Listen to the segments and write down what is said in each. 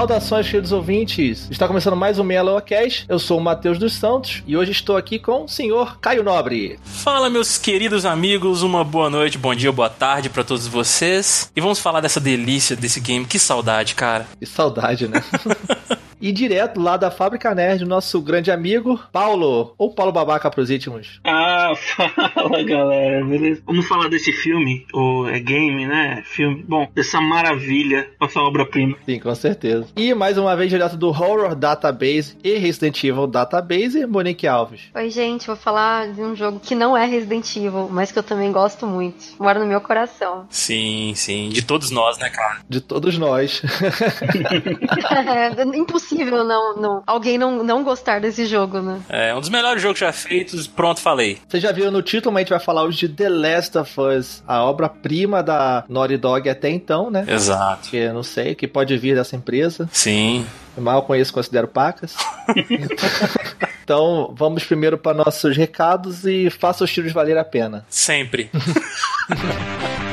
Saudações, queridos ouvintes! Está começando mais um Meia Lua Cast. Eu sou o Matheus dos Santos e hoje estou aqui com o senhor Caio Nobre. Fala, meus queridos amigos, uma boa noite, bom dia, boa tarde para todos vocês. E vamos falar dessa delícia desse game. Que saudade, cara. Que saudade, né? E direto lá da Fábrica Nerd, nosso grande amigo, Paulo. Ou Paulo Babaca pros íntimos. Ah, fala galera, beleza? Vamos falar desse filme, ou é game, né? Filme. Bom, dessa maravilha, essa obra-prima. Sim, com certeza. E mais uma vez, direto do Horror Database e Resident Evil Database, Monique Alves. Oi, gente, vou falar de um jogo que não é Resident Evil, mas que eu também gosto muito. Mora no meu coração. Sim, sim. De todos nós, né, cara? De todos nós. é impossível impossível não, não, alguém não, não gostar desse jogo, né? É, um dos melhores jogos já feitos, pronto, falei. Você já viu no título, mas a gente vai falar hoje de The Last of Us, a obra-prima da Naughty Dog até então, né? Exato. Que eu não sei, que pode vir dessa empresa. Sim. Mal conheço, considero pacas. então, vamos primeiro para nossos recados e faça os tiros valer a pena. Sempre.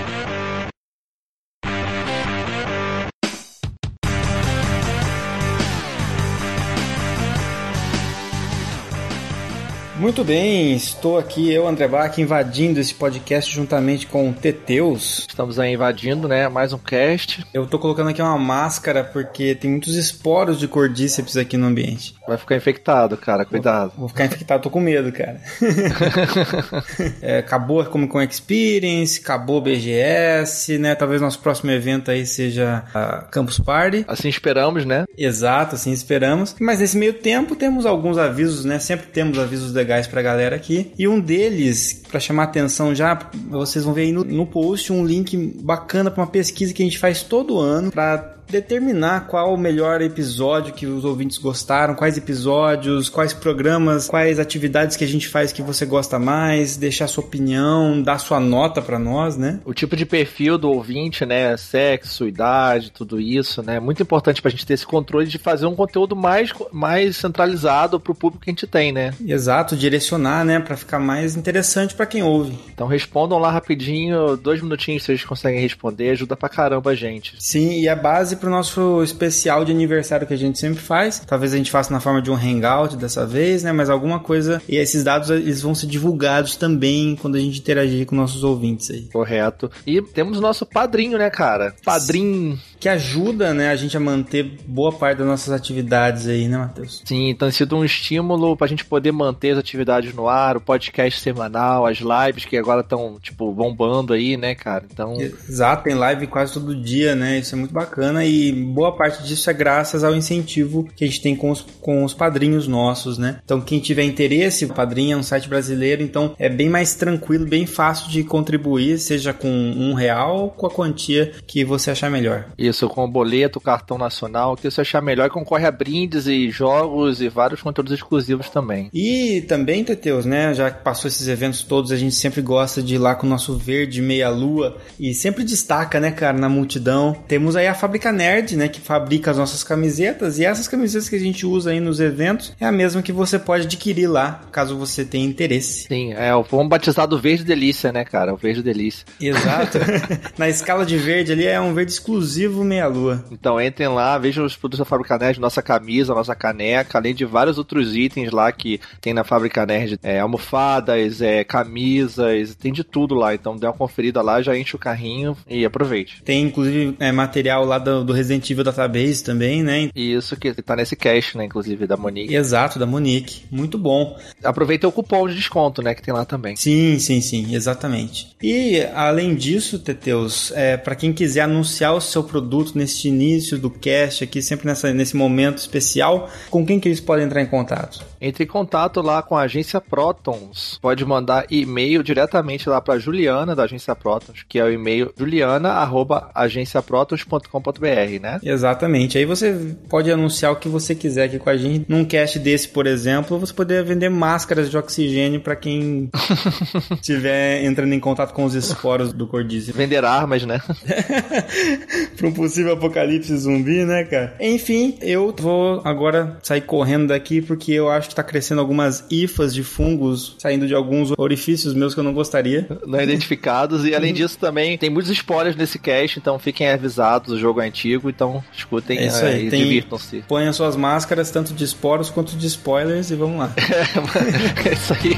Muito bem, estou aqui, eu, André Bach, invadindo esse podcast juntamente com o Teteus. Estamos aí invadindo, né? Mais um cast. Eu tô colocando aqui uma máscara porque tem muitos esporos de cordíceps aqui no ambiente. Vai ficar infectado, cara, cuidado. Vou, vou ficar infectado, tô com medo, cara. é, acabou a Comic Con Experience, acabou o BGS, né? Talvez nosso próximo evento aí seja a Campus Party. Assim esperamos, né? Exato, assim esperamos. Mas nesse meio tempo temos alguns avisos, né? Sempre temos avisos legais legais pra galera aqui. E um deles, para chamar atenção já, vocês vão ver aí no, no post um link bacana para uma pesquisa que a gente faz todo ano para determinar qual o melhor episódio que os ouvintes gostaram, quais episódios, quais programas, quais atividades que a gente faz que você gosta mais, deixar sua opinião, dar sua nota para nós, né? O tipo de perfil do ouvinte, né? Sexo, idade, tudo isso, né? Muito importante pra gente ter esse controle de fazer um conteúdo mais, mais centralizado pro público que a gente tem, né? Exato, direcionar, né? Pra ficar mais interessante para quem ouve. Então respondam lá rapidinho, dois minutinhos vocês conseguem responder, ajuda pra caramba a gente. Sim, e a base pro nosso especial de aniversário que a gente sempre faz. Talvez a gente faça na forma de um hangout dessa vez, né? Mas alguma coisa. E esses dados eles vão ser divulgados também quando a gente interagir com nossos ouvintes aí. Correto. E temos o nosso padrinho, né, cara? Padrinho. Que ajuda, né, a gente a manter boa parte das nossas atividades aí, né, Matheus? Sim, tem sido um estímulo pra gente poder manter as atividades no ar, o podcast semanal, as lives que agora estão, tipo, bombando aí, né, cara? Então. Exato, tem live quase todo dia, né? Isso é muito bacana e e boa parte disso é graças ao incentivo que a gente tem com os, com os padrinhos nossos, né? Então, quem tiver interesse, o Padrinho é um site brasileiro, então é bem mais tranquilo, bem fácil de contribuir, seja com um real ou com a quantia que você achar melhor. Isso, com o boleto, cartão nacional, o que você achar melhor, concorre a brindes e jogos e vários conteúdos exclusivos também. E também, Teteus, né? Já que passou esses eventos todos, a gente sempre gosta de ir lá com o nosso verde meia-lua e sempre destaca, né, cara, na multidão. Temos aí a Fábrica Nerd né, que fabrica as nossas camisetas, e essas camisetas que a gente usa aí nos eventos é a mesma que você pode adquirir lá, caso você tenha interesse. Sim, é o vamos batizar do Verde Delícia, né, cara? O Verde Delícia. Exato. Na escala de verde ali é um verde exclusivo meia-lua. Então entrem lá, vejam os produtos da Fábrica Nerd, nossa camisa, nossa caneca, além de vários outros itens lá que tem na Fábrica Nerd, é, almofadas, é, camisas, tem de tudo lá. Então dê uma conferida lá, já enche o carrinho e aproveite. Tem inclusive é, material lá do, do Resident Evil Database também, né? Isso que tá nesse cast, né, inclusive, da Monique. Exato, da Monique. Muito bom. Aproveita o cupom de desconto, né, que tem lá também. Sim, sim, sim, exatamente. E além disso, Teteus, é, para quem quiser anunciar o seu produto neste início do cast aqui, sempre nessa, nesse momento especial, com quem que eles podem entrar em contato? Entre em contato lá com a agência Protons. Pode mandar e-mail diretamente lá para Juliana da agência Protons, que é o e-mail juliana@agenciaprotons.com.br, né? Exatamente. Aí você pode anunciar o que você quiser aqui com a gente. Num cast desse, por exemplo, você poderia vender máscaras de oxigênio para quem estiver entrando em contato com os esporos do Cordízio. Vender armas, né? para um possível apocalipse zumbi, né, cara? Enfim, eu vou agora sair correndo daqui porque eu acho que tá crescendo algumas hifas de fungos saindo de alguns orifícios meus que eu não gostaria. Não identificados. E além disso, também tem muitos spoilers nesse cast, então fiquem avisados. O jogo é antigo, então escutem É isso aí, é, e tem- divirtam-se. As suas máscaras, tanto de esporos quanto de spoilers, e vamos lá. É isso aí.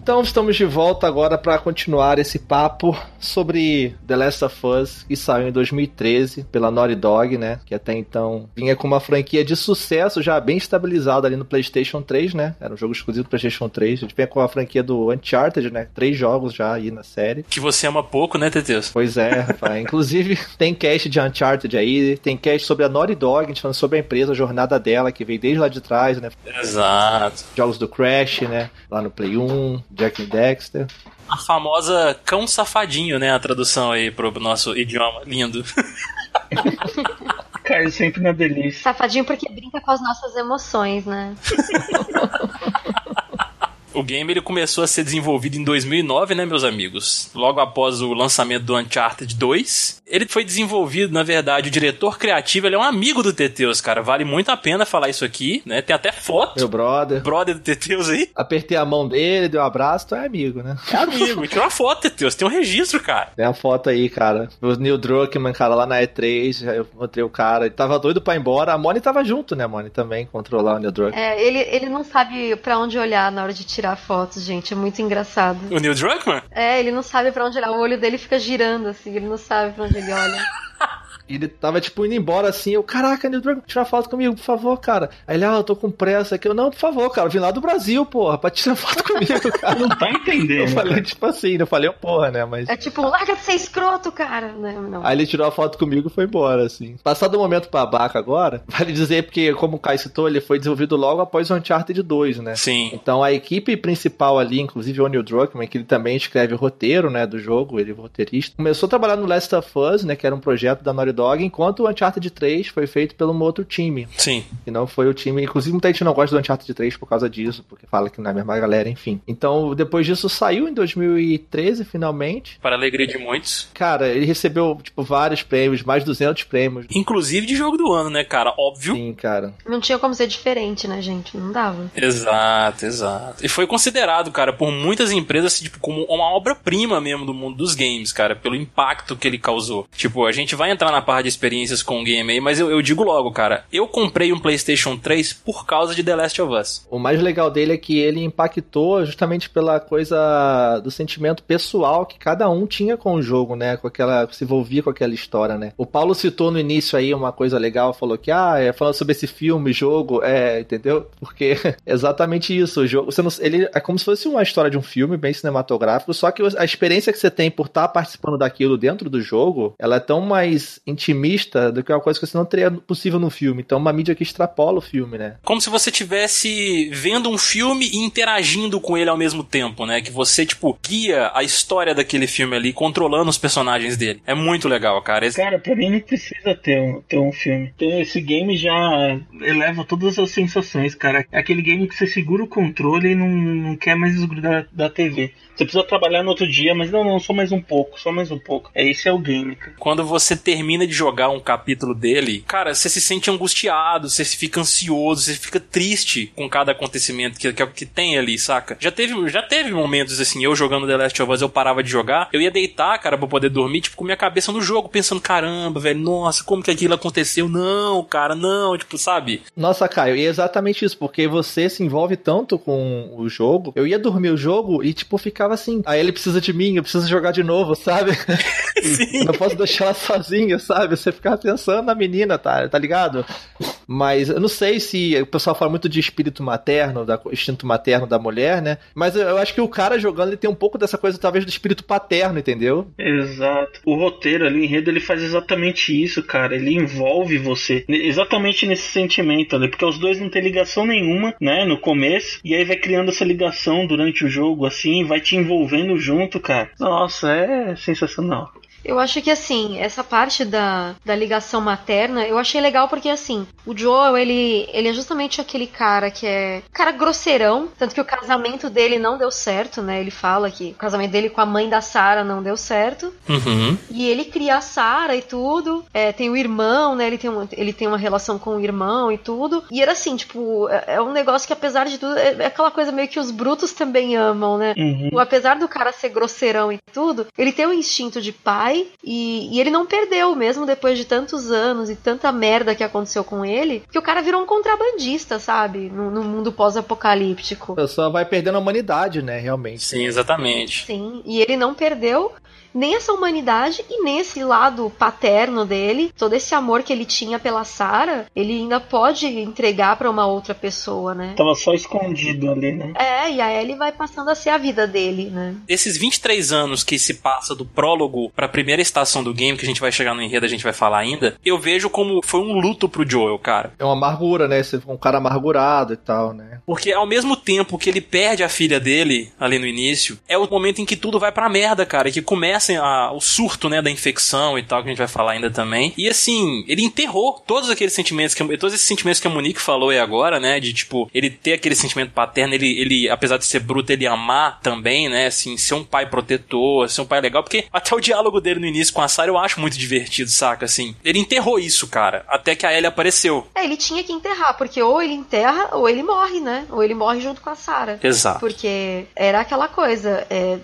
Então estamos de volta agora para continuar esse papo sobre The Last of Us, que saiu em 2013 pela Naughty Dog, né? Que até então vinha com uma franquia de sucesso já bem estabilizada ali no PlayStation 3, né? Era um jogo exclusivo do PlayStation 3. A gente vinha com a franquia do Uncharted, né? Três jogos já aí na série. Que você ama pouco, né, Teteus? Pois é, rapaz. Inclusive, tem cast de Uncharted aí, tem cast sobre a Naughty Dog, a gente falando sobre a empresa, a jornada dela, que veio desde lá de trás, né? Exato. Jogos do Crash, né? Lá no Play 1, Jack and Dexter. A famosa cão safadinho, né? A tradução aí pro nosso idioma lindo. Cai sempre na delícia. Safadinho porque brinca com as nossas emoções, né? O game ele começou a ser desenvolvido em 2009, né, meus amigos? Logo após o lançamento do Uncharted 2. Ele foi desenvolvido, na verdade, o diretor criativo, ele é um amigo do Teteus, cara. Vale muito a pena falar isso aqui, né? Tem até foto. Meu brother. Brother do Teteus aí. Apertei a mão dele, dei um abraço, tu é amigo, né? É amigo. Tirou uma foto, Teteus. Tem um registro, cara. Tem a foto aí, cara. O Neil Druckmann, cara, lá na E3, eu encontrei o cara, ele tava doido pra ir embora. A Moni tava junto, né, a Moni também, controlar o Neil Druckmann. É, ele, ele não sabe pra onde olhar na hora de tirar fotos, gente. É muito engraçado. O Neil Druckmann? É, ele não sabe pra onde olhar. O olho dele fica girando, assim. Ele não sabe pra onde ele olha. E ele tava, tipo, indo embora assim. Eu, caraca, Neil Druckmann, tira foto comigo, por favor, cara. Aí ele, ah, eu tô com pressa aqui. Eu, não, por favor, cara, eu vim lá do Brasil, porra, pra tirar foto comigo, cara. Não tá Eu entendendo. falei, tipo assim, eu falei, porra, né, mas. É tipo, larga de ser escroto, cara. Não, não. Aí ele tirou a foto comigo e foi embora, assim. Passado o momento babaca agora, vale dizer porque, como o Kai citou, ele foi desenvolvido logo após o Uncharted 2, né? Sim. Então a equipe principal ali, inclusive o Neil Druckmann, que ele também escreve o roteiro, né, do jogo, ele é roteirista, começou a trabalhar no Last of Us, né, que era um projeto da Naughty Dog, enquanto o Uncharted 3 foi feito pelo um outro time, Sim. que não foi o time, inclusive muita gente não gosta do Uncharted 3 por causa disso, porque fala que não é a mesma galera, enfim. Então, depois disso saiu em 2013, finalmente. Para a alegria de muitos. Cara, ele recebeu, tipo, vários prêmios, mais de 200 prêmios. Inclusive de jogo do ano, né, cara? Óbvio. Sim, cara. Não tinha como ser diferente, né, gente? Não dava. Exato, exato. E foi considerado, cara, por muitas empresas, assim, tipo, como uma obra-prima mesmo do mundo dos games, cara, pelo impacto que ele causou. Tipo, a gente vai entrar na parte de experiências com o game aí, mas eu, eu digo logo, cara, eu comprei um PlayStation 3 por causa de The Last of Us. O mais legal dele é que ele impactou justamente pela coisa do sentimento pessoal que cada um tinha com o jogo, né? Com aquela. se envolvia com aquela história, né? O Paulo citou no início aí uma coisa legal, falou que, ah, é falando sobre esse filme, jogo, é, entendeu? Porque é exatamente isso. O jogo. Você não, ele é como se fosse uma história de um filme bem cinematográfico, só que a experiência que você tem por estar participando daquilo dentro do jogo, ela é tão mais intimista do que uma coisa que você não teria possível no filme. Então, é uma mídia que extrapola o filme, né? Como se você estivesse vendo um filme e interagindo com ele ao mesmo tempo, né? Que você, tipo, guia a história daquele filme ali, controlando os personagens dele. É muito legal, cara. Esse- Cara, pra mim não precisa ter um, ter um filme. Então, esse game já eleva todas as sensações, cara. É aquele game que você segura o controle e não, não quer mais desgrudar da TV. Você precisa trabalhar no outro dia, mas não, não, só mais um pouco, só mais um pouco. É esse é o game, cara. Quando você termina de jogar um capítulo dele, cara, você se sente angustiado, você fica ansioso, você fica triste com cada acontecimento que, que, que tem ali, saca? Já teve, já teve momentos assim, eu jogando The Last of Us, eu parava de jogar, eu ia deitar, cara, pra poder dormir, tipo, com minha cabeça no jogo, pensando, caramba, velho, nossa, como que aquilo aconteceu? Não, cara, não, tipo, sabe? Nossa, Caio, e é exatamente isso, porque você se envolve tanto com o jogo. Eu ia dormir o jogo e, tipo, ficava assim. Aí ele precisa de mim, eu preciso jogar de novo, sabe? Sim. Não posso deixar ela sozinha, sabe? Você ficava pensando na menina, tá, tá ligado? Mas eu não sei se o pessoal fala muito de espírito materno, da instinto materno da mulher, né? Mas eu acho que o cara jogando ele tem um pouco dessa coisa, talvez, do espírito paterno, entendeu? Exato. O roteiro ali, o enredo, ele faz exatamente isso, cara. Ele envolve você. Exatamente nesse sentimento ali. Porque os dois não têm ligação nenhuma, né? No começo. E aí vai criando essa ligação durante o jogo, assim, vai te envolvendo junto, cara. Nossa, é sensacional. Eu acho que assim, essa parte da, da ligação materna, eu achei legal porque assim, o Joel, ele, ele é justamente aquele cara que é cara grosseirão, tanto que o casamento dele não deu certo, né? Ele fala que o casamento dele com a mãe da Sarah não deu certo. Uhum. E ele cria a Sarah e tudo. É, tem o irmão, né? Ele tem, um, ele tem uma relação com o irmão e tudo. E era assim, tipo, é, é um negócio que apesar de tudo, é, é, aquela coisa meio que os brutos também amam, né? Uhum. Apesar do cara ser grosseirão e tudo, ele tem um instinto de pai pai e, e, ele não perdeu, mesmo depois de tantos anos e tanta merda que aconteceu com ele, que o cara virou um contrabandista, sabe? No, no mundo pós-apocalíptico. A pessoa vai perdendo a humanidade, né? Realmente. Sim, exatamente. Sim, e ele não perdeu nem essa humanidade e nem esse lado paterno dele, todo esse amor que ele tinha pela Sarah, ele ainda pode entregar para uma outra pessoa, né? Tava só escondido ali, né? É, e a Ellie vai passando a ser a vida dele, né? Esses 23 anos que se passa do prólogo pra primeira estação do game, que a gente vai chegar no enredo, a gente vai falar ainda, eu vejo como foi um luto pro Joel, cara. É uma amargura, né? Você um cara amargurado e tal, né? Porque ao mesmo tempo que ele perde a filha dele ali no início, é o momento em que tudo vai pra merda, cara, e que começa a, o surto, né, da infecção e tal, que a gente vai falar ainda também. E assim, ele enterrou todos aqueles sentimentos, que, todos esses sentimentos que a Monique falou aí agora, né, de tipo, ele ter aquele sentimento paterno, ele, ele apesar de ser bruto, ele amar também, né, assim, ser um pai protetor, ser um pai legal, porque até o diálogo dele no início com a Sarah eu acho muito divertido, saca, assim. Ele enterrou isso, cara, até que a Ellie apareceu. É, ele tinha que enterrar, porque ou ele enterra ou ele morre, né, ou ele morre junto com a Sarah. Exato. Porque era aquela coisa, é,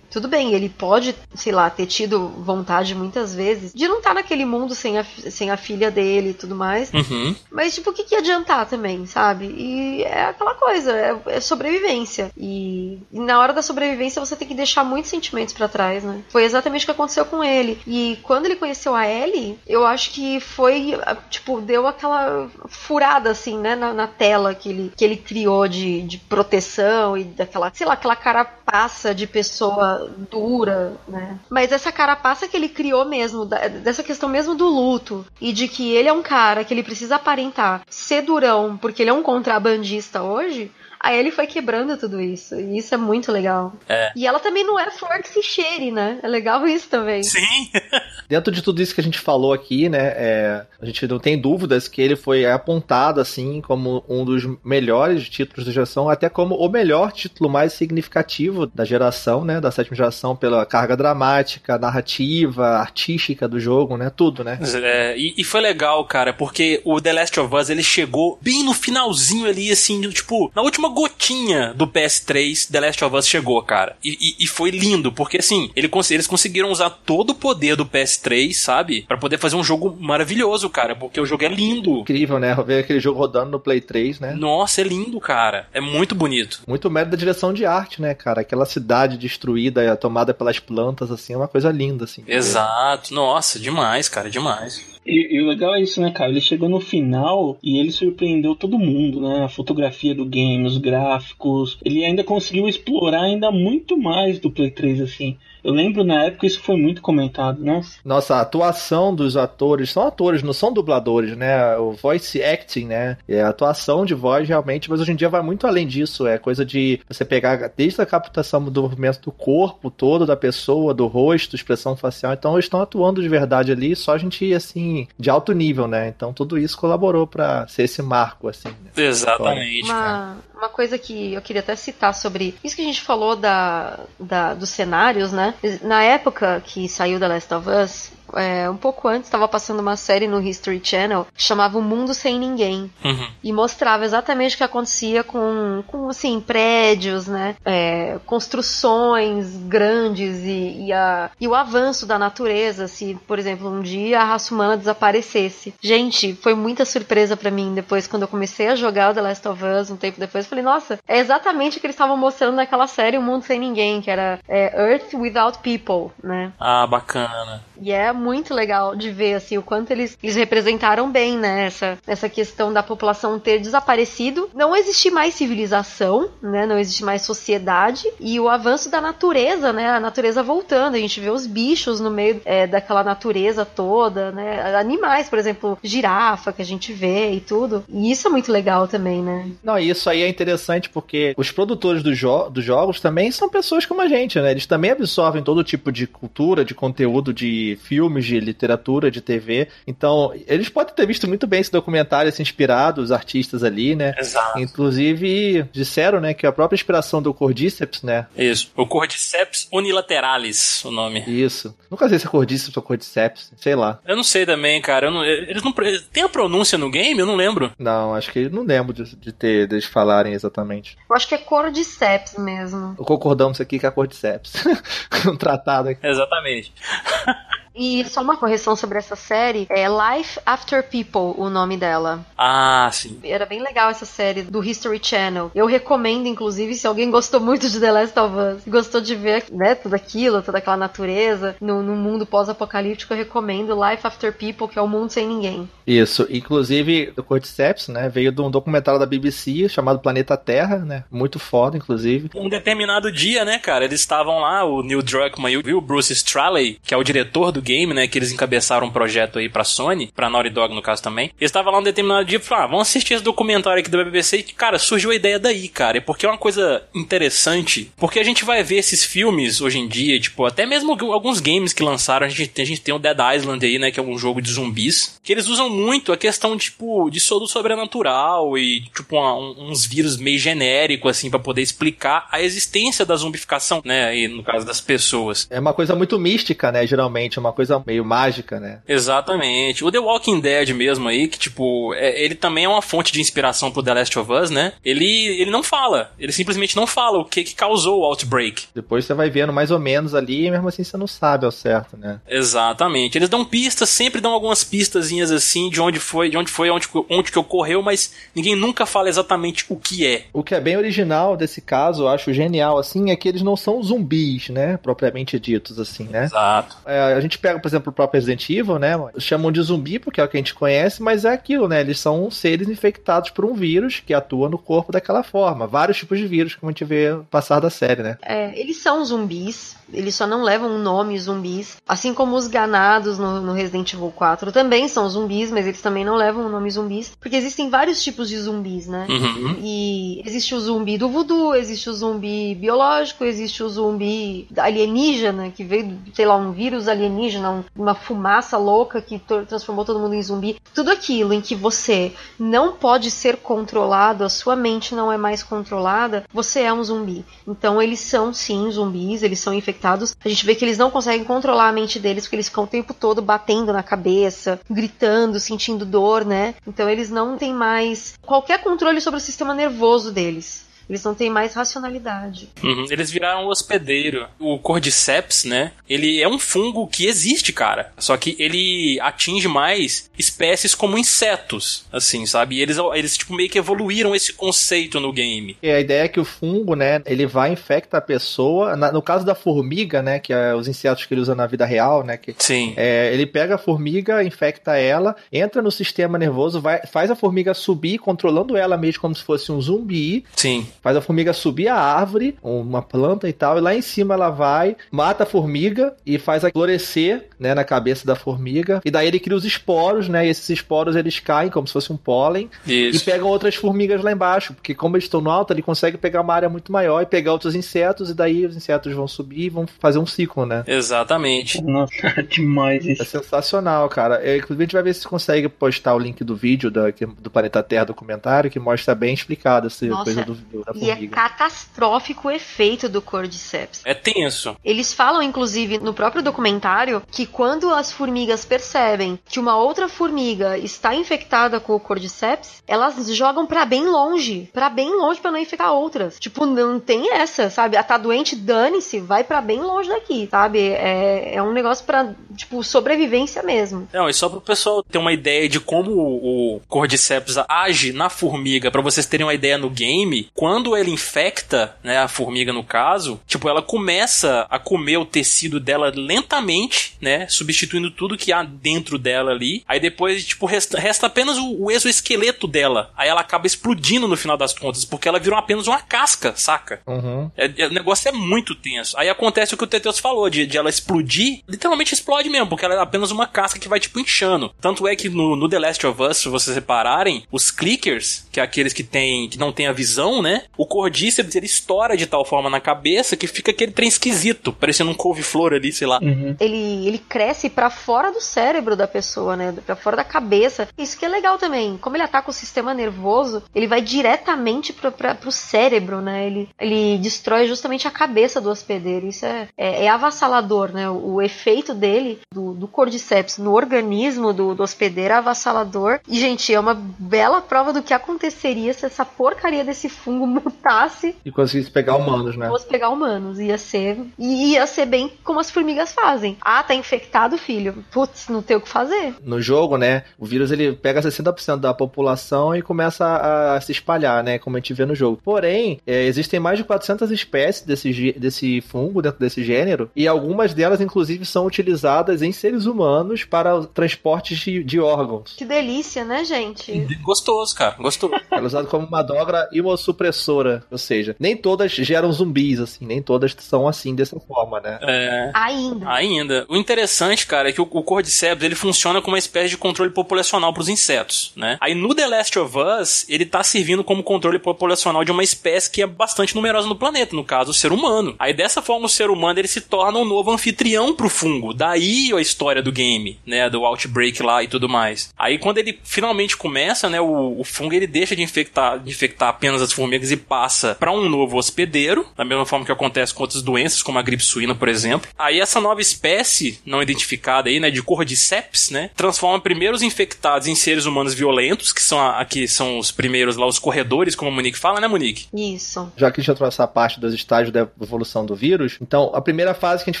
tudo bem, ele pode, sei lá, ter tido vontade muitas vezes de não estar tá naquele mundo sem a, sem a filha dele e tudo mais. Uhum. Mas, tipo, o que, que ia adiantar também, sabe? E é aquela coisa, é, é sobrevivência. E, e, na hora da sobrevivência você tem que deixar muitos sentimentos para trás, né? Foi exatamente o que aconteceu com ele. E quando ele conheceu a Ellie, eu acho que foi, tipo, deu aquela furada, assim, né, na, na tela que ele, que ele criou de, de proteção e daquela, sei lá, aquela carapaça de pessoa dura, né? Mas essa carapaça que ele criou mesmo, dessa questão mesmo do luto, e de que ele é um cara que ele precisa aparentar ser durão porque ele é um contrabandista hoje, Aí ele foi quebrando tudo isso. E isso é muito legal. É. E ela também não é flor que se cheire, né? É legal isso também. Sim. Dentro de tudo isso que a gente falou aqui, né? É, a gente não tem dúvidas que ele foi apontado, assim, como um dos melhores títulos da geração, até como o melhor título mais significativo da geração, né? Da sétima geração, pela carga dramática, narrativa, artística do jogo, né? Tudo, né? É, e, e foi legal, cara, porque o The Last of Us ele chegou bem no finalzinho ali, assim, tipo, na última gotinha do PS3, The Last of Us chegou, cara. E, e, e foi lindo, porque assim, ele, eles conseguiram usar todo o poder do PS3, sabe? para poder fazer um jogo maravilhoso, cara, porque o jogo é lindo. Incrível, né? Ver aquele jogo rodando no Play 3, né? Nossa, é lindo, cara. É muito bonito. Muito mérito da direção de arte, né, cara? Aquela cidade destruída, tomada pelas plantas, assim, é uma coisa linda, assim. Exato. Nossa, demais, cara, demais. E, e, o legal é isso, né, cara? Ele chegou no final e ele surpreendeu todo mundo, né? A fotografia do game, os gráficos. Ele ainda conseguiu explorar ainda muito mais do Play 3, assim. Eu lembro na época isso foi muito comentado, né? Nossa, a atuação dos atores, são atores, não são dubladores, né? O voice acting, né? É a atuação de voz realmente, mas hoje em dia vai muito além disso. É coisa de você pegar desde a captação do movimento do corpo todo da pessoa, do rosto, expressão facial. Então eles estão atuando de verdade ali, só a gente assim, de alto nível, né? Então tudo isso colaborou para ser esse marco, assim. Né? Exatamente. Uma, uma coisa que eu queria até citar sobre isso que a gente falou da, da dos cenários, né? Na época que saiu The Last of Us, é, um pouco antes, estava passando uma série no History Channel que chamava O Mundo Sem Ninguém. Uhum. E mostrava exatamente o que acontecia com, com assim, prédios, né? É, construções grandes e, e, a, e o avanço da natureza. Se, por exemplo, um dia a raça humana desaparecesse. Gente, foi muita surpresa para mim depois, quando eu comecei a jogar o The Last of Us, um tempo depois, eu falei, nossa, é exatamente o que eles estavam mostrando naquela série O Mundo Sem Ninguém, que era é, Earth Without People, né? Ah, bacana. E é muito legal de ver assim o quanto eles, eles representaram bem, né, essa, essa questão da população ter desaparecido, não existir mais civilização, né, não existe mais sociedade e o avanço da natureza, né, a natureza voltando, a gente vê os bichos no meio é, daquela natureza toda, né, animais, por exemplo, girafa que a gente vê e tudo. E isso é muito legal também, né? Não, isso aí é interessante porque os produtores do jo dos jogos também são pessoas como a gente, né? Eles também absorvem todo tipo de cultura, de conteúdo de filmes, de literatura, de TV. Então, eles podem ter visto muito bem esse documentário, se inspirado, os artistas ali, né? Exato. Inclusive, disseram, né, que a própria inspiração do Cordyceps, né? Isso. O Cordyceps unilateralis, o nome. Isso. Nunca sei se é Cordyceps ou Cordyceps, sei lá. Eu não sei também, cara. Eu não, eles não. Tem a pronúncia no game? Eu não lembro. Não, acho que não lembro de, de ter deles falarem exatamente. Eu acho que é Cordyceps mesmo. Concordamos aqui que é Cordyceps. um tratado aqui. Exatamente. E só uma correção sobre essa série, é Life After People, o nome dela. Ah, sim. Era bem legal essa série do History Channel. Eu recomendo, inclusive, se alguém gostou muito de The Last of Us, gostou de ver, né, tudo aquilo, toda aquela natureza no, no mundo pós-apocalíptico, eu recomendo Life After People, que é o mundo sem ninguém. Isso, inclusive o Cordyceps, né, veio de um documentário da BBC chamado Planeta Terra, né, muito foda, inclusive. Um determinado dia, né, cara, eles estavam lá, o Neil Druckmann e o Bruce Straley, que é o diretor do game, né, que eles encabeçaram um projeto aí pra Sony, pra Naughty Dog no caso também. Eles estavam lá um determinado dia e falaram, ah, vamos assistir esse documentário aqui da BBC e, cara, surgiu a ideia daí, cara. E porque é uma coisa interessante, porque a gente vai ver esses filmes hoje em dia, tipo, até mesmo alguns games que lançaram, a gente, a gente tem o Dead Island aí, né, que é um jogo de zumbis, que eles usam muito a questão, tipo, de soro sobrenatural e, tipo, uma, uns vírus meio genérico, assim, para poder explicar a existência da zumbificação, né, aí no caso das pessoas. É uma coisa muito mística, né, geralmente, uma coisa meio mágica, né? Exatamente. O The Walking Dead mesmo aí, que tipo, é, ele também é uma fonte de inspiração pro The Last of Us, né? Ele, ele não fala, ele simplesmente não fala o que que causou o outbreak. Depois você vai vendo mais ou menos ali e mesmo assim você não sabe ao certo, né? Exatamente. Eles dão pistas, sempre dão algumas pistazinhas assim de onde foi, de onde foi, onde, onde que ocorreu, mas ninguém nunca fala exatamente o que é. O que é bem original desse caso, eu acho genial assim, é que eles não são zumbis, né? Propriamente ditos assim, né? Exato. É, a gente pega, por exemplo, o próprio Resident Evil, né? Chamam de zumbi porque é o que a gente conhece, mas é aquilo, né? Eles são seres infectados por um vírus que atua no corpo daquela forma. Vários tipos de vírus, como a gente vê passar da série, né? É, eles são zumbis, eles só não levam o nome zumbis. Assim como os ganados no, no, Resident Evil 4 também são zumbis, mas eles também não levam o nome zumbis. Porque existem vários tipos de zumbis, né? Uhum. E existe o zumbi do voodoo, existe o zumbi biológico, existe o zumbi alienígena, que veio, sei lá, um vírus alienígena, uma fumaça louca que transformou todo mundo em zumbi. Tudo aquilo em que você não pode ser controlado, a sua mente não é mais controlada, você é um zumbi. Então eles são sim zumbis, eles são infectados. A gente vê que eles não conseguem controlar a mente deles porque eles ficam o tempo todo batendo na cabeça, gritando, sentindo dor, né? Então eles não têm mais qualquer controle sobre o sistema nervoso deles. Eles não têm mais racionalidade. Uhum, eles viraram um hospedeiro. O Cordyceps, né? Ele é um fungo que existe, cara. Só que ele atinge mais espécies como insetos, assim, sabe? E eles, eles tipo, meio que evoluíram esse conceito no game. E a ideia é que o fungo, né? Ele vai infectar a pessoa. Na, no caso da formiga, né? Que é os insetos que ele usa na vida real, né? Que, Sim. É, ele pega a formiga, infecta ela, entra no sistema nervoso, vai, faz a formiga subir, controlando ela mesmo como se fosse um zumbi. Sim faz a formiga subir a árvore, uma planta e tal, e lá em cima ela vai, mata a formiga e faz a florescer, né, na cabeça da formiga, e daí ele cria os esporos, né, e esses esporos eles caem como se fosse um pólen Isso. e pegam outras formigas lá embaixo, porque como eles estão no alto, ele consegue pegar uma área muito maior e pegar outros insetos, e daí os insetos vão subir e vão fazer um ciclo, né. Exatamente. Nossa, demais É isso. sensacional, cara. Eu, inclusive, a gente vai ver se consegue postar o link do vídeo da, do Planeta Terra documentário, que mostra bem explicado essa Nossa, coisa do, do, E é catastrófico o efeito do Cordyceps. É tenso. Eles falam, inclusive, no próprio documentário, que quando as formigas percebem que uma outra formiga está infectada com o Cordyceps, elas jogam para bem longe, para bem longe para não infectar outras. Tipo, não tem essa, sabe? A tá doente, dane-se, vai para bem longe daqui, sabe? É, é um negócio para tipo, sobrevivência mesmo. Não, e só pro pessoal ter uma ideia de como o Cordyceps age na formiga, para vocês terem uma ideia no game, quando ele infecta, né, a formiga no caso, tipo, ela começa a comer o tecido dela lentamente, né, substituindo tudo que há dentro dela ali. Aí depois, tipo, resta, resta apenas o, o exoesqueleto dela. Aí ela acaba explodindo no final das contas, porque ela virou apenas uma casca, saca? Uhum. É, é, o negócio é muito tenso. Aí acontece o que o Teteus falou, de, de ela explodir, literalmente explode mesmo, porque ela é apenas uma casca que vai, tipo, inchando. Tanto é que no, no The Last of Us, se vocês repararem, os clickers, que é aqueles que tem, que não tem a visão, né? O Cordyceps, ele estoura de tal forma na cabeça que fica aquele trem esquisito, parecendo um couve-flor ali, sei lá. Uhum. Ele, ele cresce para fora do cérebro da pessoa, né? Pra fora da cabeça. Isso que é legal também. Como ele ataca o sistema nervoso, ele vai diretamente pro, pra, pro cérebro, né? Ele, ele destrói justamente a cabeça do hospedeiro. Isso é, é, é avassalador, né? O, o, efeito dele, do, do cordyceps, no organismo do, do hospedeiro é avassalador. E, gente, é uma bela prova do que aconteceria se essa porcaria desse fungo mutasse. E conseguisse pegar humanos, né? Fosse pegar humanos. Ia ser. E ia ser bem como as formigas fazem. Ah, tá infectado, filho. Putz, não tem o que fazer. No jogo, né? O vírus ele pega 60% da população e começa a, a, se espalhar, né? Como a gente vê no jogo. Porém, é, existem mais de 400 espécies desse, desse fungo dentro desse gênero. E algumas delas, inclusive, são utilizadas em seres humanos para transportes de, de órgãos. Que delícia, né, gente? Gostoso, cara. Gostoso. Ela é usada como uma droga imunossupressora. Ou seja, nem todas geram zumbis, assim. Nem todas são assim, dessa forma, né? É. Ainda. Ainda. O interessante, cara, é que o, o Cordyceps, ele funciona como uma espécie de controle populacional para os insetos, né? Aí no The Last of Us, ele tá servindo como controle populacional de uma espécie que é bastante numerosa no planeta, no caso, o ser humano. Aí dessa forma, o ser humano, ele se torna um novo anfitrião pro fungo. Daí a história do game, né? Do Outbreak lá e tudo mais. Aí quando ele finalmente começa, né? O, o fungo, ele deixa de infectar, de infectar apenas as formigas e passa para um novo hospedeiro, da mesma forma que acontece com outras doenças, como a gripe suína, por exemplo. Aí essa nova espécie, não identificada aí, né? De Cordyceps, né? Transforma primeiro os infectados em seres humanos violentos, que são aqui são os primeiros lá, os corredores, como a Monique fala, né, Monique? Isso. Já que a gente já trouxe essa parte dos estágios da evolução do vírus, então a primeira fase que a gente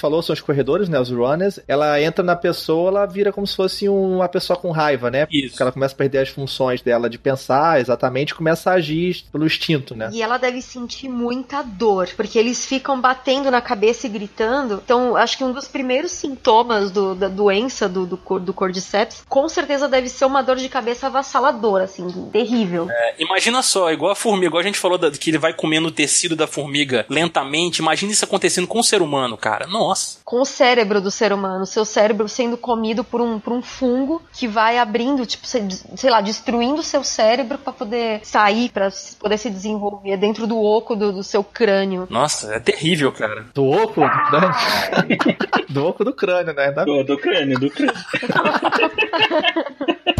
falou são os corredores, né, os runners. Ela entra na pessoa, ela vira como se fosse uma pessoa com raiva, né? Isso. Porque ela começa a perder as funções dela de pensar exatamente, começa a agir pelo instinto, né? E ela deve sentir muita dor, porque eles ficam batendo na cabeça e gritando. Então, acho que um dos primeiros sintomas do, da doença do, do, do Cordyceps, com certeza deve ser uma dor de cabeça avassaladora, assim, terrível. É, imagina só, igual a formiga, igual a gente falou da, que ele vai comendo o tecido da formiga lentamente. Imagina isso acontecendo com o ser humano, cara. Nossa. Com o cérebro do ser humano, seu cérebro sendo comido por um, por um fungo que vai abrindo, tipo, sei lá, destruindo o seu cérebro para poder sair, para poder se desenvolver dentro do oco do, do, seu crânio. Nossa, é terrível, cara. Do oco do crânio? do oco do crânio, né? Da... Do, do crânio, do crânio.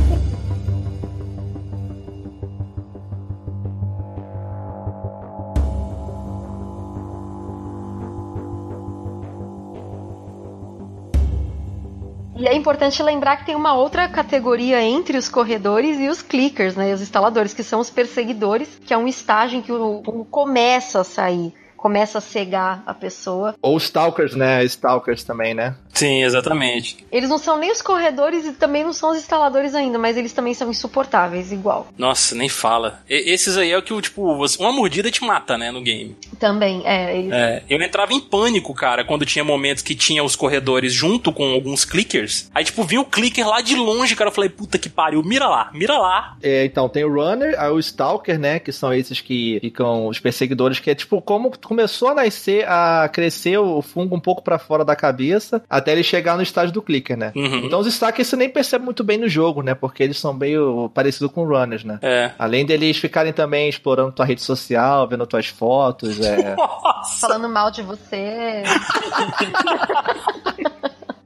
E é importante lembrar que tem uma outra categoria entre os corredores e os clickers, né? Os instaladores, que são os perseguidores, que é um estágio em que o, o começa a sair começa a cegar a pessoa. Ou stalkers, né? Stalkers também, né? Sim, exatamente. Eles não são nem os corredores e também não são os instaladores ainda, mas eles também são insuportáveis, igual. Nossa, nem fala. E, esses aí é o que, tipo, uma mordida te mata, né, no game. Também, é. Eles... é. Eu entrava em pânico, cara, quando tinha momentos que tinha os corredores junto com alguns clickers. Aí, tipo, vinha o clicker lá de longe, cara. Eu falei, puta que pariu, mira lá, mira lá. É, então, tem o runner, aí o stalker, né, que são esses que ficam os perseguidores, que é tipo como começou a nascer, a crescer o fungo um pouco para fora da cabeça, até ele chegar no estágio do clicker, né? Uhum. Então os stalkers você nem percebe muito bem no jogo, né? Porque eles são meio parecidos com runners, né? É. Além deles ficarem também explorando tua rede social, vendo tuas fotos, é... Falando mal de você.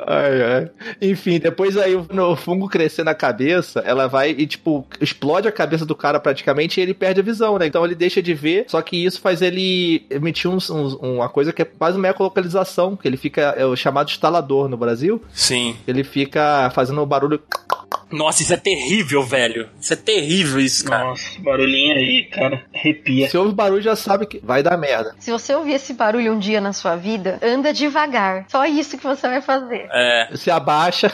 Ai, ai. Enfim, depois aí o fungo crescer na cabeça, ela vai e, tipo, explode a cabeça do cara praticamente e ele perde a visão, né? Então ele deixa de ver, só que isso faz ele emitir uns- uns- uma coisa que é quase uma ecolocalização, que ele fica, é o chamado instalador no Brasil, Sim. ele fica fazendo o barulho Nossa, isso é terrível, velho. Isso é terrível, isso, cara. Nossa, barulhinho aí, cara. Arrepia. Se ouve barulho, já sabe que vai dar merda. Se você ouvir esse barulho um dia na sua vida, anda devagar. Só isso que você vai fazer. É. Se abaixa.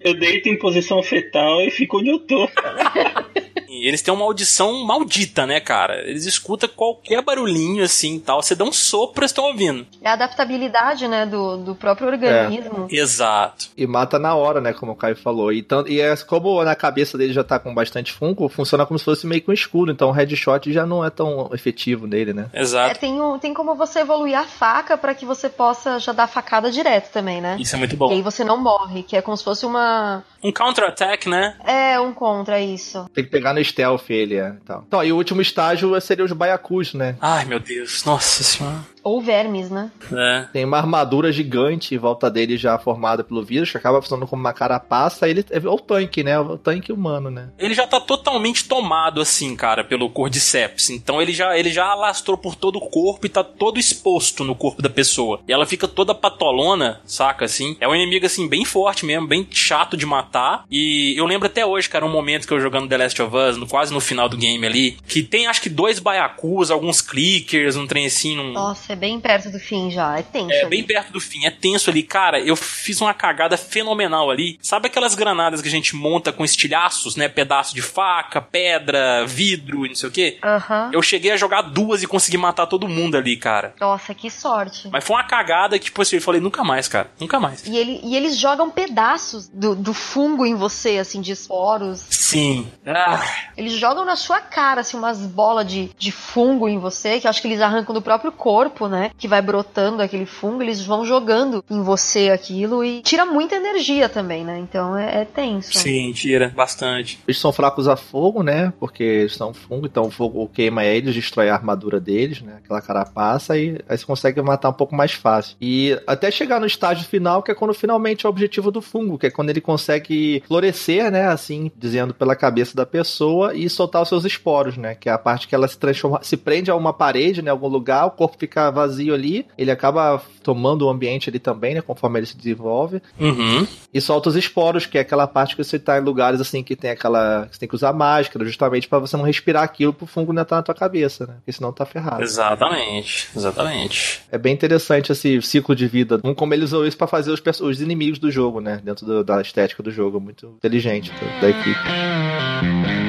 Eu deito em posição fetal e fico onde eu tô. E eles têm uma audição maldita, né, cara? Eles escutam qualquer barulhinho assim e tal. Você dá um sopro, eles estão ouvindo. É a adaptabilidade, né, do, do próprio organismo. Exato. e mata na hora, né? Como o Caio falou. E, tanto, e é, como na cabeça dele já tá com bastante fungo, funciona como se fosse meio que um escudo. Então o headshot já não é tão efetivo nele, né? É, Exato. tem, um, tem como você evoluir a faca pra que você possa já dar facada direto também, né? Isso é muito E aí bom. você não morre, que é como se fosse uma. Um counter-attack, né? É, um contra isso. Tem que pegar no stealth ele, é. Então, então e o último estágio seria os baiacus, né? Ai, meu Deus. Nossa senhora. Ou vermes, né? É. Tem uma armadura gigante em volta dele já formada pelo vírus, que acaba funcionando como uma carapaça. Ele é o tanque, né? O tanque humano, né? Ele já tá totalmente tomado, assim, cara, pelo Cordyceps. Então ele já, ele já alastrou por todo o corpo e tá todo exposto no corpo da pessoa. E ela fica toda patolona, saca, assim. É um inimigo, assim, bem forte mesmo, bem chato de matar. E eu lembro até hoje, cara, um momento que eu jogando The Last of Us, no, quase no final do game ali, que tem acho que dois baiacus, alguns clickers, um trem assim, num, Nossa, é bem perto do fim já. É tenso. é, ali. bem perto do fim, é tenso ali. Cara, eu fiz uma cagada fenomenal ali. Sabe aquelas granadas que a gente monta com estilhaços, né? Pedaço de faca, pedra, vidro e não sei o quê? Aham. Eu cheguei a jogar duas e consegui matar todo mundo ali, cara. Nossa, que sorte. Mas foi uma cagada que, tipo assim, eu falei, nunca mais, cara. Nunca mais. E, ele, e eles jogam pedaços do, do fungo em você, assim, de esporos. Sim. Ah, Eles jogam na sua cara, assim, umas bolas de, de fungo em você, que eu acho que eles arrancam do próprio corpo, né? Que vai brotando aquele fungo, eles vão jogando em você aquilo e tira muita energia também, né? Então é, é tenso. sim, tira. Bastante. Eles são fracos a fogo, né? Porque eles são fungo, então o fogo queima eles, destrói a armadura deles, né? Aquela carapaça, e aí você consegue matar um pouco mais fácil. E até chegar no estágio final, que é quando finalmente é o objetivo do fungo, que é quando ele consegue florescer, né? Assim, dizendo pela cabeça da pessoa e soltar os seus esporos, né? Que é a parte que ela se transforma, se prende a uma parede, né? Algum lugar, o corpo fica vazio ali, ele acaba tomando o ambiente ali também, né? Conforme ele se desenvolve. Uhum. E solta os esporos, que é aquela parte que você tá em lugares assim que tem aquela. que você tem que usar máscara, justamente pra você não respirar aquilo pro fungo não entrar na tua cabeça, né? Porque senão tá ferrado. Exatamente. Exatamente. É bem interessante esse ciclo de vida. Um, Como eles usam isso pra fazer os, os inimigos do jogo, né? Dentro do- da estética do jogo. Muito inteligente do- da equipe.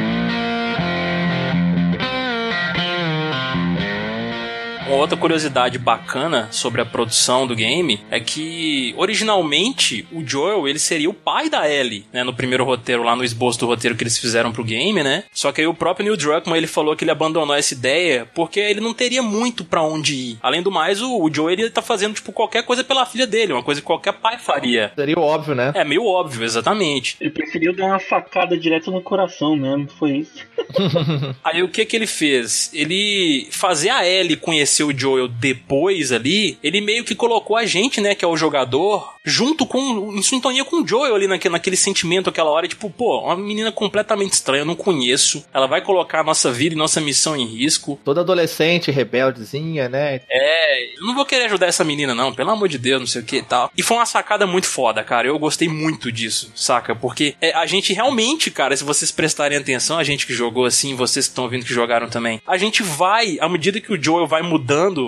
Uma outra curiosidade bacana sobre a produção do game é que originalmente o Joel ele seria o pai da Ellie, né, no primeiro roteiro lá no esboço do roteiro que eles fizeram pro game, né? Só que aí o próprio Neil Druckmann ele falou que ele abandonou essa ideia porque ele não teria muito pra onde ir. Além do mais, o, o Joel ele tá fazendo tipo qualquer coisa pela filha dele, uma coisa que qualquer pai faria. Seria óbvio, né? É meio óbvio, exatamente. Ele preferiu dar uma facada direto no coração mesmo, foi isso. Aí o que que ele fez? Ele fazer a Ellie conhecer o Joel depois ali, ele meio que colocou a gente, né, que é o jogador, junto com, em sintonia com o Joel ali naquele, naquele sentimento, aquela hora, tipo, pô, uma menina completamente estranha, eu não conheço, ela vai colocar a nossa vida e nossa missão em risco. Toda adolescente, rebeldezinha, né? É, eu não vou querer ajudar essa menina não, pelo amor de Deus, não sei o que e tal. E foi uma sacada muito foda, cara, eu gostei muito disso, saca? Porque é, a gente realmente, cara, se vocês prestarem atenção, a gente que jogou assim, vocês que estão ouvindo que jogaram também, a gente vai, à medida que o Joel vai mudando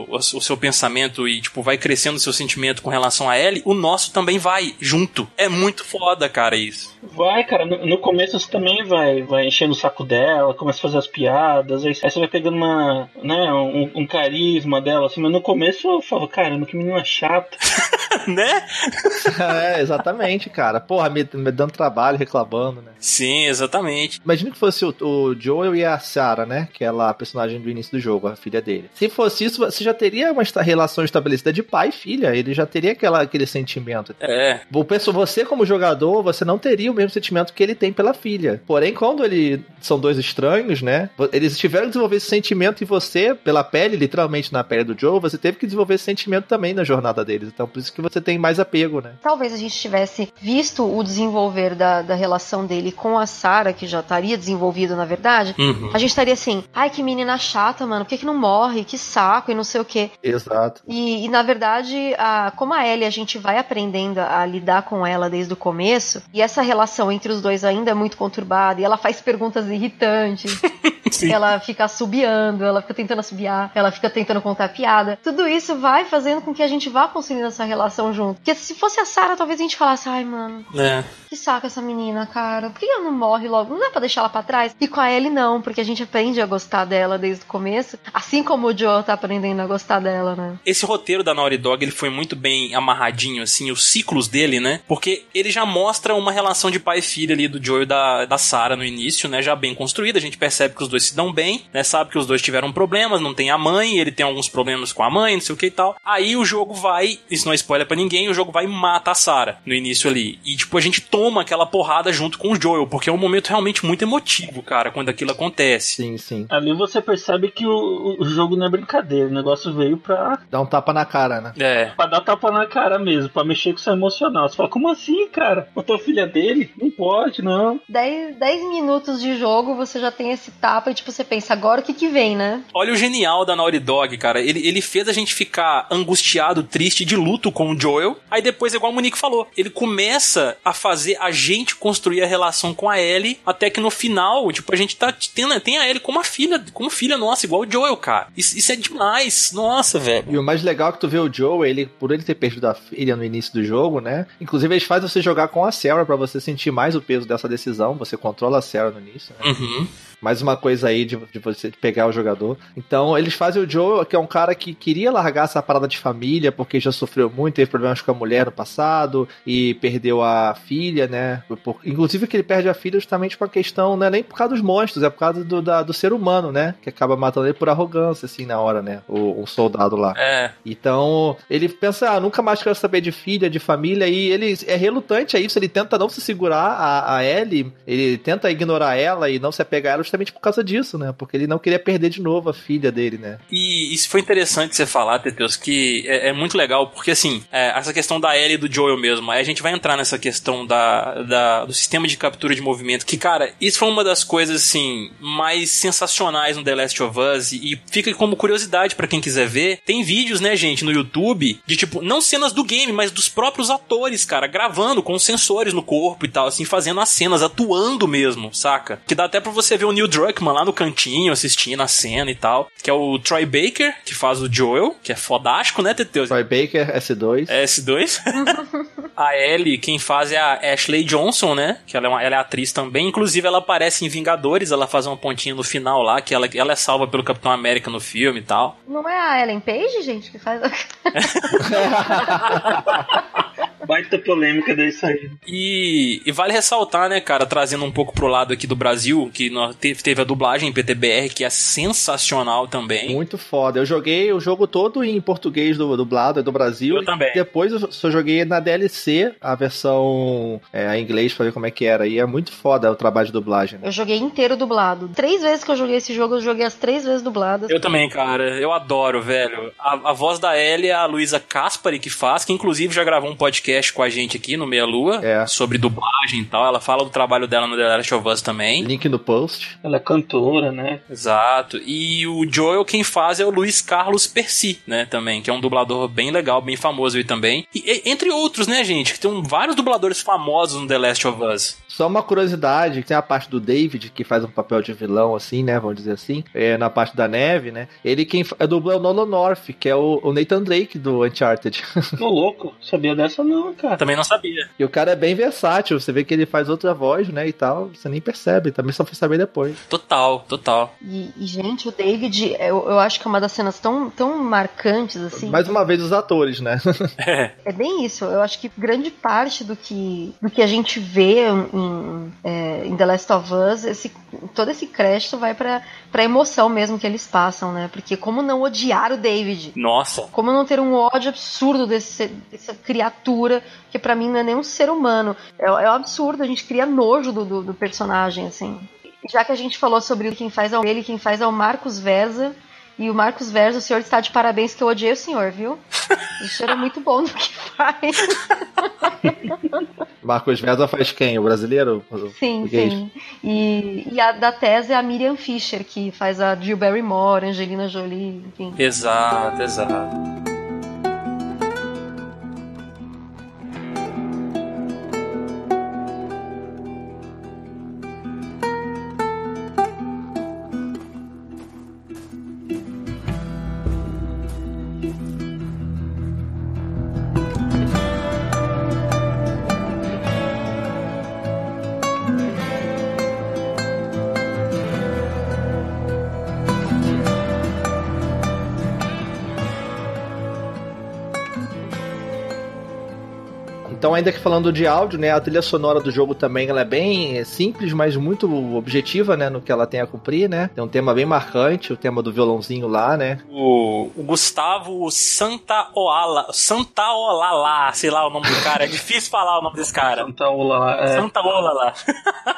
o, o seu pensamento e, tipo, vai crescendo o seu sentimento com relação a Ellie, o nosso também vai junto. É muito foda, cara, isso. Vai, cara, no, no começo você também vai, vai enchendo o saco dela, começa a fazer as piadas, aí, aí você vai pegando uma, né, um, um carisma dela, assim, mas no começo eu falo, caramba, que menina chata. né? é, exatamente, cara. Porra, me, me dando trabalho, reclamando, né? Sim, exatamente. Imagina que fosse o, o Joel e a Sarah, né? Que é lá a personagem do início do jogo, a filha dele. Se fosse isso, você já teria uma esta- relação estabelecida de pai e filha. Ele já teria aquela, aquele sentimento. É, pensar, você como jogador, você não teria mesmo sentimento que ele tem pela filha. Porém, quando ele são dois estranhos, né? Eles tiveram que desenvolver esse sentimento em você, pela pele, literalmente na pele do Joe, você teve que desenvolver esse sentimento também na jornada deles. Então, por isso que você tem mais apego, né? Talvez a gente tivesse visto o desenvolver da, da relação dele com a Sarah, que já estaria desenvolvido, na verdade, Uhum. a gente estaria assim, ai, que menina chata, mano, por que, que não morre? Que saco, e não sei o quê. Exato. E, e, na verdade, a, como a Ellie, a gente vai aprendendo a lidar com ela desde o começo, e essa relação entre os dois ainda é muito conturbada, e ela faz perguntas irritantes. Sim. Ela fica assobiando, ela fica tentando assobiar, ela fica tentando contar piada. Tudo isso vai fazendo com que a gente vá construindo essa relação junto. Porque se fosse a Sarah, talvez a gente falasse, ai, mano, É. que saco essa menina, cara. Por que ela não morre logo? Não dá pra deixar ela pra trás? E com a Ellie, não, porque a gente aprende a gostar dela desde o começo. Assim como o Joe tá aprendendo a gostar dela, né? Esse roteiro da Naughty Dog, ele foi muito bem amarradinho, assim, os ciclos dele, né? Porque ele já mostra uma relação de pai e filha ali do Joe e da, da Sarah no início, né? Já bem construída, a gente percebe que os dois se dão bem, né? Sabe que os dois tiveram problemas, não tem a mãe, ele tem alguns problemas com a mãe, não sei o que e tal. Aí o jogo vai, isso não é spoiler pra ninguém, o jogo vai e mata a Sarah no início ali. E, tipo, a gente toma aquela porrada junto com o Joel, porque é um momento realmente muito emotivo, cara, quando aquilo acontece. Sim, sim. Ali você percebe que o, o jogo não é brincadeira, o negócio veio pra, Dá um tapa na cara, né? É. pra dar tapa na cara mesmo, pra mexer com o seu emocional. Você fala, como assim, cara? Matou a filha dele? Não pode, não. 10, 10 minutos de jogo, você já tem esse tapa e, tipo, você pensa, agora o que que vem, né? Olha o genial da Naughty Dog, cara. Ele, ele fez a gente ficar angustiado, triste, de luto com o Joel. Aí depois, igual o Monique falou, ele começa a fazer a gente construir a relação com a Ellie, até que no final, tipo, a gente tá tendo, tem a Ellie como a filha, como filha nossa, igual o Joel, cara. Isso, isso é demais. Nossa, velho. E o mais legal é que tu vê o Joe, ele, por ele ter perdido a filha no início do jogo, né? Inclusive, eles fazem você jogar com a Sarah pra você sentir mais o peso dessa decisão. Você controla a Sarah no início, né? Uhum. Mais uma coisa aí de, de você pegar o jogador. Então, eles fazem o Joe, que é um cara que queria largar essa parada de família, porque já sofreu muito, teve problemas com a mulher no passado, e perdeu a filha, né? Por- inclusive que ele perde a filha justamente com a questão, não é nem por causa dos monstros, é por causa do, da- do ser humano, né? Que acaba matando ele por arrogância, assim, na hora, né? O, um soldado lá. É. Então, ele pensa, ah, nunca mais quero saber de filha, de família, e ele é relutante a isso, ele tenta não se segurar a, a Ellie, ele tenta ignorar ela e não se apegar a ela justamente por causa disso, né? Porque ele não queria perder de novo a filha dele, né? E isso foi interessante você falar, Teteus, que é, é muito legal, porque assim, é, essa questão da Ellie e do Joel mesmo, aí a gente vai entrar nessa questão da, da- do sistema de captura de movimento, que, cara, isso foi uma das coisas, assim, mais sensacionais no The Last of Us, e, fica como curiosidade pra quem quiser ver. Tem vídeos, né, gente, no YouTube, de tipo, não cenas do game, mas dos próprios atores, cara, gravando com sensores no corpo e tal, assim, fazendo as cenas, atuando mesmo, saca? Que dá até pra você ver o Neil Druckmann lá no cantinho, assistindo a cena e tal, que é o Troy Baker, que faz o Joel, que é fodástico, né, Teteus? Troy Baker, S2. É S2. a Ellie, quem faz é a Ashley Johnson, né? Que ela é, uma, ela é atriz também. Inclusive, ela aparece em Vingadores, ela faz uma pontinha no final lá, que ela, ela é salva pelo Capitão América no filme e tal. Não é a Ellen Page, gente, que faz. Baita polêmica disso aí. E, e vale ressaltar, né, cara, trazendo um pouco pro lado aqui do Brasil, que nós teve, teve a dublagem em PTBR, que é sensacional também. Muito foda. Eu joguei o jogo todo em português do dublado, é do Brasil. Eu também. Depois eu só joguei na DLC a versão é, em inglês pra ver como é que era. E é muito foda o trabalho de dublagem. Né? Eu joguei inteiro dublado. Três vezes que eu joguei esse jogo, eu joguei as três vezes dubladas. Eu também, cara. Eu adoro, velho. A, a voz da Ellie é a Luísa Caspari que faz, que inclusive já gravou um podcast com a gente aqui no Meia Lua É. sobre dublagem e tal. Ela fala do trabalho dela no The Last of Us também. Link no post. Ela é cantora, né? Exato. E o Joel quem faz é o Luiz Carlos Percy, né, também, que é um dublador bem legal, bem famoso aí também. E, e- entre outros, né, gente, que tem vários dubladores famosos no The Last of Us. Só uma curiosidade, tem a parte do David, que faz um papel de vilão, assim, né? Vamos dizer assim. É, na parte da neve, né? Ele quem fa- é dubla o Nolan North, que é o, o Nathan Drake do Uncharted. Ô, louco, sabia dessa não, cara. Também não sabia. e o cara é bem versátil. Você vê que ele faz outra voz, né? E tal. Você nem percebe. Também só foi saber depois. Total, total. E, e, gente, o David, eu, eu acho que é uma das cenas tão, tão marcantes, assim. Mais uma vez, os atores, né? É. É bem isso. Eu acho que grande parte do que, do que a gente vê em, é, em The Last of Us, esse, todo esse crédito vai pra, pra emoção mesmo que eles passam, né? Porque como não odiar o David? Nossa. Como não ter um ódio absurdo desse, dessa criatura, que para mim não é nem um ser humano. É, é um absurdo, a gente cria nojo do, do, do personagem, assim. Já que a gente falou sobre quem faz é ele, quem faz é o Marcos Verza. E o Marcos Verza, o senhor está de parabéns que eu odiei o senhor, viu? O senhor é muito bom no que faz. Marcos Verza faz quem? O brasileiro? Sim, o sim. E, e a da tese é a Miriam Fisher, que faz a Jill Barrymore, Angelina Jolie, enfim. Exato, exato. Ainda que falando de áudio, né, a trilha sonora do jogo também ela é bem simples, mas muito objetiva, né, no que ela tem a cumprir, né? Tem um tema bem marcante, o tema do violãozinho lá, né? O, o Gustavo Santaoala, Santaolala, sei lá o nome do cara, é difícil falar o nome desse cara. Santaolala, é. Santaolala.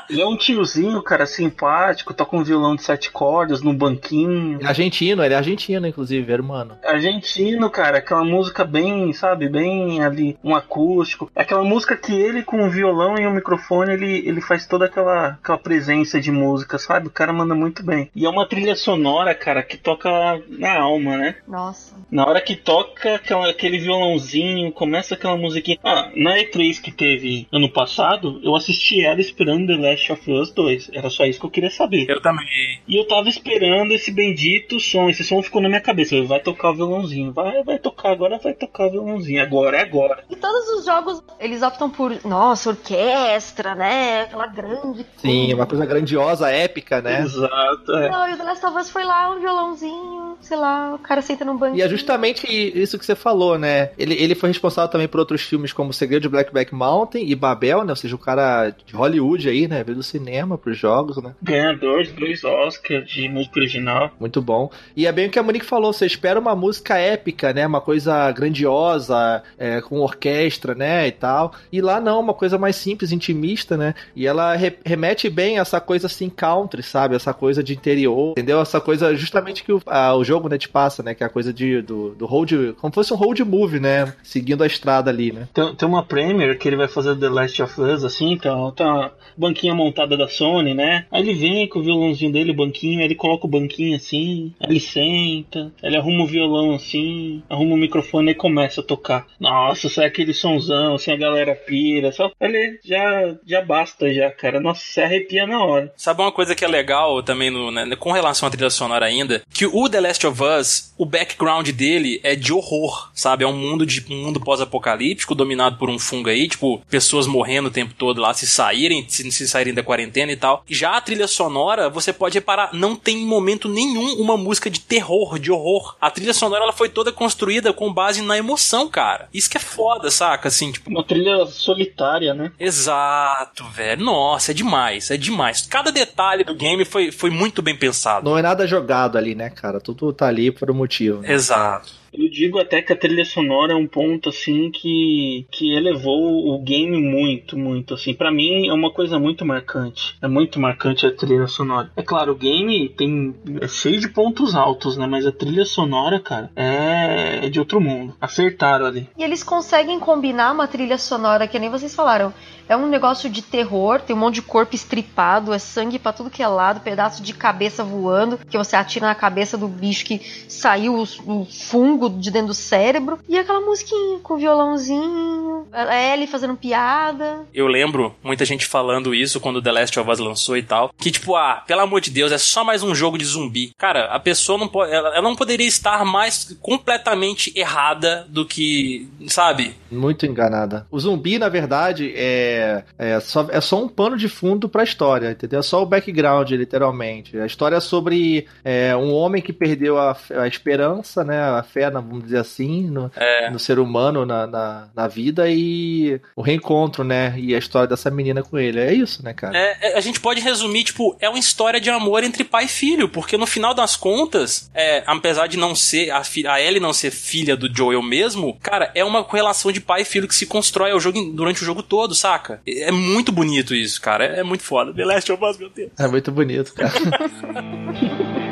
Ele é um tiozinho, cara, simpático, toca um violão de sete cordas num banquinho. É argentino, ele é argentino, inclusive, irmão. Argentino, cara, aquela música bem, sabe, bem ali, um acústico. Aquela música que ele com o violão e o microfone, ele, ele faz toda aquela, aquela presença de música, sabe? O cara manda muito bem. E é uma trilha sonora, cara, que toca na alma, né? Nossa. Na hora que toca aquela, aquele violãozinho, começa aquela musiquinha. Ah, na E3 que teve ano passado, eu assisti ela esperando The Last of Us 2. Era só isso que eu queria saber. Eu também. E eu tava esperando esse bendito som. Esse som ficou na minha cabeça. Vai tocar o violãozinho. Vai, vai tocar agora, vai tocar o violãozinho. Agora é agora. E todos os jogos, eles optam por, nossa, orquestra, né? Aquela grande. Sim, uma coisa grandiosa, épica, né? Exato. É. Não, e o The Last of Us foi lá, um violãozinho, sei lá, o cara senta num banco. E é justamente isso que você falou, né? Ele, ele foi responsável também por outros filmes como O Segredo de Blackback Mountain e Babel, né? Ou seja, o cara de Hollywood aí, né? Veio do cinema pros jogos, né? Ganhador de dois Oscars de música original. Muito bom. E é bem o que a Monique falou, você espera uma música épica, né? Uma coisa grandiosa, é, com orquestra, né? E tal. E lá não, uma coisa mais simples, intimista, né? E ela re remete bem a essa coisa assim, country, sabe? Essa coisa de interior, entendeu? Essa coisa justamente que o, a, o jogo, né, te passa, né? Que é a coisa de, do, do road, como fosse um road movie, né? Seguindo a estrada ali, né? Tem, tem uma Premiere que ele vai fazer The Last of Us, assim, então tá uma banquinha montada da Sony, né? Aí ele vem com o violãozinho dele, o banquinho, aí ele coloca o banquinho assim, aí ele senta, ele arruma o violão assim, arruma o microfone e começa a tocar. Nossa, sai aquele sonzão, assim, galera pira, só ele já, já basta já, cara. Nossa, se arrepia na hora. Sabe uma coisa que é legal também no, né, com relação à trilha sonora ainda? Que o The Last of Us, o background dele é de horror, sabe? É um mundo de um mundo pós-apocalíptico dominado por um fungo aí, tipo, pessoas morrendo o tempo todo lá se saírem, se, se saírem da quarentena e tal. Já a trilha sonora, você pode reparar, não tem em momento nenhum uma música de terror, de horror. A trilha sonora ela foi toda construída com base na emoção, cara. Isso que é foda, saca? Assim, tipo, Uma trilha solitária, né? Exato, velho. Nossa, é demais, é demais. Cada detalhe do game foi, foi muito bem pensado. Não é nada jogado ali, né, cara? Tudo tá ali por um motivo. Né? Exato. Eu digo até que a trilha sonora é um ponto assim que que elevou o game muito, muito assim. Para mim é uma coisa muito marcante. É muito marcante a trilha sonora. É claro, o game tem é cheio de pontos altos, né? Mas a trilha sonora, cara, é, é de outro mundo. Acertaram ali. E eles conseguem combinar uma trilha sonora que nem vocês falaram. É um negócio de terror, tem um monte de corpo estripado, é sangue pra tudo que é lado, pedaço de cabeça voando, que você atira na cabeça do bicho que saiu o, o fungo de dentro do cérebro. E aquela musiquinha com violãozinho, a Ellie fazendo piada. Eu lembro muita gente falando isso quando The Last of Us lançou e tal. Que tipo, ah, pelo amor de Deus, é só mais um jogo de zumbi. Cara, a pessoa não pode. Ela, ela não poderia estar mais completamente errada do que. Sabe? Muito enganada. O zumbi, na verdade, é, é, só, é só um pano de fundo pra história, entendeu? É só o background, literalmente. A história é sobre é, um homem que perdeu a, a esperança, né? A fé fé, vamos dizer assim, no, é. no ser humano, na, na, na, vida e o reencontro, né? E a história dessa menina com ele. É isso, né, cara? É, é, a gente pode resumir, tipo, é uma história de amor entre pai e filho, porque no final das contas, é, apesar de não ser a, a Ellie não ser filha do Joel mesmo, cara, é uma relação de pai e filho que se constrói ao jogo, durante o jogo todo, saca? É muito bonito isso, cara. É, é muito foda. The Last of Us, meu Deus. É muito bonito, cara.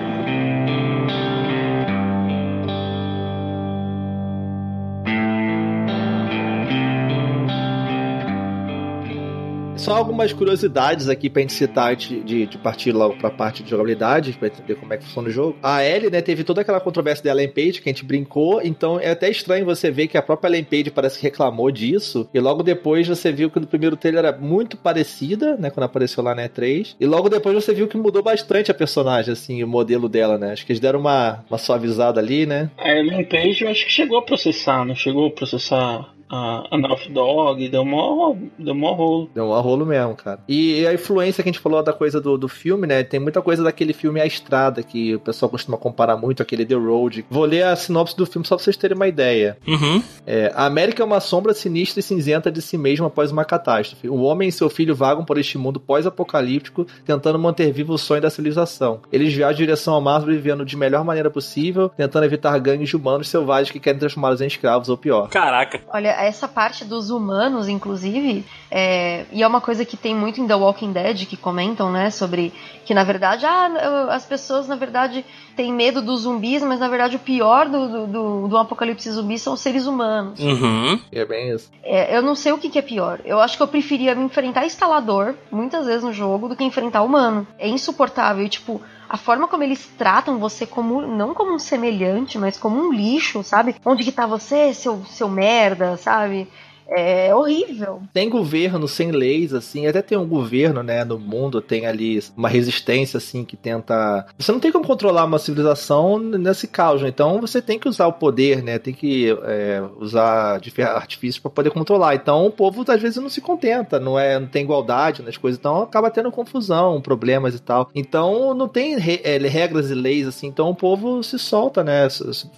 Só algumas curiosidades aqui pra gente citar antes de, de partir logo pra parte de jogabilidade, pra entender como é que funciona o jogo. A Ellie, né, teve toda aquela controvérsia da Ellen Page, que a gente brincou, então é até estranho você ver que a própria Ellen Page parece que reclamou disso, e logo depois você viu que no primeiro trailer era muito parecida, né, quando apareceu lá na E3, e logo depois você viu que mudou bastante a personagem, assim, o modelo dela, né, acho que eles deram uma, uma suavizada ali, né. A Ellen Page eu acho que chegou a processar, não chegou a processar a, a Naughty Dog, deu mó, deu mó rolo. Deu mó rolo mesmo, cara. E a influência que a gente falou da coisa do, do filme, né? Tem muita coisa daquele filme A Estrada, que o pessoal costuma comparar muito, aquele The Road. Vou ler a sinopse do filme só pra vocês terem uma ideia. Uhum. É, a América é uma sombra sinistra e cinzenta de si mesma após uma catástrofe. Um homem e seu filho vagam por este mundo pós-apocalíptico, tentando manter vivo o sonho da civilização. Eles viajam em direção ao mar, vivendo de melhor maneira possível, tentando evitar gangues de humanos selvagens que querem transformá-los em escravos ou pior. Caraca. Olha, essa parte dos humanos, inclusive, é, e é uma coisa que tem muito em The Walking Dead que comentam, né, sobre que na verdade ah, as pessoas na verdade têm medo dos zumbis, mas na verdade o pior do, do, do, do apocalipse zumbi são os seres humanos. Uhum. É bem isso. É, eu não sei o que, que, é pior. Eu acho que eu preferia enfrentar instalador muitas vezes no jogo do que enfrentar humano. É insuportável. E, tipo, a forma como eles tratam você como não como um semelhante, mas como um lixo, sabe? Onde que tá você, seu seu merda, sabe? É horrível. Tem governo sem leis, assim, até tem um governo, né, no mundo, tem ali uma resistência, assim, que tenta... Você não tem como controlar uma civilização nesse caos, né? então você tem que usar o poder, né, tem que é, usar artifícios para poder controlar. Então o povo, às vezes, não se contenta, não é, não tem igualdade nas coisas, então acaba tendo confusão, problemas e tal. Então não tem re, é, regras e leis, assim, então o povo se solta, né,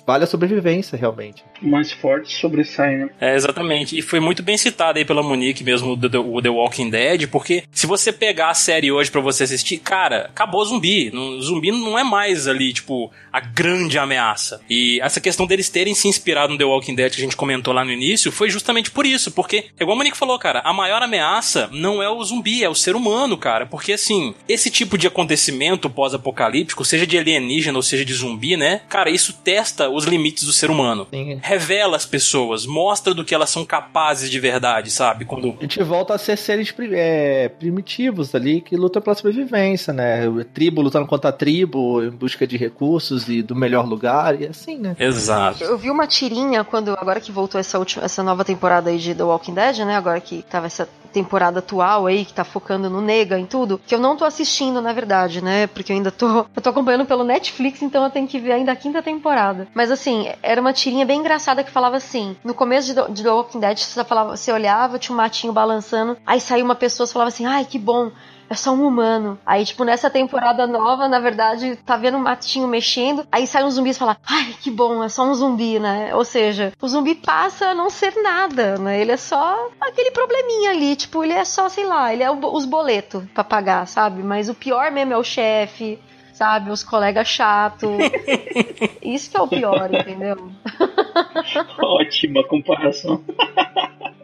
vale a sobrevivência, realmente. O mais forte sobressai, né? É, exatamente. E foi foi muito bem citado aí pela Monique mesmo, do, do, The Walking Dead, porque se você pegar a série hoje para você assistir, cara, acabou zumbi. Zumbi não é mais ali, tipo, a grande ameaça. E essa questão deles terem se inspirado no The Walking Dead que a gente comentou lá no início foi justamente por isso, porque, igual a Monique falou, cara, a maior ameaça não é o zumbi, é o ser humano, cara. Porque assim, esse tipo de acontecimento pós-apocalíptico, seja de alienígena ou seja de zumbi, né? Cara, isso testa os limites do ser humano. Sim. Revela as pessoas, mostra do que elas são capazes capazes de verdade, sabe? Quando... A gente volta a ser seres é, primitivos ali que lutam pela sobrevivência, né? Tribo lutando contra a tribo em busca de recursos e do melhor lugar e assim, né? Exato. Eu vi uma tirinha quando, agora que voltou essa, última, essa nova temporada aí de The Walking Dead, né? Agora que tava essa temporada atual aí, que tá focando no Nega em tudo, que eu não tô assistindo, na verdade, né? Porque eu ainda tô. Eu tô acompanhando pelo Netflix, então eu tenho que ver ainda a quinta temporada. Mas assim, era uma tirinha bem engraçada que falava assim: no começo de, de The Walking Dead, você, falava, você olhava, tinha um matinho balançando, aí saiu uma pessoa e falava assim: ai, que bom é só um humano. Aí, tipo, nessa temporada nova, na verdade, tá vendo um matinho mexendo, aí sai um zumbi e fala, ai, que bom, é só um zumbi, né? Ou seja, o zumbi passa a não ser nada, né? Ele é só aquele probleminha ali, tipo, ele é só, sei lá, ele é os boletos pra pagar, sabe? Mas o pior mesmo é o chefe, sabe? Os colegas chatos. Isso que é o pior, entendeu? Ótima comparação.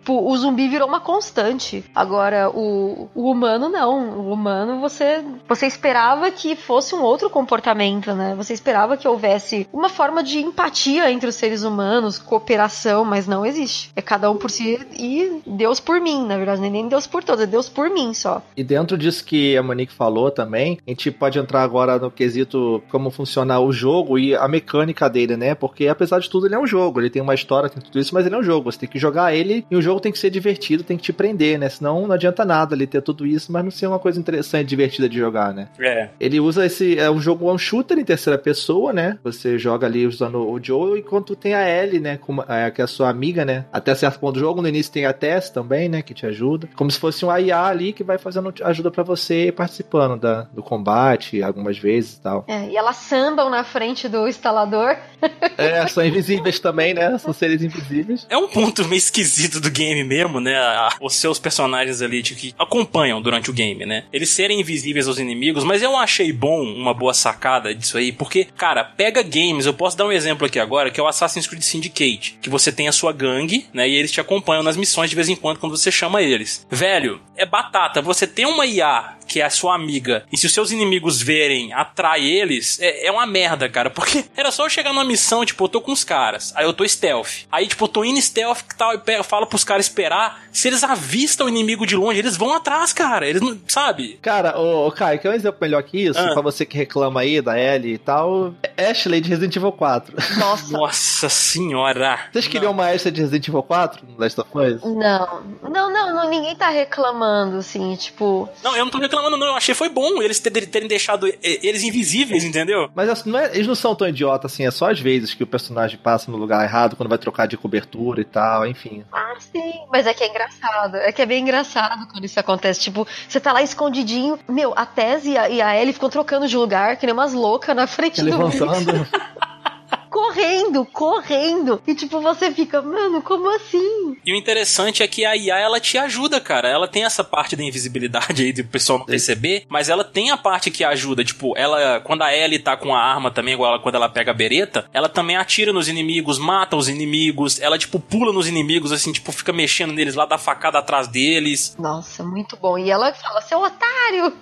Tipo, o zumbi virou uma constante. Agora, o, o humano não. O humano, você, você esperava que fosse um outro comportamento, né? Você esperava que houvesse uma forma de empatia entre os seres humanos, cooperação, mas não existe. É cada um por si e Deus por mim, na verdade. Nem Deus por todos, é Deus por mim só. E dentro disso que a Monique falou também, a gente pode entrar agora no quesito como funciona o jogo e a mecânica dele, né? Porque apesar de tudo, ele é um jogo. Ele tem uma história, tem tudo isso, mas ele é um jogo. Você tem que jogar ele e o jogo tem que ser divertido, tem que te prender, né? Senão não adianta nada ali ter tudo isso, mas não ser uma coisa interessante, divertida de jogar, né? É. Ele usa esse. É um jogo one shooter em terceira pessoa, né? Você joga ali usando o Joe, enquanto tem a Ellie, né? Com, é, que é a sua amiga, né? Até certo ponto do jogo. No início tem a Tess também, né? Que te ajuda. Como se fosse um IA ali que vai fazendo ajuda para você participando da, do combate algumas vezes e tal. É, e elas sambam na frente do instalador. É, são invisíveis também, né? São seres invisíveis. É um ponto meio esquisito do game mesmo, né? Os seus personagens ali de que acompanham durante o game, né? Eles serem invisíveis aos inimigos, mas eu achei bom, uma boa sacada disso aí, porque, cara, pega games, eu posso dar um exemplo aqui agora, que é o Assassin's Creed Syndicate, que você tem a sua gangue, né? E eles te acompanham nas missões de vez em quando quando você chama eles. Velho, é batata. Você tem uma IA que é a sua amiga, e se os seus inimigos verem, atrai eles, é, é uma merda, cara. Porque era só eu chegar numa missão, tipo, eu tô com os caras, aí eu tô stealth. Aí, tipo, eu tô indo stealth e tal, e falo pros caras esperar. Se eles avistam o inimigo de longe, eles vão atrás, cara. Eles não. Sabe? Cara, o, Kai, quer um exemplo melhor que isso? Ah. Pra você que reclama aí da Ellie e tal. Ashley de Resident Evil 4. Nossa. Nossa senhora. Vocês queriam uma Ashley de Resident Evil 4 no Last of Us? Não. não, não, não, ninguém tá reclamando, assim, tipo. Não, eu não tô reclamando, não. Eu achei foi bom eles terem, deixado e- eles invisíveis, entendeu? Mas assim, não é- eles não são tão idiotas assim, é só às vezes que o personagem passa no lugar errado, quando vai trocar de cobertura e tal, enfim. Ah, sim. Mas é que é engraçado. É que é bem engraçado quando isso acontece. Tipo, você tá lá escondidinho. Meu, a Tese e a, e a Ellie ficam trocando de lugar, que nem umas loucas na frente do Levantando. correndo, correndo. E tipo, você fica, mano, como assim? E o interessante é que a IA ela te ajuda, cara. Ela tem essa parte da invisibilidade aí do pessoal não perceber, mas ela tem a parte que ajuda. Tipo, ela, quando a Ellie tá com a arma também, igual ela, quando ela pega a bereta, ela também atira nos inimigos, mata os inimigos. Ela, tipo, pula nos inimigos, assim, tipo, fica mexendo neles lá, dá facada atrás deles. Nossa, muito bom. E ela fala, seu otário!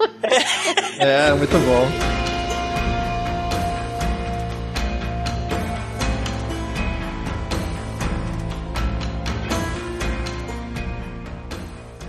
é, muito bom.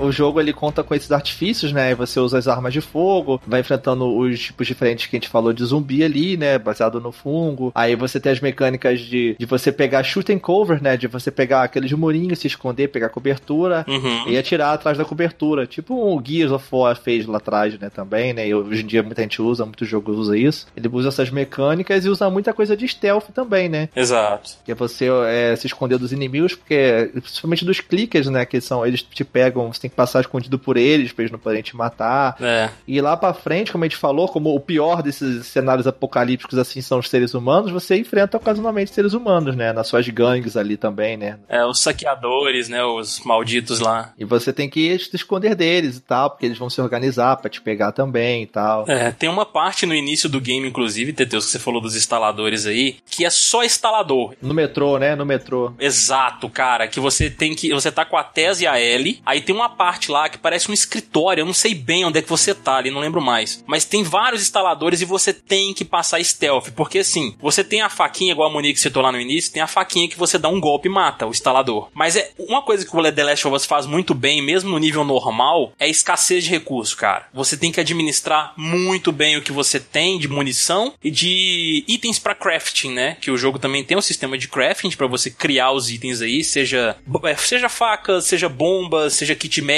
O jogo ele conta com esses artifícios, né? Você usa as armas de fogo, vai enfrentando os tipos diferentes que a gente falou de zumbi ali, né? Baseado no fungo. Aí você tem as mecânicas de, de você pegar shoot and cover, né? De você pegar aqueles murinhos, se esconder, pegar cobertura Uhum. e atirar atrás da cobertura. Tipo o Gears of War fez lá atrás, né? Também, né? E hoje em dia muita gente usa, muitos jogos usa isso. Ele usa essas mecânicas e usa muita coisa de stealth também, né? Exato. Que é você é, se esconder dos inimigos, porque principalmente dos clickers, né? Que são, eles te pegam, você tem passar escondido por eles, pra eles não poderem te matar. É. E lá pra frente, como a gente falou, como o pior desses cenários apocalípticos assim são os seres humanos, você enfrenta ocasionalmente seres humanos, né? Nas suas gangues ali também, né? É, os saqueadores, né? Os malditos lá. E você tem que se esconder deles e tal, porque eles vão se organizar pra te pegar também e tal. É, tem uma parte no início do game, inclusive, Teteus, que você falou dos instaladores aí, que é só instalador. No metrô, né? No metrô. Exato, cara, que você tem que. Você tá com a Tess e a Ellie, aí tem uma parte lá que parece um escritório, eu não sei bem onde é que você tá ali, não lembro mais. Mas tem vários instaladores e você tem que passar stealth, porque assim, você tem a faquinha, igual a Monique citou lá no início, tem a faquinha que você dá um golpe e mata o instalador. Mas é uma coisa que o The Last of Us faz muito bem, mesmo no nível normal, é escassez de recursos, cara. Você tem que administrar muito bem o que você tem de munição e de itens pra crafting, né? Que o jogo também tem um sistema de crafting pra você criar os itens aí, seja é, seja faca, seja bomba, seja kit médico,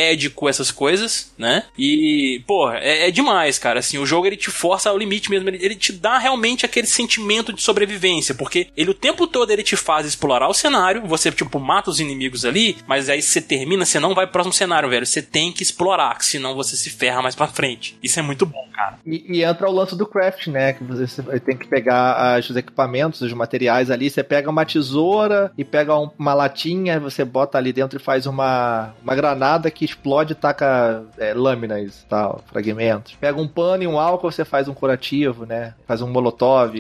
essas coisas, né? E, pô, é, é demais, cara. Assim, o jogo ele te força ao limite mesmo, ele, ele te dá realmente aquele sentimento de sobrevivência, porque ele o tempo todo ele te faz explorar o cenário, você tipo mata os inimigos ali, mas aí você termina, você não vai pro próximo cenário, velho. Você tem que explorar, senão você se ferra mais pra frente. Isso é muito bom, cara. E, e entra o lance do craft, né? Que você tem que pegar as- os equipamentos, os materiais ali. Você pega uma tesoura e pega um- uma latinha, você bota ali dentro e faz uma, uma granada que explode e taca é, lâminas e tal, fragmentos. Pega um pano e um álcool, você faz um curativo, né? Faz um molotov.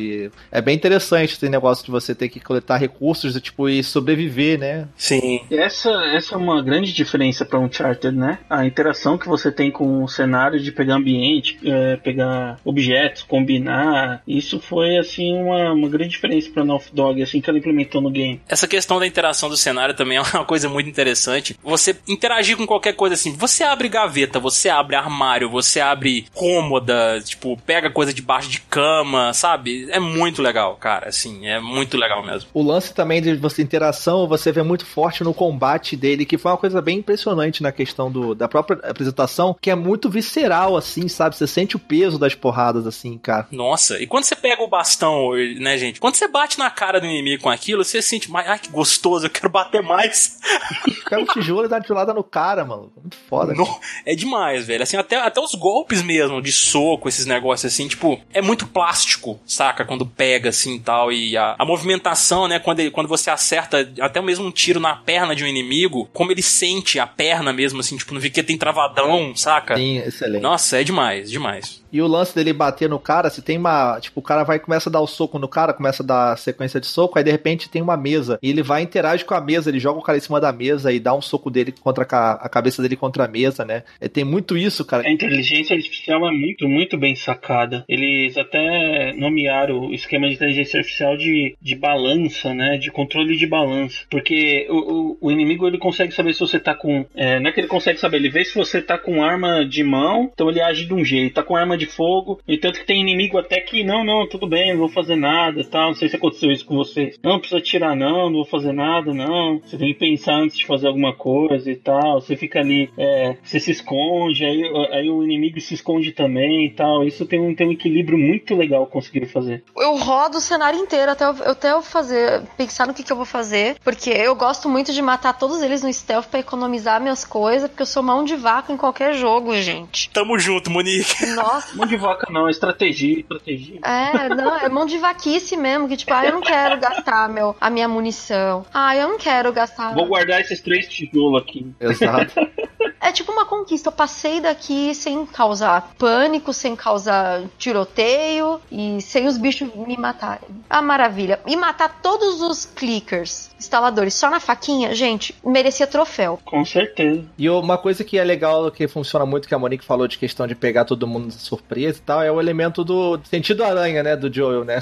É bem interessante esse negócio de você ter que coletar recursos tipo, e sobreviver, né? Sim. Essa, essa é uma grande diferença para Uncharted, né? A interação que você tem com o cenário de pegar ambiente, é, pegar objetos, combinar. Isso foi, assim, uma, uma grande diferença para Naughty Dog, assim, que ela implementou no game. Essa questão da interação do cenário também é uma coisa muito interessante. Você interagir com qualquer qualquer coisa assim. Você abre gaveta, você abre armário, você abre cômoda, tipo, pega coisa debaixo de cama, sabe? É muito legal, cara, assim, é muito legal mesmo. O lance também de você interação, você vê muito forte no combate dele, que foi uma coisa bem impressionante na questão do, da própria apresentação, que é muito visceral, assim, sabe? Você sente o peso das porradas, assim, cara. Nossa, e quando você pega o bastão, né, gente? Quando você bate na cara do inimigo com aquilo, você sente mais, ai, que gostoso, eu quero bater mais. Pega o tijolo e dá uma tijolada no cara, mano. Muito foda. No, é demais, velho. Assim, até, até os golpes mesmo, de soco, esses negócios assim, tipo, é muito plástico, saca? Quando pega assim e tal. E a, a movimentação, né? Quando, ele, quando você acerta até mesmo um tiro na perna de um inimigo, como ele sente a perna mesmo, assim, tipo, não vi que tem travadão, saca? Sim, excelente. Nossa, é demais, demais. E o lance dele bater no cara, se tem uma. Tipo, o cara vai começa a dar o soco no cara, começa a dar sequência de soco, aí de repente tem uma mesa. E ele vai interage com a mesa, ele joga o cara em cima da mesa e dá um soco dele contra a, a cabeça dele contra a mesa, né? E tem muito isso, cara. A inteligência artificial é muito, muito bem sacada. Eles até nomearam o esquema de inteligência artificial de, de balança, né? De controle de balança. Porque o, o, o inimigo ele consegue saber se você tá com. É, não é que ele consegue saber, ele vê se você tá com arma de mão, então ele age de um jeito. Tá com arma de fogo, e tanto que tem inimigo até que não, não, tudo bem, não vou fazer nada tal. Não sei se aconteceu isso com vocês. Não, precisa tirar, não, não vou fazer nada, não. Você tem que pensar antes de fazer alguma coisa e tal. Você fica ali, é, você se esconde, aí, aí o inimigo se esconde também e tal. Isso tem um, tem um equilíbrio muito legal conseguir fazer. Eu rodo o cenário inteiro até eu, até eu fazer, pensar no que, que eu vou fazer, porque eu gosto muito de matar todos eles no stealth pra economizar minhas coisas, porque eu sou mão de vaca em qualquer jogo, gente. Tamo junto, Monique. Nossa. Mão de vaca não, é estratégia, estratégia. É, não, é mão de vaquice mesmo, que tipo, ah, eu não quero gastar meu, a minha munição. Ah, eu não quero gastar. Vou guardar esses três tijolos aqui. Exato. É tipo uma conquista. Eu passei daqui sem causar pânico, sem causar tiroteio e sem os bichos me matarem. Ah, maravilha. E matar todos os clickers, instaladores, só na faquinha, gente, merecia troféu. Com certeza. E uma coisa que é legal, que funciona muito, que a Monique falou de questão de pegar todo mundo surpresa e tal, é o elemento do sentido aranha, né, do Joel, né?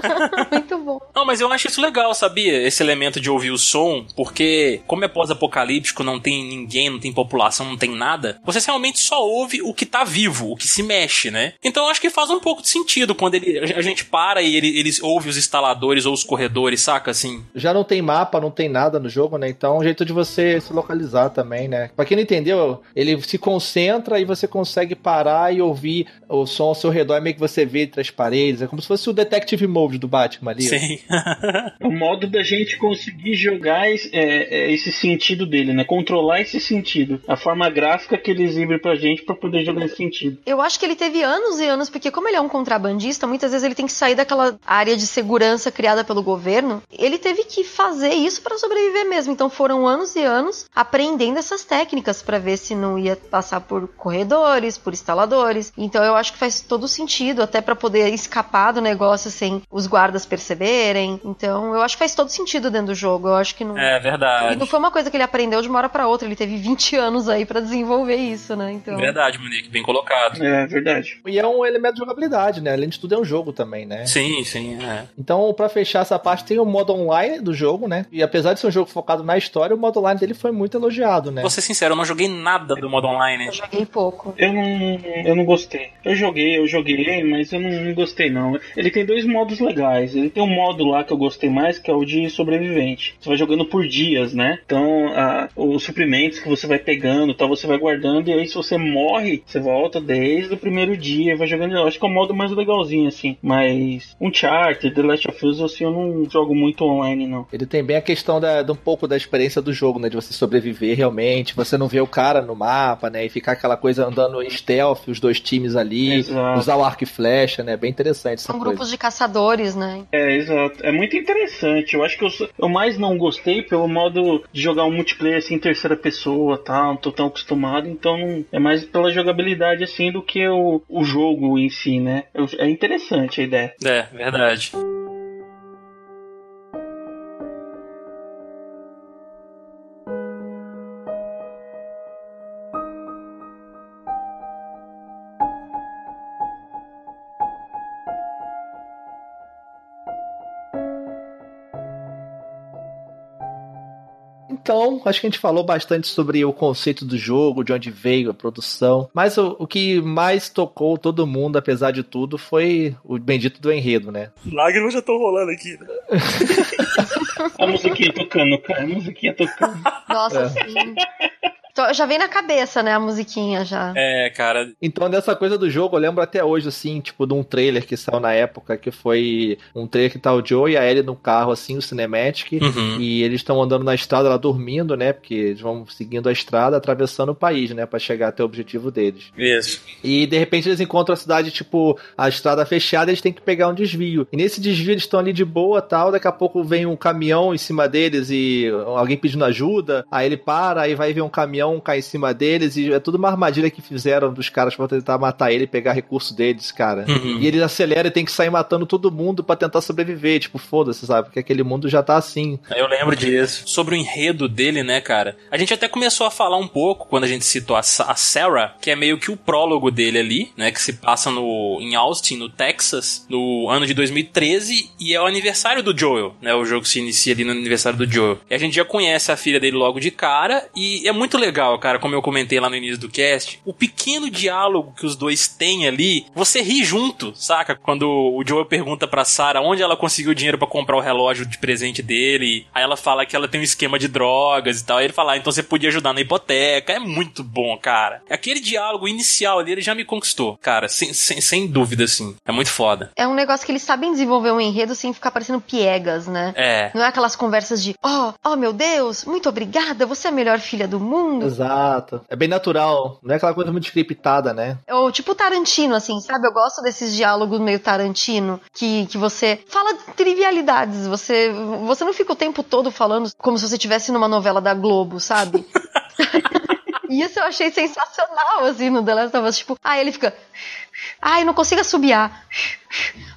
Muito bom. Não, mas eu acho isso legal, sabia? Esse elemento de ouvir o som, porque como é pós-apocalíptico, não tem ninguém, não tem população, não tem nada, você realmente só ouve o que tá vivo, o que se mexe, né? Então eu acho que faz um pouco de sentido quando ele, a gente para e ele, eles ouve os instaladores ou os corredores, saca? Assim. Já não tem mapa, não tem nada no jogo, né? Então é um jeito de você se localizar também, né? Pra quem não entendeu, ele se concentra e você consegue parar e ouvir o som ao seu redor, é meio que você vê entre as paredes. É como se fosse o Detective Mode do Batman ali. Sim. o modo da gente conseguir jogar esse, é, é esse sentido dele, né? Controlar esse sentido. A forma gráfica que ele exibe pra gente pra poder jogar esse sentido. Eu acho que ele teve anos e anos, porque como ele é um contrabandista, muitas vezes ele tem que sair daquela área de segurança criada pelo governo. Ele teve que fazer isso para sobreviver mesmo. Então foram anos e anos aprendendo essas técnicas para ver se não ia passar por corredores, por instaladores. Então eu acho que faz todo sentido, até para poder escapar do negócio sem os guardas perceberem. Então eu acho que faz todo sentido dentro do jogo. Eu acho que não. É verdade. E não foi uma coisa que ele aprendeu de uma hora para outra. Ele teve 20 anos aí para desenvolver isso, né? Então. Verdade, Monique, bem colocado. É verdade. E é um elemento de jogabilidade, né? Além de tudo, é um jogo também, né? Sim, sim, é. Então, para fechar essa parte, tem o modo online do jogo, né? E apesar de ser um jogo focado na história, o modo online dele foi muito elogiado, né? Vou ser sincero, eu não joguei nada do modo online. Eu joguei pouco. Eu não, eu não gostei. Eu joguei, eu joguei, mas eu não, não gostei não. Ele tem dois modos legais. Ele tem um modo lá que eu gostei mais, que é o de sobrevivente. Você vai jogando por dias, né? Então, a, os suprimentos que você vai pegando, tal, você vai guardando e aí se você morre, você volta desde o primeiro dia, vai jogando. Eu acho que é o modo mais legalzinho assim. Mas Uncharted, The Last of Us, assim, eu não jogo muito online não. Ele tem bem a questão da, de um pouco da experiência do jogo, né? De você sobreviver realmente, você não vê o cara no mapa, né? E ficar aquela coisa andando em stealth, os dois times ali, Exato. usar o arco e flecha, né? Bem interessante essa São coisa. grupos de caçadores, né? É, exato. É muito interessante. Eu acho que eu, eu mais não gostei pelo modo de jogar um multiplayer assim em terceira pessoa, tá? Não tô tão acostumado, então é mais pela jogabilidade assim do que o, o jogo em si, né? Eu- é interessante a ideia. É, verdade. Então, acho que a gente falou bastante sobre o conceito do jogo, de onde veio a produção. Mas o, o que mais tocou todo mundo, apesar de tudo, foi o bendito do enredo, né? Lágrimas já estão rolando aqui. Né? a musiquinha tocando, cara. A musiquinha tocando. Nossa, é. sim. Já vem na cabeça, né, a musiquinha já. É, cara. Então, dessa coisa do jogo, eu lembro até hoje, assim, tipo, de um trailer que saiu na época, que foi um trailer que tá o Joe e a Ellie no carro, assim, o Cinematic, uhum. e eles estão andando na estrada lá dormindo, né, porque eles vão seguindo a estrada, atravessando o país, né, para chegar até o objetivo deles. Isso. E, de repente, eles encontram a cidade, tipo, a estrada fechada, eles têm que pegar um desvio. E nesse desvio eles estão ali de boa, tal, daqui a pouco vem um caminhão em cima deles e alguém pedindo ajuda, aí ele para, aí vai ver um caminhão caminhão cai em cima deles e é tudo uma armadilha que fizeram dos caras pra tentar matar ele e pegar recurso deles, cara. Uhum. E ele acelera e tem que sair matando todo mundo para tentar sobreviver. Tipo, foda-se, sabe? Porque aquele mundo já tá assim. Eu lembro disso. Sobre o enredo dele, né, cara? A gente até começou a falar um pouco quando a gente citou a, a Sarah, que é meio que o prólogo dele ali, né? Que se passa no, em Austin, no Texas, no ano de 2013, e é o aniversário do Joel, né? O jogo se inicia ali no aniversário do Joel. E a gente já conhece a filha dele logo de cara, e é muito legal legal, cara, como eu comentei lá no início do cast, o pequeno diálogo que os dois têm ali, você ri junto, saca? Quando o Joel pergunta pra Sarah onde ela conseguiu dinheiro para comprar o relógio de presente dele, aí ela fala que ela tem um esquema de drogas e tal, aí ele fala, ah, então você podia ajudar na hipoteca, é muito bom, cara. Aquele diálogo inicial ali, ele já me conquistou, cara, sem, sem, sem dúvida, assim, é muito foda. É um negócio que eles sabem desenvolver um enredo sem ficar parecendo piegas, né? É. Não é aquelas conversas de, oh, oh meu Deus, muito obrigada, você é a melhor filha do mundo. Exato. É bem natural. Não é aquela coisa muito scriptada, né? Ou tipo Tarantino, assim, sabe? Eu gosto desses diálogos meio Tarantino, que, que você fala de trivialidades. Você, você não fica o tempo todo falando como se você estivesse numa novela da Globo, sabe? Isso eu achei sensacional, assim, no The Last of Us. Tipo, aí ele fica. Ai, não consigo assobiar.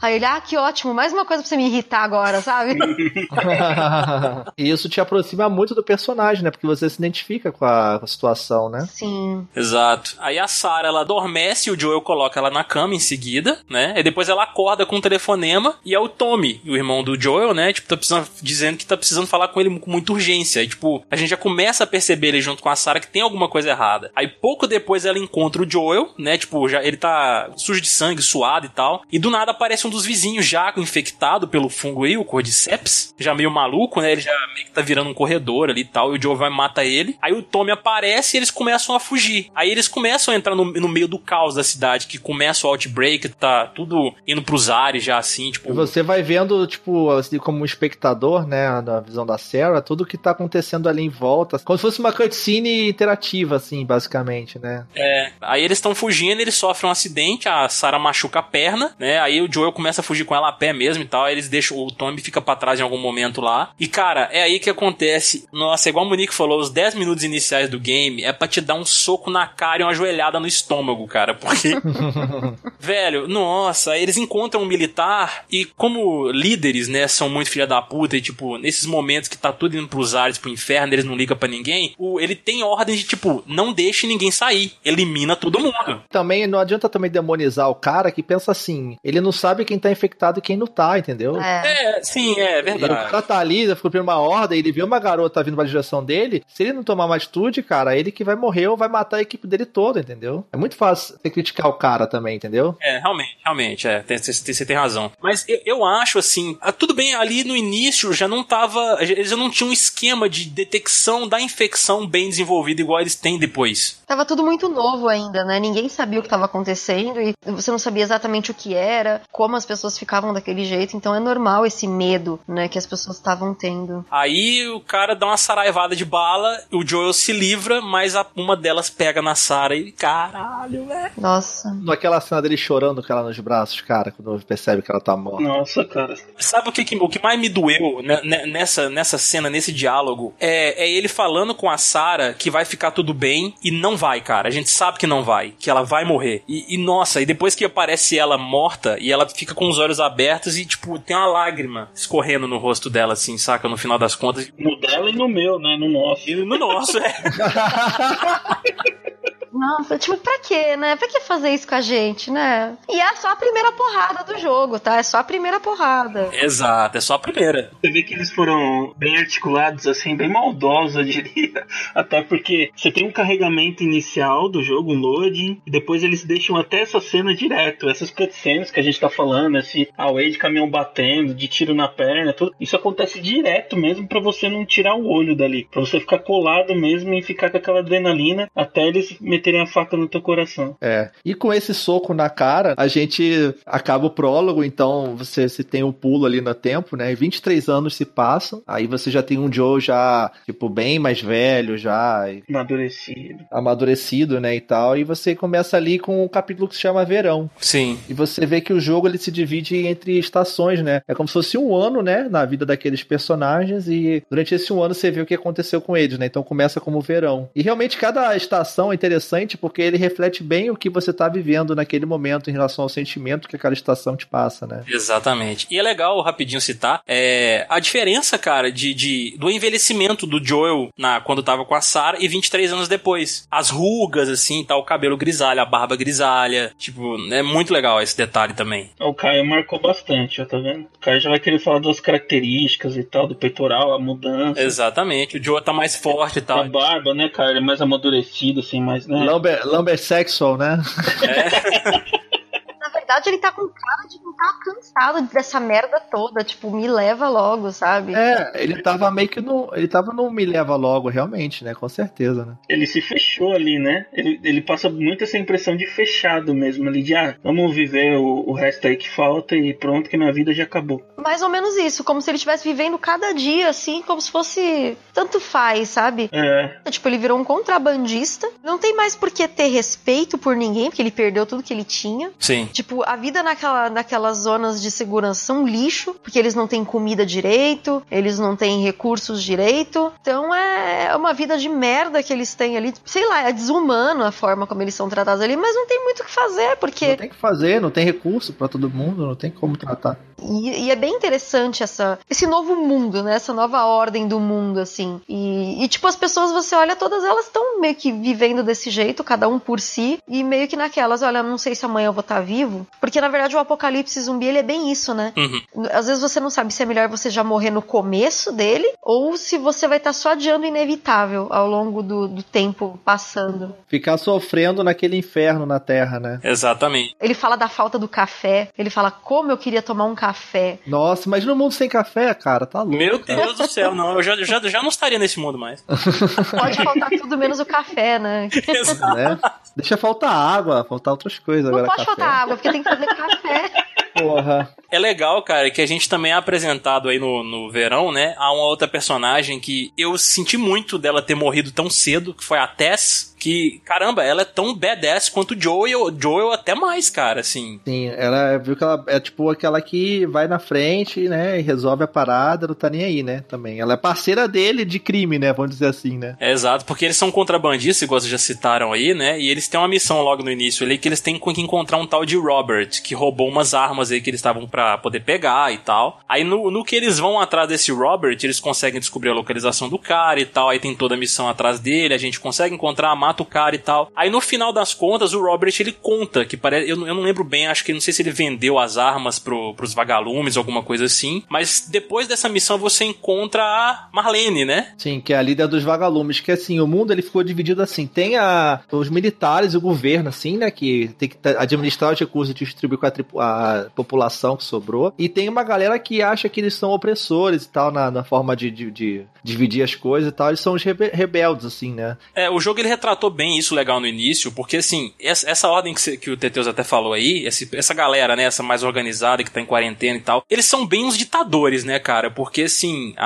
Aí ele, ah, que ótimo, mais uma coisa pra você me irritar agora, sabe? e isso te aproxima muito do personagem, né? Porque você se identifica com a, com a situação, né? Sim. Exato. Aí a Sarah, ela adormece e o Joel coloca ela na cama em seguida, né? E depois ela acorda com um telefonema e é o Tommy, o irmão do Joel, né? Tipo, tá precisando, dizendo que tá precisando falar com ele com muita urgência. E, tipo, a gente já começa a perceber ele junto com a Sarah que tem alguma coisa errada. Aí pouco depois ela encontra o Joel, né? Tipo, já ele tá sujo de sangue, suado e tal. E do nada aparece um dos vizinhos já infectado pelo fungo aí, o Cordyceps, já meio maluco, né? Ele já meio que tá virando um corredor ali e tal, e o Joe vai matar ele. Aí o Tommy aparece e eles começam a fugir. Aí eles começam a entrar no, no meio do caos da cidade, que começa o outbreak, tá tudo indo pros ares já assim, tipo... E você vai vendo, tipo, assim, como espectador, né, na visão da Sarah, tudo que tá acontecendo ali em volta, como se fosse uma cutscene interativa, assim, basicamente, né? É, aí eles estão fugindo, eles sofrem um acidente, a Sarah machuca a perna, né, aí o Joel começa a fugir com ela a pé mesmo e tal. Aí eles deixam. O Tommy fica para trás em algum momento lá. E, cara, é aí que acontece. Nossa, igual o Monique falou, os 10 minutos iniciais do game é pra te dar um soco na cara e uma joelhada no estômago, cara. Porque. velho, nossa, eles encontram um militar e, como líderes, né, são muito filha da puta e, tipo, nesses momentos que tá tudo indo pros ares, pro inferno, eles não ligam para ninguém, o, ele tem ordem de, tipo, não deixe ninguém sair. Elimina todo mundo. Também não adianta também demonizar o cara que pensa assim, ele não sabe quem tá infectado e quem não tá, entendeu? É, é sim, é verdade. o cara tá ali, cumprindo uma ordem, ele vê uma garota vindo pra direção dele, se ele não tomar uma atitude, cara, ele que vai morrer ou vai matar a equipe dele toda, entendeu? É muito fácil você criticar o cara também, entendeu? É, realmente, realmente, é, você tem razão. Mas eu, eu acho, assim, ah, tudo bem, ali no início já não tava, eles já não tinham um esquema de detecção da infecção bem desenvolvido igual eles têm depois. Tava tudo muito novo ainda, né? Ninguém sabia o que estava acontecendo e você não sabia exatamente o que era, como as pessoas ficavam daquele jeito, então é normal esse medo, né, que as pessoas estavam tendo. Aí o cara dá uma saraivada de bala, o Joel se livra, mas a, uma delas pega na Sarah e caralho, velho. Nossa. Naquela cena dele chorando com ela nos braços, cara, quando percebe que ela tá morta. Nossa, cara. Sabe o que, o que mais me doeu nessa, nessa cena, nesse diálogo? É, é ele falando com a Sarah que vai ficar tudo bem e não vai, cara. A gente sabe que não vai, que ela vai morrer. E, e nossa, e depois que aparece ela morta e ela fica com os olhos abertos e, tipo, tem uma lágrima escorrendo no rosto dela, assim, saca? No final das contas. No dela e no meu, né? No nosso. E no nosso, é. Nossa, tipo, pra quê, né? Pra que fazer isso com a gente, né? E é só a primeira porrada do jogo, tá? É só a primeira porrada. Exato, é só a primeira. Você vê que eles foram bem articulados, assim, bem maldosos, eu diria. Até porque você tem um carregamento inicial do jogo, um loading, e depois eles deixam até essa cena direto. Essas cutscenes que a gente tá falando, esse away de caminhão batendo, de tiro na perna, tudo. Isso acontece direto mesmo para você não tirar o olho dali. Pra você ficar colado mesmo e ficar com aquela adrenalina até eles meterem a faca no teu coração. É. E com esse soco na cara, a gente acaba o prólogo, então você se tem um pulo ali no tempo, né? 23 anos se passam, aí você já tem um Joe já, tipo, bem mais velho, já Amadurecido. amadurecido, né, e tal, e você começa ali com um capítulo que se chama Verão. Sim. E você vê que o jogo ele se divide entre estações, né? É como se fosse um ano, né, na vida daqueles personagens e durante esse um ano você vê o que aconteceu com eles, né? Então começa como verão. E realmente cada estação é interessante porque ele reflete bem o que você tá vivendo naquele momento em relação ao sentimento que aquela estação te passa, né? Exatamente. E é legal, rapidinho citar, é, a diferença, cara, de, de- do envelhecimento do Joel na, quando tava com a Sarah e 23 anos depois. As rugas, assim, tá, o cabelo grisalho, a barba grisalha. Tipo, é muito legal esse detalhe também. O Caio marcou bastante, ó, tá vendo? O Caio já vai querer falar das características e tal, do peitoral, a mudança. Exatamente. O Joel tá mais forte e tal. A barba, né, cara? Ele é mais amadurecido, assim, mais, né? Lumber, lumber sexual, né? Na verdade, ele tá com cara de não tá cansado dessa merda toda. Tipo, me leva logo, sabe? É, ele tava meio que no. Ele tava no Me Leva Logo, realmente, né? Com certeza, né? Ele se fechou ali, né? Ele, ele passa muito essa impressão de fechado mesmo ali, de ah, vamos viver o, o resto aí que falta e pronto, que minha vida já acabou. Mais ou menos isso, como se ele estivesse vivendo cada dia, assim, como se fosse. Tanto faz, sabe? É, Tipo, ele virou um contrabandista. Não tem mais por que ter respeito por ninguém, porque ele perdeu tudo que ele tinha. Sim. Tipo, a vida naquela, naquelas zonas de segurança um lixo, porque eles não têm comida direito, eles não têm recursos direito. Então é é uma vida de merda que eles têm ali. Sei lá, é desumano a forma como eles são tratados ali, mas não tem muito o que fazer, Não porque. tem o que fazer, não tem recurso pra todo mundo, não tem como tratar. E, e é bem interessante essa, esse novo mundo, né? Essa nova ordem do mundo, assim. E, e, tipo, as pessoas, você olha, todas elas estão meio que vivendo desse jeito, cada um por si, e meio que naquelas, olha, não sei se amanhã eu vou estar vivo. Porque, na verdade, o apocalipse zumbi, ele é bem isso, né? Uhum. Às vezes você não sabe se é melhor você já morrer no começo dele, ou se você vai estar só adiando o inevitável ao longo do, do tempo passando. Ficar sofrendo naquele inferno na Terra, né? Exatamente. Ele fala da falta do café, ele fala como eu queria tomar um café. Nossa, mas no mundo sem café, cara, tá louco. Meu Deus do céu, não. Eu já, já, já não estaria nesse mundo mais. Pode faltar tudo menos o café, né? Exato. Né? Deixa faltar água, faltar outras coisas Não agora. pode café. faltar água, porque tem que fazer café. Porra. É legal, cara, que a gente também é apresentado aí no, no verão, né? A uma outra personagem que eu senti muito dela ter morrido tão cedo, que foi a Tess. Que, caramba, ela é tão badass quanto o Joel, Joel até mais, cara, assim. Sim, ela viu que ela é tipo aquela que vai na frente, né, e resolve a parada, não tá nem aí, né, também. Ela é parceira dele de crime, né, vamos dizer assim, né. É exato, porque eles são contrabandistas, igual vocês já citaram aí, né? E eles têm uma missão logo no início ali que eles têm que encontrar um tal de Robert, que roubou umas armas aí que eles estavam pra poder pegar e tal. Aí no, no que eles vão atrás desse Robert, eles conseguem descobrir a localização do cara e tal. Aí tem toda a missão atrás dele, a gente consegue encontrar, mata o cara e tal. Aí no final das contas, o Robert ele conta que parece. Eu, não- eu não lembro bem, acho que não sei se ele vendeu as armas pro, pros vagalumes, alguma coisa assim. Mas depois dessa missão você encontra a Marlene, né? Sim, que é a líder dos vagalumes, que assim, o mundo ele ficou dividido assim, tem a, os militares, o governo, assim, né, que tem que administrar os recursos e distribuir com a, a população que sobrou, e tem uma galera que acha que eles são opressores e tal, na, na forma de, de- de dividir as coisas e tal, eles são os rebe- rebeldes, assim, né. É, o jogo ele retratou bem isso legal no início, porque assim, essa, essa ordem que, cê- que o Teteus até falou aí, esse- essa galera, né, essa mais organizada que tá em quarentena e tal, eles são bem uns ditadores, né, cara? Porque assim, a-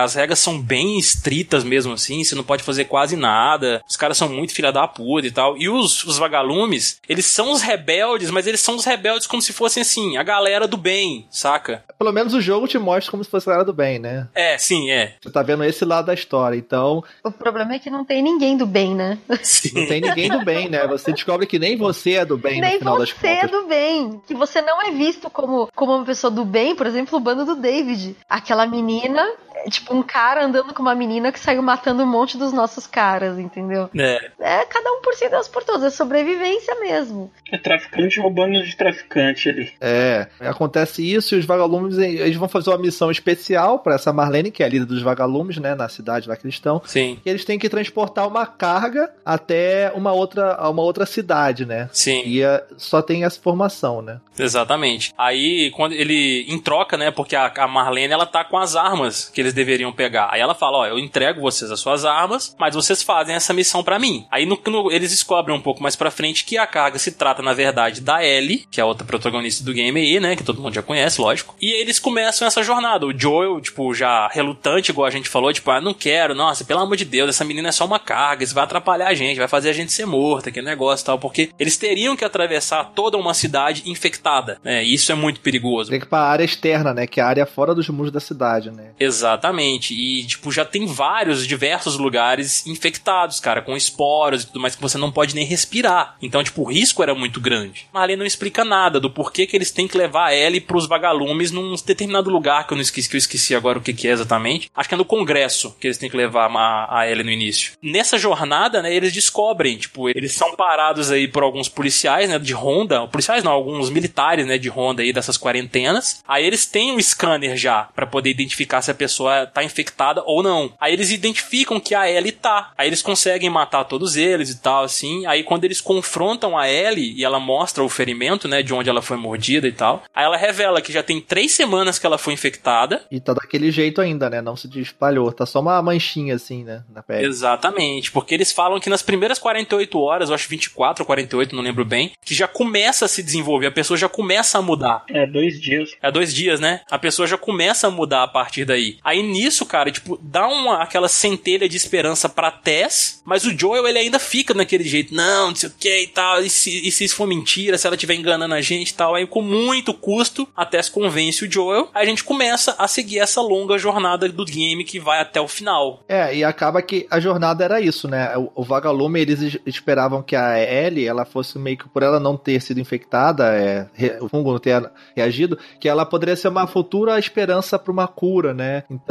a- as regras são bem estritas mesmo assim, você não pode fazer quase nada, os caras são muito filha da puta e tal. E os, os vagalumes, eles são os rebeldes, mas eles são os rebeldes como se fossem assim, a galera do bem, saca? Pelo menos o jogo te mostra como se fosse a galera do bem, né. É, sim, é. Você tá vendo esse lado da história, então O problema é que não tem ninguém do bem, né? Sim. não tem ninguém do bem, né. Você descobre que nem você é do bem no Nem final das você é contas. do bem. Que você não é visto como, como uma pessoa do bem, por exemplo, o bando do David. Aquela menina é tipo um cara andando com uma menina que saiu matando um monte dos nossos caras, entendeu? É. É cada um por si, Deus por todos. É sobrevivência mesmo. É traficante roubando de traficante ali. É, acontece isso e os vagalumes eles vão fazer uma missão especial pra essa Marlene, que é a líder dos vagalumes, né, na cidade lá que eles estão. Sim. E eles têm que transportar uma carga até uma outra, uma outra cidade, né? Sim. E é, só tem essa formação, né? Exatamente. Aí, quando ele, em troca, né, porque a, a Marlene, ela tá com as armas que eles deveriam pegar. Aí ela fala, ó, eu entrego vocês as suas armas, mas vocês fazem essa missão pra mim. Aí no, no- eles descobrem um pouco mais pra frente que a carga se trata, na verdade, da Ellie, que é a outra protagonista do game aí, né, que todo mundo já conhece, lógico. E eles começam essa jornada. O Joel, tipo, já relutante, igual a gente falou, tipo, ah, não quero, nossa, pelo amor de Deus, essa menina é só uma carga, isso vai atrapalhar a gente, vai fazer a gente ser morta, que negócio e tal, porque eles teriam que atravessar toda uma cidade infectada, né, e isso é muito perigoso. Tem que ir pra área externa, né? Que é a área fora dos muros da cidade, né? Exatamente. E, tipo, já tem vários, diversos lugares infectados, cara, com esporos e tudo mais que você não pode nem respirar. Então, tipo, o risco era muito grande. Ali não explica nada do porquê que eles têm que levar a Ellie pros vagalumes num determinado lugar que eu não esqueci, que eu esqueci agora o que, que é exatamente. Acho que é no Congresso que eles têm que levar a, a Ellie no início. Nessa jornada, né, eles descobrem, tipo, eles são parados aí por alguns policiais, né, de ronda. Policiais não, alguns militares, né, de ronda aí dessas quarentenas. Aí eles têm o scanner já pra poder identificar se a pessoa tá infectada ou não. Aí eles identificam que a Ellie tá. Aí eles conseguem matar todos eles e tal, assim. Aí quando eles confrontam a Ellie e ela mostra o ferimento, né, de onde ela foi mordida e tal. Aí ela revela que já tem três semanas que ela foi infectada. E tá daquele jeito ainda, né? Não se espalhou. Tá só uma manchinha assim, né? Na pele. Exatamente, porque eles falam que nas primeiras 48 horas, eu acho 24 ou 48, não lembro bem, que já começa a se desenvolver, a pessoa já começa a mudar. É, dois dias. É dois dias, né? A pessoa já começa a mudar a partir daí. Aí nisso, cara, tipo, dá uma, aquela centelha de esperança pra Tess, mas o Joel, ele ainda fica naquele jeito, não, não sei o que e tal, e se, e se isso for mentira, se ela estiver enganando a gente e tal. Aí com muito custo, a Tess convence o Joel, aí a gente começa a seguir essa longa jornada do game que vai até o final. É, e acaba que a jornada era isso, né? O, o vagalume, eles es- esperavam que a Ellie, ela fosse meio que por ela não ter sido infectada, é, o fungo não ter reagido, que ela poderia ser uma futura esperança para uma cura, né? Então,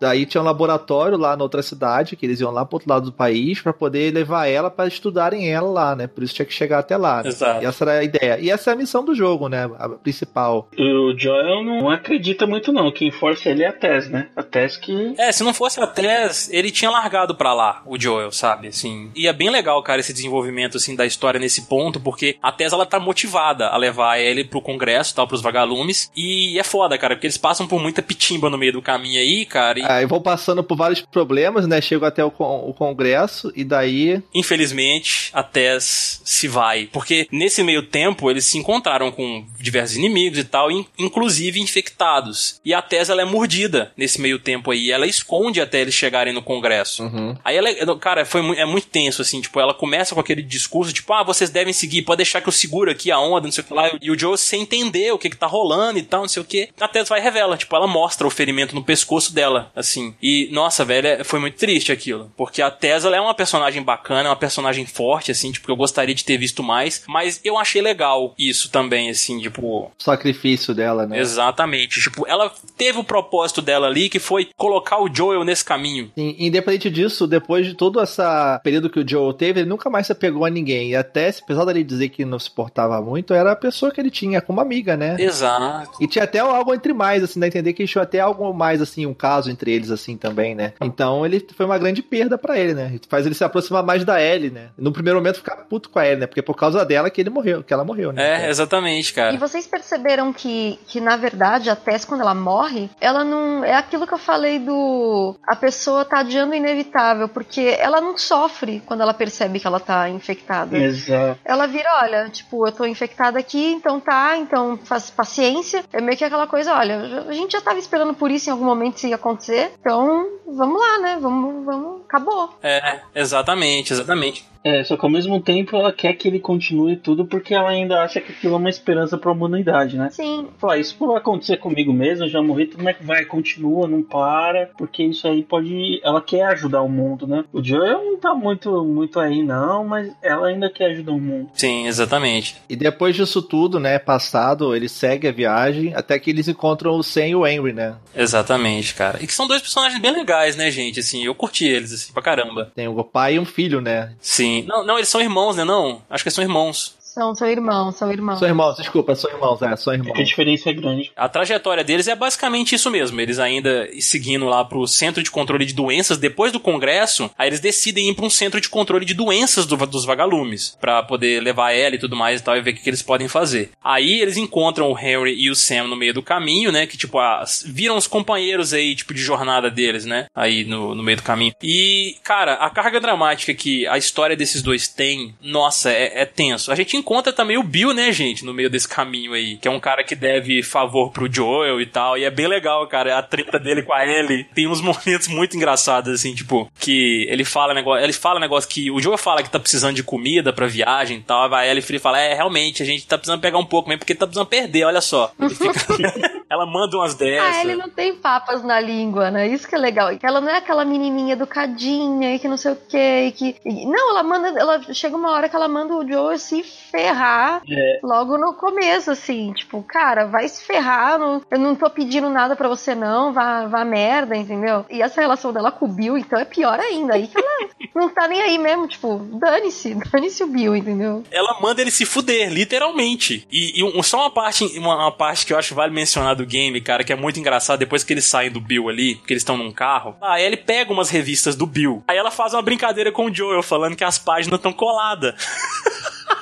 daí tinha um laboratório lá na outra cidade, que eles iam lá pro outro lado do país para poder levar ela para estudarem ela lá, né? Por isso tinha que chegar até lá. né? Exato. E essa era a ideia. E essa é a missão do jogo, né? A principal. O Joel não acredita muito, não. Quem força ele é a Tess, né? A Tess que. É, se não fosse a Tess, ele tinha largado pra lá, o Joel, sabe? Assim. E é bem legal, cara, esse desenvolvimento, assim, da história nesse ponto, porque a Tess, ela tá motivada a levar ele pro congresso, tal, pros vagalumes. E é foda, cara, porque eles passam por muita pitimba no meio do caminho aí, cara. E, Aí vão passando por vários problemas, né? Chegam até o, con- o congresso e daí infelizmente, a Tess se vai. Porque nesse meio tempo, eles se encontraram com diversos inimigos e tal, in- inclusive infectados. E a Tess, ela é mordida nesse meio tempo aí. Ela esconde até eles chegarem no congresso. Uhum. Aí ela, é- cara, foi, é muito tenso, assim, tipo, ela começa com aquele discurso, tipo, ah, vocês devem seguir, pode deixar que eu seguro aqui a onda, não sei o que lá, e o Joe sem entender o que que tá rolando e tal, não sei o que. A Tess vai e revela, tipo, ela mostra o ferimento no pescoço dela, assim. E, nossa, velho, é- foi muito triste aquilo, porque a Tess, ela é uma personagem bacana, é uma personagem forte, assim, tipo, eu gostaria de ter visto mais, mas eu achei legal isso também, assim, tipo, sacrifício dela, né? exatamente, tipo, ela teve o propósito dela ali, que foi colocar o Joel nesse caminho. Sim, independente disso, depois de todo esse período que o Joel teve, ele nunca mais se apegou a ninguém. E até, apesar dele dizer que não se portava muito, era a pessoa que ele tinha como amiga, né? Exato. E tinha até algo entre mais, assim, dá a entender que tinha até algo mais, assim, um caso entre eles, assim, também, né? Então ele foi uma grande perda pra ele, né? Faz ele se aproximar mais da Ellie, né? No primeiro momento ficar puto com a Ellie, né? Porque é por causa dela que ele morreu, que ela morreu, né? É, exatamente, E cara. vocês perceberam que, que, na verdade, a Tess, quando ela morre, ela não. É aquilo que eu falei do. A pessoa tá adiando o inevitável, porque ela não sofre quando ela percebe que ela tá infectada. Exato. Ela vira, olha, tipo, eu tô infectada aqui, então tá, então faz paciência. É meio que aquela coisa, olha, a gente já tava esperando por isso em algum momento ia acontecer, então vamos lá, né? Vamos, vamos acabou. É, exatamente, exatamente. É, só que ao mesmo tempo ela quer que ele continue tudo porque ela ainda acha que aquilo é uma esperança pra humanidade, né? Sim. Falar, isso não vai acontecer comigo mesmo, eu já morri, como é que vai? Continua, não para, porque isso aí pode. Ela quer ajudar o mundo, né? O Joel não tá muito, muito aí, não, mas ela ainda quer ajudar o mundo. Sim, exatamente. E depois disso tudo, né, passado, ele segue a viagem até que eles encontram o Sam e o Henry, né? Exatamente, cara. E que são dois personagens bem legais, né, gente? Assim, eu curti eles, assim, pra caramba. Tem o pai e um filho, né? Sim. Não, não, eles são irmãos, né? Não? Acho que eles são irmãos. São, são irmãos, são irmãos. São irmãos, desculpa, são irmãos, é, são É que a irmãos. diferença é grande. A trajetória deles é basicamente isso mesmo. Eles ainda seguindo lá pro centro de controle de doenças depois do congresso, aí eles decidem ir pra um centro de controle de doenças do- dos vagalumes Pra poder levar ela e tudo mais e tal e ver o que, que eles podem fazer. Aí eles encontram o Henry e o Sam no meio do caminho, né? Que tipo ah, viram os companheiros aí tipo de jornada deles, né? Aí no, no meio do caminho. E cara, a carga dramática que a história desses dois tem, nossa, é, é tenso. A gente encontra também o Bill, né, gente, no meio desse caminho aí, que é um cara que deve favor pro Joel e tal, e é bem legal, cara, a treta dele com a Ellie. Tem uns momentos muito engraçados, assim, tipo, que ele fala negócio, ele fala negócio que o Joel fala que tá precisando de comida pra viagem e tal, a Ellie Free fala, é, realmente, a gente tá precisando pegar um pouco mesmo, porque tá precisando perder, olha só. Fica- Ela manda umas Ah, dessas. ele não tem papas na língua, né? Isso que é legal. E que ela não é aquela menininha educadinha e que não sei o quê. E que... não, ela manda. Ela chega uma hora que ela manda o Joe se ferrar É. logo no começo, assim. Tipo, cara, vai se ferrar. Não, eu não tô pedindo nada pra você, não. Vá, vá merda, entendeu? E essa relação dela com o Bill, então, é pior ainda. Aí que ela não tá nem aí mesmo. Tipo, dane-se, dane-se o Bill, entendeu? ela manda ele se fuder, literalmente. E, e um- só uma parte, uma, uma parte que eu acho que vale mencionar do game, cara, que é muito engraçado, depois que eles saem do Bill ali, que eles estão num carro, a Ellie pega umas revistas do Bill. Aí ela faz uma brincadeira com o Joel, falando que as páginas estão coladas.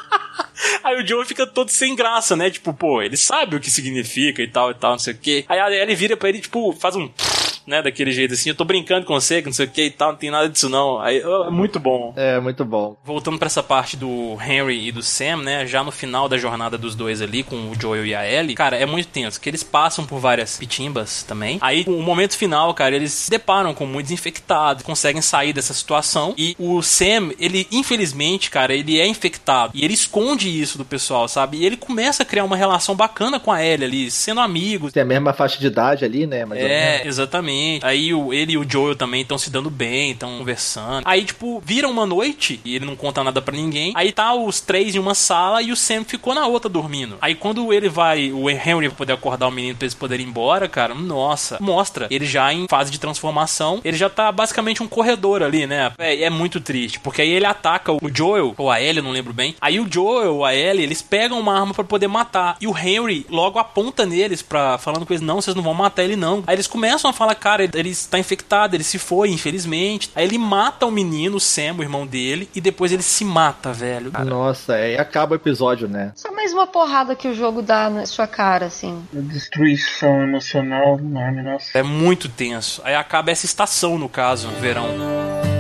Aí o Joel fica todo sem graça, né? Tipo, pô, ele sabe o que significa e tal e tal, não sei o quê. Aí a Ellie vira pra ele, tipo, faz um. Né, daquele jeito assim, eu tô brincando com você, que não sei o que e tal, não tem nada disso não. Aí, é muito bom. É, muito bom. Voltando pra essa parte do Henry e do Sam, né? Já no final da jornada dos dois ali, com o Joel e a Ellie, cara, é muito tenso, que eles passam por várias pitimbas também. Aí, o momento final, cara, eles se deparam com muitos infectados, conseguem sair dessa situação. E o Sam, ele, infelizmente, cara, ele é infectado. E ele esconde isso do pessoal, sabe? E ele começa a criar uma relação bacana com a Ellie ali, sendo amigos. Tem a mesma faixa de idade ali, né? menos. É, exatamente. Aí o, ele e o Joel também estão se dando bem, estão conversando. Aí, tipo, vira uma noite e ele não conta nada pra ninguém. Aí tá os três em uma sala e o Sam ficou na outra dormindo. Aí quando ele vai, o Henry poder acordar o menino pra eles poderem ir embora, cara, nossa, mostra. Ele já em fase de transformação, ele já tá basicamente um corredor ali, né? É, é muito triste, porque aí ele ataca o Joel, ou a Ellie, não lembro bem. Aí o Joel ou a Ellie, eles pegam uma arma pra poder matar. E o Henry logo aponta neles pra falando com eles, não, vocês não vão matar ele não. Aí eles começam a falar, cara, ele, ele está infectado, ele se foi, infelizmente. Aí ele mata o menino, o Sam, o irmão dele, e depois ele se mata, velho. Cara, Nossa, é, e acaba o episódio, né? Só mais uma porrada que o jogo dá na sua cara, assim. Destruição emocional enorme, nossa. É muito tenso. Aí acaba essa estação, no caso, no verão.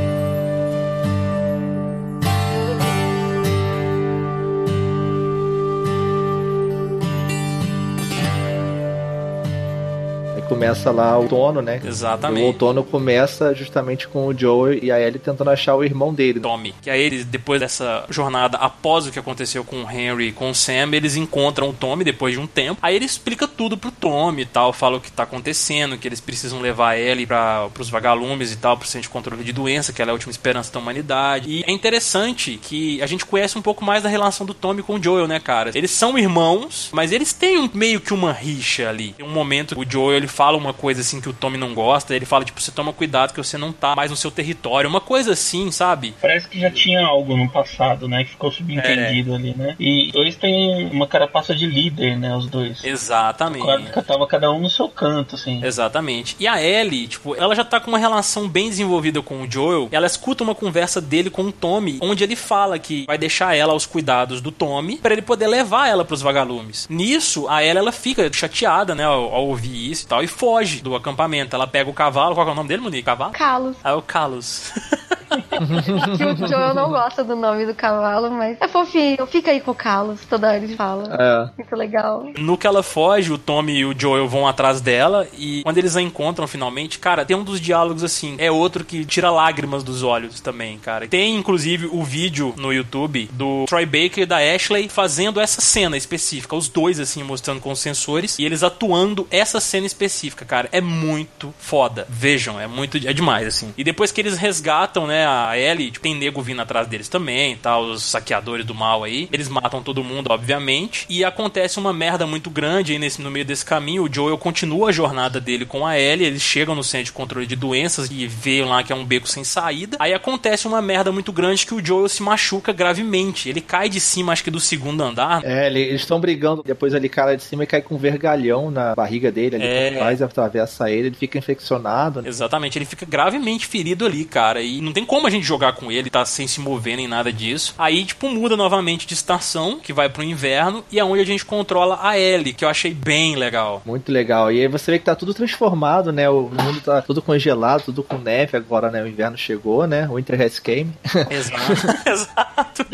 Começa lá o outono, né? Exatamente. O outono começa justamente com o Joe e a Ellie tentando achar o irmão dele. Tommy. Que aí eles, depois dessa jornada, após o que aconteceu com o Henry e com o Sam, eles encontram o Tommy depois de um tempo. Aí ele explica tudo pro Tommy e tal, fala o que tá acontecendo, que eles precisam levar ele para pros vagalumes e tal, pro centro de controle de doença, que ela é a última esperança da humanidade. E é interessante que a gente conhece um pouco mais da relação do Tommy com o Joel, né, cara? Eles são irmãos, mas eles têm um, meio que uma rixa ali. Tem um momento o Joel ele fala uma coisa assim que o Tommy não gosta, ele fala tipo, você toma cuidado que você não tá mais no seu território, uma coisa assim, sabe? Parece que já tinha algo no passado, né? Que ficou subentendido ali, né? E eles têm uma carapaça de líder, né? Os dois. Exatamente. Tava cada um no seu canto, assim. Exatamente. E a Ellie, tipo, ela já tá com uma relação bem desenvolvida com o Joel. Ela escuta uma conversa dele com o Tommy, onde ele fala que vai deixar ela aos cuidados do Tommy para ele poder levar ela pros vagalumes. Nisso, a Ellie ela fica chateada, né, ao, ao ouvir isso e tal, e foge do acampamento. Ela pega o cavalo, qual é o nome dele, Monique? Cavalo? Calos. Ah, é o Carlos. que o Joel não gosta do nome do cavalo, mas é fofinho. Fica aí com o Carlos, toda hora ele fala. É. Muito legal. No que ela foge, o Tommy e o Joel vão atrás dela e quando eles a encontram finalmente, cara, tem um dos diálogos assim, é outro que tira lágrimas dos olhos também, cara. Tem inclusive o vídeo no YouTube do Troy Baker e da Ashley fazendo essa cena específica, os dois assim mostrando com os sensores e eles atuando essa cena específica, cara. É muito foda. Vejam, é muito é demais assim. E depois que eles resgatam, né, a Ellie, tipo, tem nego vindo atrás deles também, tá, os saqueadores do mal aí. Eles matam todo mundo, obviamente, e acontece uma merda muito grande aí nesse no meio desse caminho. O Joel continua a jornada dele com a Ellie, eles chegam no centro de controle de doenças e veem lá que é um beco sem saída. Aí acontece uma merda muito grande que o Joel se machuca gravemente. Ele cai de cima, acho que do segundo andar. É, ele- eles estão brigando, depois ali cara de cima e cai com um vergalhão na barriga dele, ali É. trás, atravessa ele, ele fica infeccionado. né? Exatamente, ele fica gravemente ferido ali, cara. E não tem como a gente jogar com ele, tá sem se mover nem nada disso. Aí, tipo, muda novamente de estação, que vai pro inverno, e é onde a gente controla a Ellie, que eu achei bem legal. Muito legal. E aí você vê que tá tudo transformado, né? O mundo tá tudo congelado, tudo com neve agora, né? O inverno chegou, né? O Winter has came. Exato, exato.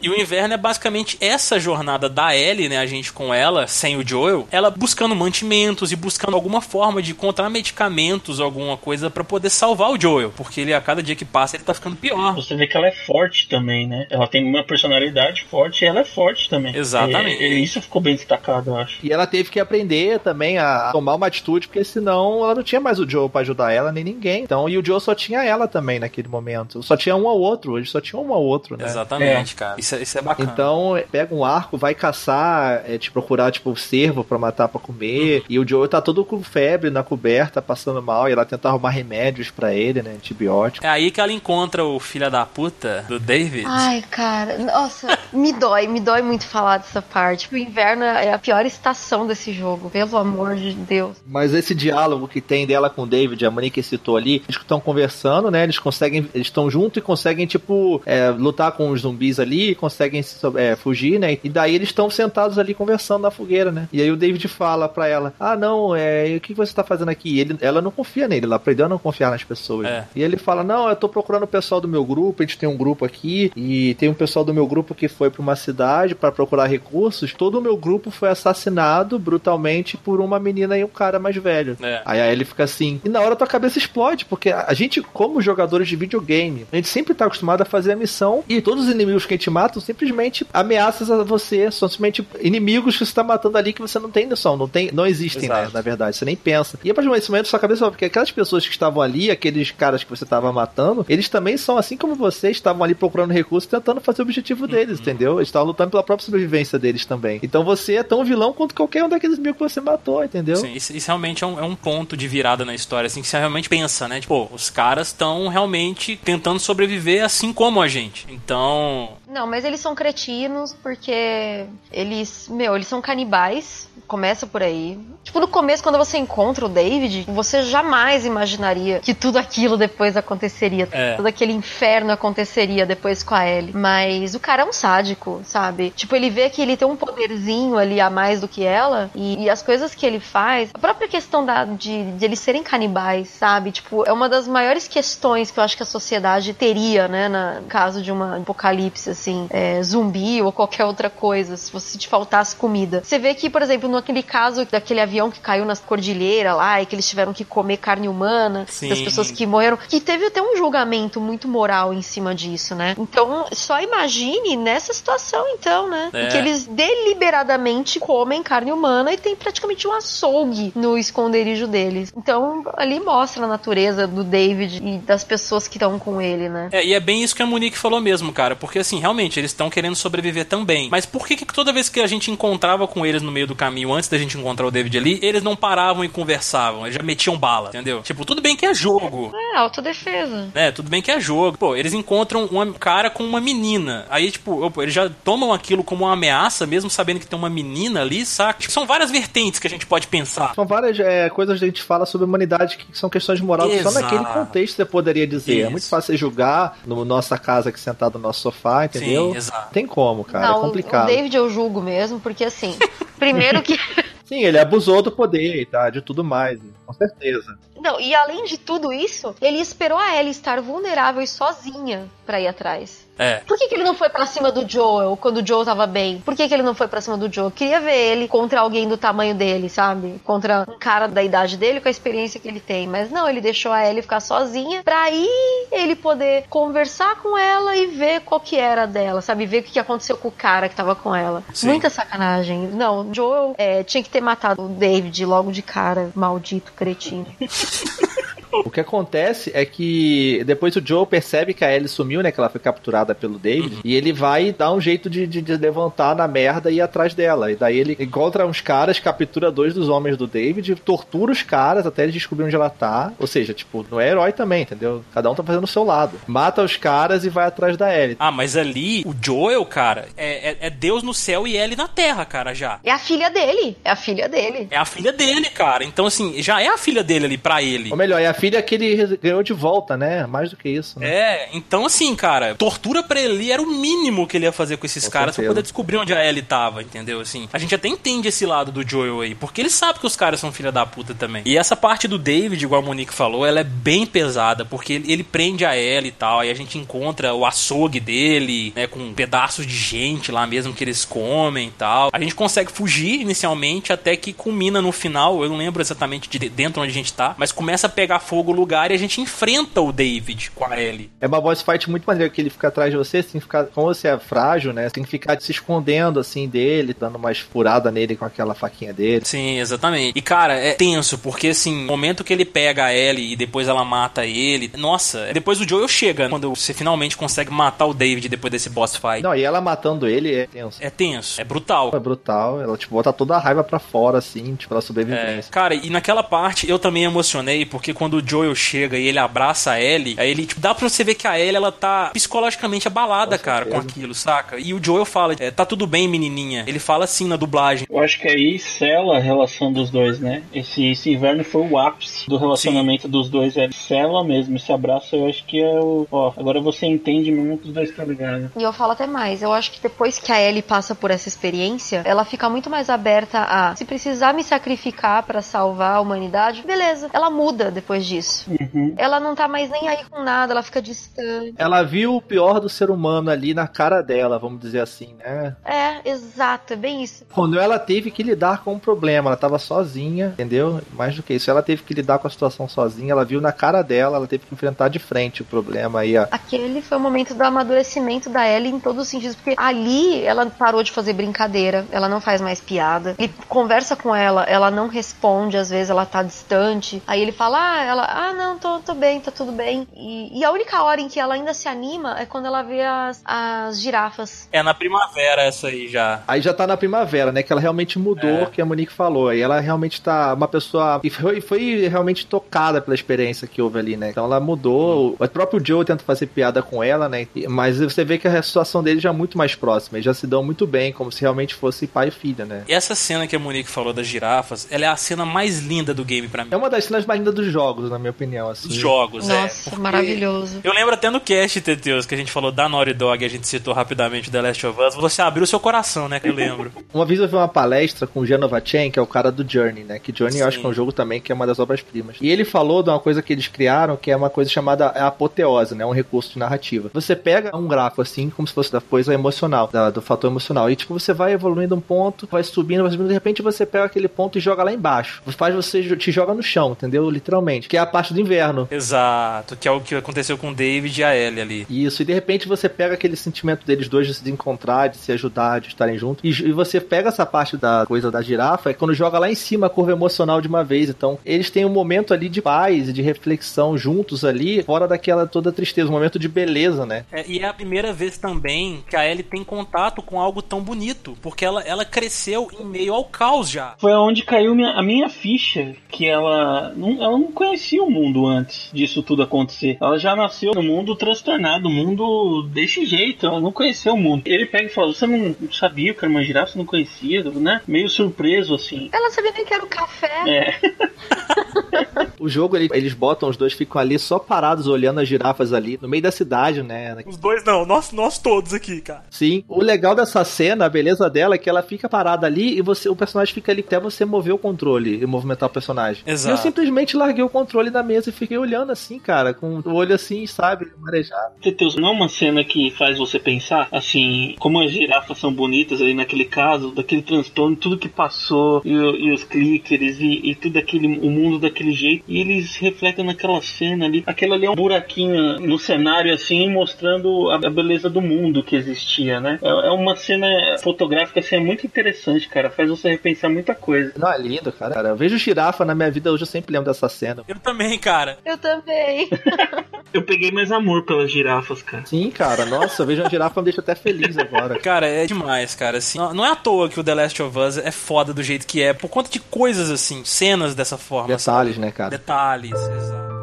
E o inverno é basicamente essa jornada da Ellie, né? A gente com ela, sem o Joel, ela buscando mantimentos e buscando alguma forma de encontrar medicamentos, alguma coisa pra poder salvar o Joel. Porque ele, a cada dia que passa, ele tá ficando pior. Você vê que ela é forte também, né? Ela tem uma personalidade forte e ela é forte também. Exatamente. É, é, isso ficou bem destacado, eu acho. E ela teve que aprender também a tomar uma atitude, porque senão ela não tinha mais o Joe pra ajudar ela, nem ninguém. Então, e o Joe só tinha ela também naquele momento. Só tinha um ao outro, eles só tinham um ao outro, né? Exatamente, cara. Isso, é- isso é bacana. Então, pega um arco, vai caçar, é, te procurar, tipo, o cervo pra matar pra comer. E o Joe tá todo com febre na coberta, passando mal, e ela tenta arrumar remédios pra ele, né? Antibiótico. É aí que ela encontra o filho da puta do David. Ai, cara, nossa, me dói, me dói muito falar dessa parte. O inverno é a pior estação desse jogo, pelo amor de Deus. Mas esse diálogo que tem dela com o David, a Monique citou ali, eles estão conversando, né? Eles conseguem, eles estão juntos e conseguem, tipo, é, lutar com os zumbis ali, conseguem é, fugir, né? E daí eles estão sentados ali conversando na fogueira, né? E aí o David fala pra ela: Ah, não, é, o que você tá fazendo aqui? E ele, ela não confia nele, ela aprendeu a não confiar nas pessoas. É. E ele fala: Não, eu tô procurando o pessoal do meu grupo, a gente tem um grupo aqui, e tem um pessoal do meu grupo que foi pra uma cidade pra procurar recursos. Todo o meu grupo foi assassinado brutalmente por uma menina e um cara mais velho. É. Aí, aí ele fica assim. E na hora tua cabeça explode, porque a gente, como jogadores de videogame, a gente sempre tá acostumado a fazer a missão e todos os inimigos que a gente mata são simplesmente ameaças a você, são simplesmente inimigos que você tá matando ali que você não tem noção, não, tem, não existem, né, na verdade, você nem pensa. E a partir desse momento, sua cabeça, porque aquelas pessoas que estavam ali, aqueles caras que você tava matando, eles também são assim como você, estavam ali procurando recursos, tentando fazer o objetivo deles, entendeu? Eles estavam lutando pela própria sobrevivência deles também. Então você é tão vilão quanto qualquer um daqueles inimigos que você matou, entendeu? Sim, isso, isso realmente é um, é um ponto de virada na história, assim, que você realmente pensa, né? Tipo, os caras estão realmente tentando sobreviver assim como a gente. Então, Não, mas eles são cretinos porque eles, meu, eles são canibais. Começa por aí. Tipo, no começo, quando você encontra o David, você jamais imaginaria que tudo aquilo depois aconteceria. É. Todo aquele inferno aconteceria depois com a Ellie. Mas o cara é um sádico, sabe? Tipo, ele vê que ele tem um poderzinho ali a mais do que ela. E, e as coisas que ele faz. A própria questão da, de, de eles serem canibais, sabe? Tipo, é uma das maiores questões que eu acho que a sociedade teria, né? Na, no caso de uma apocalipse, assim, é, zumbi ou qualquer outra coisa. Se você te faltasse comida. Você vê que, por exemplo, naquele caso daquele avião que caiu na cordilheira lá e que eles tiveram que comer carne humana, Sim. das pessoas que morreram, que teve até um julgamento muito moral em cima disso, né? Então, só imagine nessa situação, então, né? É. Em que eles deliberadamente comem carne humana e tem praticamente um açougue no esconderijo deles. Então, ali mostra a natureza do David e das pessoas que estão com ele, né? É, e é bem isso que a Monique falou mesmo, cara. Porque, assim, realmente, eles estão querendo sobreviver também. Mas por que, que toda vez que a gente encontrava com eles no meio do caminho, antes da gente encontrar o David ali, eles não paravam e conversavam? Eles já metiam bala, entendeu? Tipo, tudo bem que é jogo. É, autodefesa. né? Tudo bem que é jogo. Pô, eles encontram um cara com uma menina. Aí, tipo, opa, eles já tomam aquilo como uma ameaça, mesmo sabendo que tem uma menina ali, saca? Tipo, são várias vertentes que a gente pode pensar. São várias é, coisas que a gente fala sobre a humanidade que são questões de moral que só Exato. naquele contexto você poderia dizer. Isso. É muito fácil você julgar no nossa casa aqui sentado no nosso sofá, entendeu? Sim, exato. Tem como, cara. Não, é o- complicado. o David eu julgo mesmo, porque assim, primeiro que Sim, ele abusou do poder e tá, de tudo mais, com certeza. Não, e além de tudo isso, ele esperou a Ellie estar vulnerável e sozinha pra ir atrás. É. Por que, que ele não foi pra cima do Joel quando o Joel tava bem? Por que, que ele não foi pra cima do Joel? Eu queria ver ele contra alguém do tamanho dele, sabe? Contra um cara da idade dele com a experiência que ele tem. Mas não, ele deixou a Ellie ficar sozinha pra aí ele poder conversar com ela e ver qual que era dela, sabe? Ver o que que aconteceu com o cara que tava com ela. Sim. Muita sacanagem. Não, o Joel é, tinha que ter matado o David logo de cara, maldito cretino. O que acontece é que depois o Joe percebe que a Ellie sumiu, né? Que ela foi capturada pelo David. E ele vai dar um jeito de, de- de levantar na merda e ir atrás dela. E daí ele encontra uns caras, captura dois dos homens do David, tortura os caras até eles descobrirem onde ela tá. Ou seja, tipo, não é herói também, entendeu? Cada um tá fazendo o seu lado. Mata os caras e vai atrás da Ellie. Ah, mas ali, o Joel, cara, é, é- é Deus no céu e Ellie na terra, cara, já. É a filha dele. É a filha dele. É a filha dele, cara. Então, assim, já é a filha dele ali pra ele. Ou melhor, é a filha que ele ganhou de volta, né? Mais do que isso, né? É, então assim, cara, tortura pra ele era o mínimo que ele ia fazer com esses Com caras pra certeza. poder descobrir onde a Ellie tava, entendeu? Assim, a gente até entende esse lado do Joel aí, porque ele sabe que os caras são filha da puta também. E essa parte do David, igual a Monique falou, ela é bem pesada, porque ele, ele prende a Ellie e tal, aí a gente encontra o açougue dele, né, com pedaços de gente lá mesmo que eles comem e tal. A gente consegue fugir inicialmente até que culmina no final, eu não lembro exatamente de dentro onde a gente tá, mas começa a pegar fogo o lugar e a gente enfrenta o David com a Ellie. É uma boss fight muito maneira que ele fica atrás de você, você tem que ficar, como você é frágil, né? Você tem que ficar se escondendo assim dele, dando umas furadas nele com aquela faquinha dele. Sim, exatamente. E cara, é tenso, porque assim, o momento que ele pega a Ellie e depois ela mata ele, nossa, depois o Joel chega, quando você finalmente consegue matar o David depois desse boss fight. Não, e ela matando ele é tenso. É tenso, é brutal. É brutal, ela tipo bota toda a raiva pra fora assim, tipo, ela É, sobrevivência. cara, e naquela parte eu também emocionei, porque quando o Joel chega e ele abraça a Ellie, aí ele, tipo, dá pra você ver que a Ellie, ela tá psicologicamente abalada, Com cara, com aquilo, saca? E o Joel fala, é, tá tudo bem, menininha. Ele fala assim na dublagem. Eu acho que aí sela a relação dos dois, né? Esse, esse inverno foi o ápice do relacionamento dos dois. É sela mesmo. Esse abraço eu acho que é o. Ó, agora você entende mesmo que os dois estão ligados. E eu falo até mais, eu acho que depois que a Ellie passa por essa experiência, ela fica muito mais aberta a se precisar me sacrificar pra salvar a humanidade, beleza. Ela muda depois disso. Uhum. Ela não tá mais nem aí com nada, ela fica distante. Ela viu o pior do ser humano ali na cara dela, vamos dizer assim, né? É, exato, é bem isso. Quando ela teve que lidar com o problema, ela tava sozinha, entendeu? Mais do que isso, ela teve que lidar com a situação sozinha, ela viu na cara dela, ela teve que enfrentar de frente o problema aí, ó. Aquele foi o momento do amadurecimento da Ellie em todos os sentidos, porque ali ela parou de fazer brincadeira, ela não faz mais piada. Ele conversa com ela, ela não responde, às vezes ela tá distante. Aí ele fala, ah, ela, ah, não, tô, tô bem, tá tudo bem. E, e a única hora em que ela ainda se anima é quando ela vê as, as girafas. É na primavera essa aí já. Aí já tá na primavera, né? Que ela realmente mudou, É. que a Monique falou. Aí ela realmente tá uma pessoa. E foi, foi realmente tocada pela experiência que houve ali, né? Então ela mudou. O próprio Joe tenta fazer piada com ela, né? Mas você vê que a situação dele já é muito mais próxima. Eles já se dão muito bem, como se realmente fosse pai e filha, né? E essa cena que a Monique falou das girafas, ela é a cena mais linda do game pra mim. É uma das cenas mais lindas dos jogos, na minha opinião, assim. Dos jogos, é. Nossa, Porque maravilhoso. Eu lembro até no cast, Teteus, que a gente falou da Naughty Dog a gente citou rapidamente The Last of Us. Você abriu seu coração, né? Que eu lembro. Uma vez eu vi uma palestra com o Genova Chen, que é o cara do Journey, né? Que Journey eu acho Sim. que é um jogo também que é uma das obras-primas. E ele falou de uma coisa que eles criaram, que é uma coisa chamada apoteose, né? Um recurso de narrativa. Você pega um gráfico assim, como se fosse da coisa emocional, da- do fator emocional. E tipo, você vai evoluindo um ponto, vai subindo, vai subindo, de repente você pega aquele ponto e joga lá embaixo. Faz você te joga no chão, entendeu? Literalmente. Que é a parte do inverno. Exato, que é o que aconteceu com o David e a Ellie ali. Isso, e de repente você pega aquele sentimento deles dois de se encontrar, de se ajudar, de estarem juntos, e, e você pega essa parte da coisa da girafa, é quando joga lá em cima a curva emocional de uma vez. Então, eles têm um momento ali de paz e de reflexão juntos ali, fora daquela toda tristeza, um momento de beleza, né? É, e é a primeira vez também que a Ellie tem contato com algo tão bonito, porque ela, ela cresceu em meio ao caos já. Foi onde caiu minha- a minha ficha, que ela não, ela não conhecia o mundo antes disso tudo acontecer. Ela já nasceu no mundo transtornado, o mundo desse jeito, ela não conheceu o mundo. Ele pega e fala, você não sabia que era uma girafa, você não conhecia, né? Meio surpreso, assim. Ela sabia nem que era o café. É. o jogo, ele- eles botam, os dois ficam ali só parados olhando as girafas ali, no meio da cidade, né? Os dois não, nós, nós todos aqui, cara. Sim. O legal dessa cena, a beleza dela, é que ela fica parada ali e você, o personagem fica ali até você mover o controle e movimentar o personagem. Exato. E eu simplesmente larguei o controle da mesa e fiquei olhando assim, cara, com o olho assim, sabe, marejado. Teteus, não é uma cena que faz você pensar, assim, como as girafas são bonitas ali naquele caso, daquele transtorno, tudo que passou, e, e os clickers, e, e tudo aquele, o mundo daquele jeito, e eles refletem naquela cena ali. Aquilo ali é um buraquinho no cenário, assim, mostrando a, a beleza do mundo que existia, né? É, é uma cena fotográfica, assim, é muito interessante, cara, faz você repensar muita coisa. Não, é lindo, cara. Cara, Eu vejo girafa na minha vida hoje, eu sempre lembro dessa cena. Eu também, cara. Eu também. Eu peguei mais amor pelas girafas, cara. Sim, cara, nossa, eu vejo uma girafa me deixa até feliz agora. Cara, é demais, cara. Assim, não, é à toa que o The Last of Us é foda do jeito que é, por conta de coisas assim, cenas dessa forma. Detalhes, né, sabe? cara? Detalhes, exato.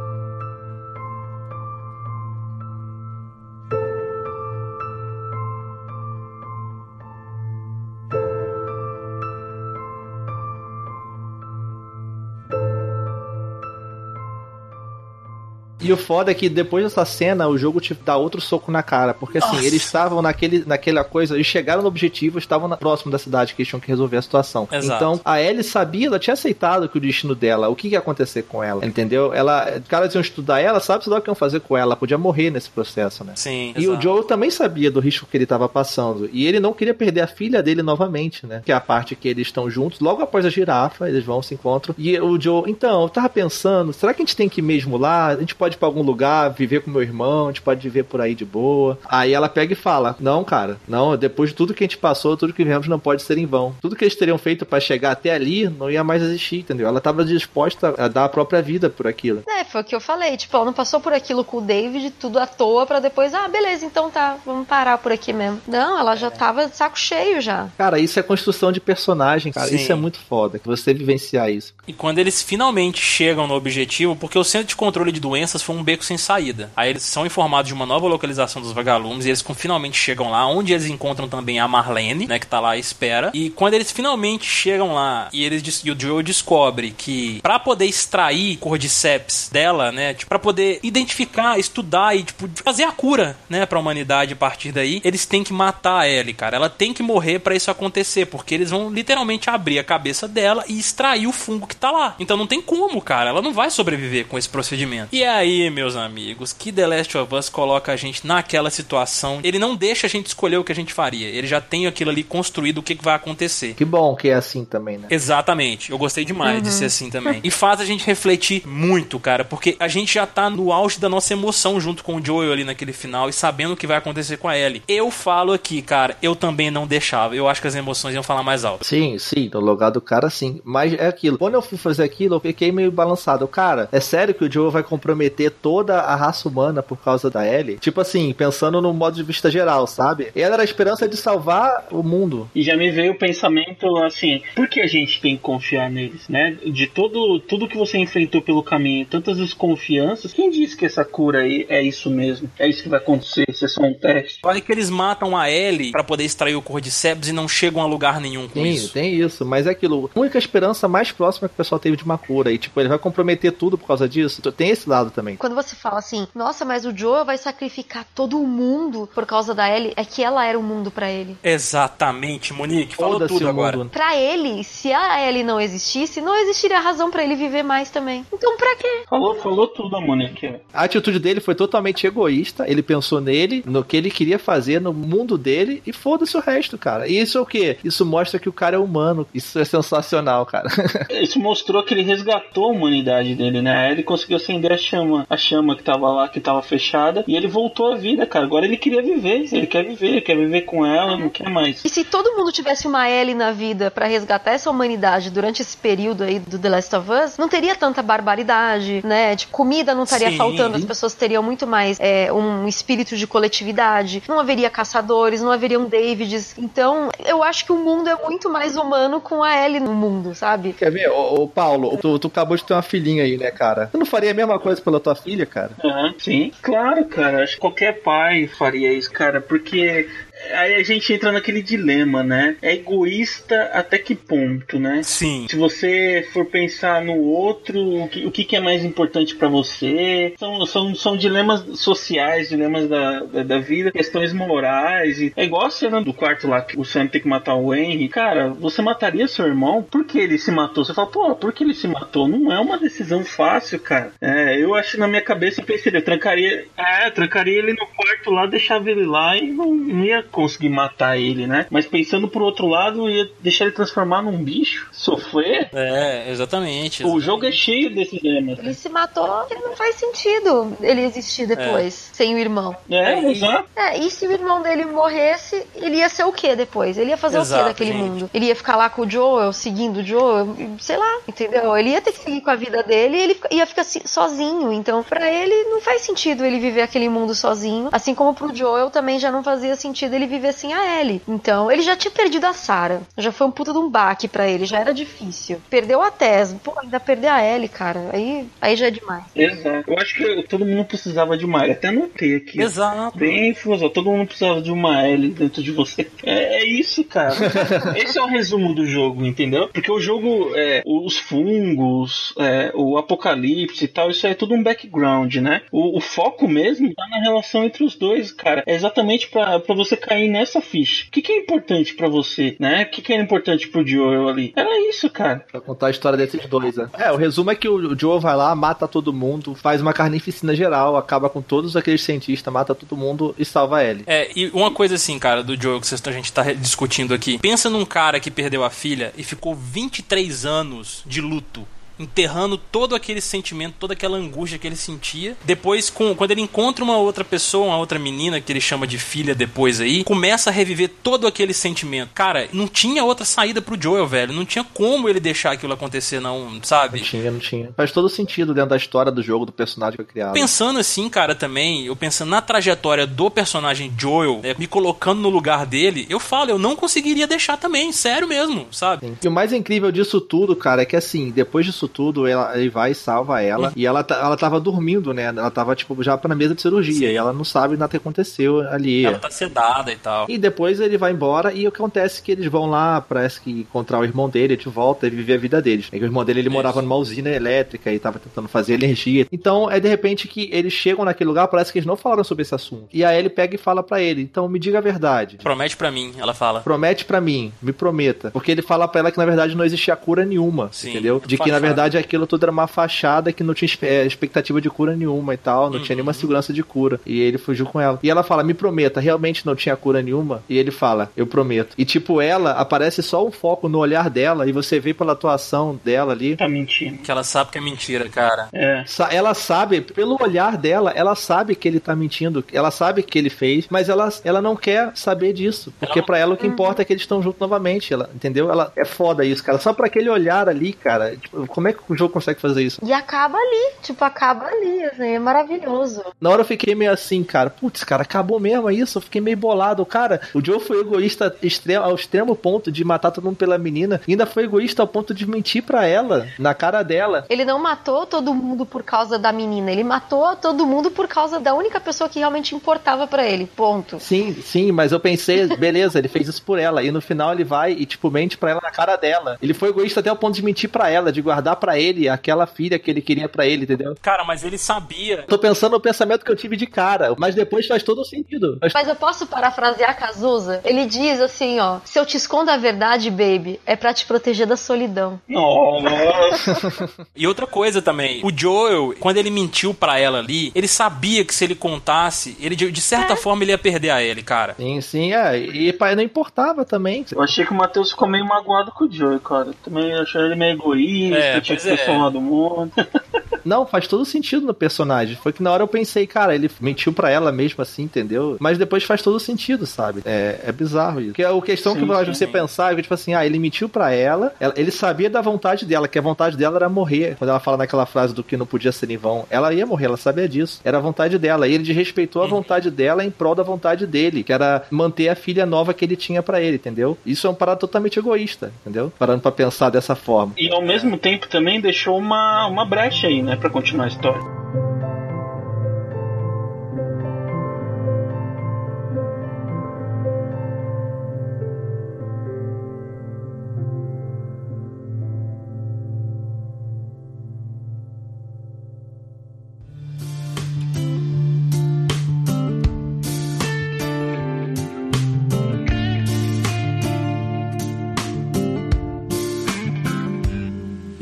E o foda é que depois dessa cena, o jogo te dá outro soco na cara. Porque assim, Nossa. eles estavam naquele, naquela coisa, eles chegaram no objetivo, estavam na, próximo da cidade que eles tinham que resolver a situação. Exato. Então, a Ellie sabia, ela tinha aceitado que o destino dela, o que, ia acontecer com ela, entendeu? Ela, os caras iam estudar ela, sabe se lá o que iam fazer com ela, ela podia morrer nesse processo, né? Sim. E o exato. Joe também sabia do risco que ele estava passando. E ele não queria perder a filha dele novamente, né? Que é a parte que eles estão juntos. Logo após a girafa, eles vão, se encontram. E o Joe, então, eu tava pensando, será que a gente tem que ir mesmo lá? A gente pode ir pra algum lugar, viver com meu irmão, a gente pode viver por aí de boa. Aí ela pega e fala: Não, cara, não, depois de tudo que a gente passou, tudo que vivemos não pode ser em vão. Tudo que eles teriam feito pra chegar até ali não ia mais existir, entendeu? Ela tava disposta a dar a própria vida por aquilo. É, foi o que eu falei. Tipo, ela não passou por aquilo com o David, tudo à toa, pra depois, ah, beleza, então tá, vamos parar por aqui mesmo. Não, ela já tava de saco cheio já. Cara, isso é construção de personagem, cara. Sim. Isso é muito foda, que você vivenciar isso. E quando eles finalmente chegam no objetivo, porque o centro de controle de doenças foi um beco sem saída. Aí eles são informados de uma nova localização dos vagalumes e eles finalmente chegam lá, onde eles encontram também a Marlene, né, que tá lá à espera. E quando eles finalmente chegam lá e eles e o Joe descobre que pra poder extrair cordyceps dela, né, tipo, para poder identificar, estudar e tipo fazer a cura, né, para humanidade a partir daí, eles têm que matar a Ellie, cara. Ela tem que morrer pra isso acontecer, porque eles vão literalmente abrir a cabeça dela e extrair o fungo que tá lá. Então não tem como, cara. Ela não vai sobreviver com esse procedimento. E aí, meus amigos, que The Last of Us coloca a gente naquela situação. Ele não deixa a gente escolher o que a gente faria. Ele já tem aquilo ali construído, o que, que vai acontecer. Que bom que é assim também, né? Exatamente. Eu gostei demais de ser assim também. E faz a gente refletir muito, cara, porque a gente já tá no auge da nossa emoção junto com o Joel ali naquele final e sabendo o que vai acontecer com a Ellie. Eu falo aqui, cara, eu também não deixava. Eu acho que as emoções iam falar mais alto. Sim, sim, no lugar do cara, sim. Mas é aquilo. Quando eu fui fazer aquilo, eu fiquei meio balançado. Cara, é sério que o Joe vai comprometer toda a raça humana por causa da Ellie? Tipo assim, pensando no modo de vista geral, sabe? Ela era a esperança de salvar o mundo. E já me veio o pensamento assim, por que a gente tem que confiar neles, né? De todo tudo que você enfrentou pelo caminho, tantas desconfianças, quem disse que essa cura aí é isso mesmo? É isso que vai acontecer? Isso é só um teste? Olha que eles matam a Ellie pra poder extrair o Cordyceps e não chegam a lugar nenhum com Sim, isso. tem isso, mas é aquilo. A única esperança mais próxima que o pessoal teve de uma cura. E, tipo, ele vai comprometer tudo por causa disso. Tem esse lado também. Quando você fala assim, nossa, mas o Joe vai sacrificar todo o mundo por causa da Ellie, é que ela era o mundo pra ele. Exatamente, Monique. Falou Foda-se tudo agora. mundo. Pra ele, se a Ellie não existisse, não existiria razão pra ele viver mais também. Então pra quê? Falou, falou tudo, a Monique. A atitude dele foi totalmente egoísta. Ele pensou nele, no que ele queria fazer, no mundo dele, e foda-se o resto, cara. E isso é o quê? Isso mostra que o cara é humano. Isso é sensacional, cara. Isso mostrou que ele resgatou a humanidade dele, né? Ele conseguiu acender a chama, a chama que tava lá, que tava fechada, e ele voltou à vida, cara. Agora ele queria viver, ele quer viver, ele quer viver com ela, não quer mais. E se todo mundo tivesse uma Ellie na vida pra resgatar essa humanidade durante esse período aí do The Last of Us, não teria tanta barbaridade, né? Tipo, comida não estaria Sim. faltando, as pessoas teriam muito mais é, um espírito de coletividade, não haveria caçadores, não haveriam Davids. Então, eu acho que o mundo é muito mais humano com a Ellie no mundo, sabe? Quer ver? Ô, ô, Paulo, tu, tu acabou de ter uma filhinha aí, né, cara? Tu não faria a mesma coisa pela tua filha, cara? Aham, sim. Claro, cara. Acho que qualquer pai faria isso, cara, porque Aí a gente entra naquele dilema, né? É egoísta até que ponto, né? Sim. Se você for pensar no outro, o que, o que é mais importante pra você? São, são, são dilemas sociais, dilemas da, da, da vida, questões morais. E é igual a cena do quarto lá que o Sam tem que matar o Henry. Cara, você mataria seu irmão? Por que ele se matou? Você fala, pô, por que ele se matou? Não é uma decisão fácil, cara. É, eu acho na minha cabeça, eu pensei, eu trancaria, é, trancaria ele no quarto lá, deixava ele lá e não, não ia conseguir matar ele, né? Mas pensando por outro lado, ia deixar ele transformar num bicho, sofrer. É, exatamente. O jogo é cheio desses dilemas. Ele se matou não faz sentido ele existir depois, sem o irmão. É, É, exato. É, e se o irmão dele morresse, ele ia ser o que depois? Ele ia fazer o Exato, que daquele gente. mundo? Ele ia ficar lá com o Joel, seguindo o Joel, sei lá, entendeu? Ele ia ter que seguir com a vida dele e ele ia ficar sozinho. Então, pra ele, não faz sentido ele viver aquele mundo sozinho. Assim como pro Joel também já não fazia sentido ele viver sem a Ellie. Então, ele já tinha perdido a Sarah. Já foi um puta de um baque pra ele, já era difícil. Perdeu a Tess. Pô, ainda perder a Ellie, cara. Aí, aí já é demais. Exato. Eu acho que todo mundo precisava de uma L. Até anotei aqui. Exato. Bem filosófico. Todo mundo precisava de uma L dentro de você. É, é isso, cara. Esse é o resumo do jogo, entendeu? Porque o jogo, é, os fungos, é, o apocalipse e tal, isso aí é tudo um background, né? O, o foco mesmo tá na relação entre os dois, cara. É exatamente pra, pra você cair nessa ficha. O que, que é importante pra você, né? O que, que era importante pro Joel ali? Era isso, cara. Pra contar a história desses dois, né? É, o resumo é que o Joe vai lá, mata todo mundo, faz uma carnificina geral, acaba com todos aqueles cientistas, mata todo mundo e salva ele. É, e uma coisa assim, cara, do Joel que vocês- a gente tá discutindo aqui. Pensa num cara que perdeu a filha e ficou 23 anos de luto. Enterrando todo aquele sentimento, toda aquela angústia que ele sentia. Depois, com, quando ele encontra uma outra pessoa, uma outra menina que ele chama de filha depois aí, começa a reviver todo aquele sentimento. Cara, não tinha outra saída pro Joel, velho. Não tinha como ele deixar aquilo acontecer, não, sabe? Não tinha, não tinha. Faz todo sentido dentro da história do jogo, do personagem que foi criado. Pensando assim, cara, também, eu pensando na trajetória do personagem Joel, né, me colocando no lugar dele, eu falo, eu não conseguiria deixar também, sério mesmo, sabe? Sim. E o mais incrível disso tudo, cara, é que assim, depois disso tudo, ela, ele vai e salva ela. E ela, tá- ela tava dormindo, né? Ela tava, tipo, já na mesa de cirurgia. Sim. E ela não sabe nada que aconteceu ali. Ela tá sedada e tal. E depois ele vai embora e acontece que eles vão lá, parece que encontrar o irmão dele de volta e viver a vida deles. É que o irmão dele ele Isso. morava numa usina elétrica e tava tentando fazer energia. Então é de repente que eles chegam naquele lugar, parece que eles não falaram sobre esse assunto. E aí ele pega e fala pra ele: "Então me diga a verdade. Promete pra mim, ela fala. Promete pra mim, me prometa. Porque ele fala pra ela que na verdade não existia cura nenhuma, Sim, entendeu? De que na fachada. Verdade aquilo tudo era uma fachada que não tinha eh, expectativa de cura nenhuma e tal, não tinha Uhum. nenhuma segurança de cura. E ele fugiu com ela. E ela fala: "Me prometa, realmente não tinha cura nenhuma?" E ele fala: "Eu prometo". E tipo, ela aparece só um foco no olhar dela e você vê pela atuação dela ali Tá mentindo. Que ela sabe que é mentira, cara. É. Sa- Ela sabe, pelo olhar dela, ela sabe que ele tá mentindo, ela sabe que ele fez, mas ela, ela não quer saber disso. Porque pra ela o que importa é que eles estão juntos novamente. Ela, entendeu? Ela é foda isso, cara. Só pra aquele olhar ali, cara. tipo, como é que o jogo consegue fazer isso? E acaba ali, tipo, acaba ali, assim, é maravilhoso. Na hora eu fiquei meio assim, cara. Putz, cara, acabou mesmo isso. Eu fiquei meio bolado. Cara, o Joe foi egoísta extremo, ao extremo ponto de matar todo mundo pela menina. Ainda foi egoísta ao ponto de mentir pra ela, na cara dela. Ele não matou todo mundo por causa da menina, ele matou todo mundo por causa da única pessoa que realmente importava pra ele. Ponto. Sim, sim, mas eu pensei, beleza, ele fez isso por ela. E no final ele vai e, tipo, mente pra ela na cara dela. Ele foi egoísta até o ponto de mentir pra ela, de guardar pra ele aquela filha que ele queria pra ele, entendeu? Cara, mas ele sabia. Tô pensando no pensamento que eu tive de cara, mas depois faz todo sentido. Faz- Mas eu posso parafrasear Cazuza? Ele diz assim, ó: Se eu te escondo a verdade, baby, é pra te proteger da solidão. Nossa. E outra coisa também, o Joel, quando ele mentiu pra ela ali, ele sabia que se ele contasse, ele de, certa forma ele ia perder a ele, cara. Sim, sim, é. E pai não importava também. Eu achei que o Matheus ficou meio magoado com o Joey, cara. Também achei ele meio egoísta, É, tinha que pois é. transformar do mundo. Não, faz todo sentido no personagem. Foi que na hora eu pensei, cara, ele mentiu pra ela mesmo assim, entendeu? Mas depois faz todo sentido, sabe? É, é bizarro isso. Que é a questão Sim, que faz sim. você pensar, é que, tipo assim, ah, ele mentiu pra ela, ela- ele sabia da vontade dela, que a vontade dela era morrer. Quando ela fala naquela frase do que não podia ser em vão, ela ia morrer, ela sabia disso. Era a vontade dela. E ele desrespeitou a vontade dela em prol da vontade dele, que era manter a filha nova que ele tinha pra ele, entendeu? Isso é um parado totalmente egoísta, entendeu? Parando pra pensar dessa forma. E ao mesmo tempo também deixou uma, uma brecha aí, né, pra continuar a história.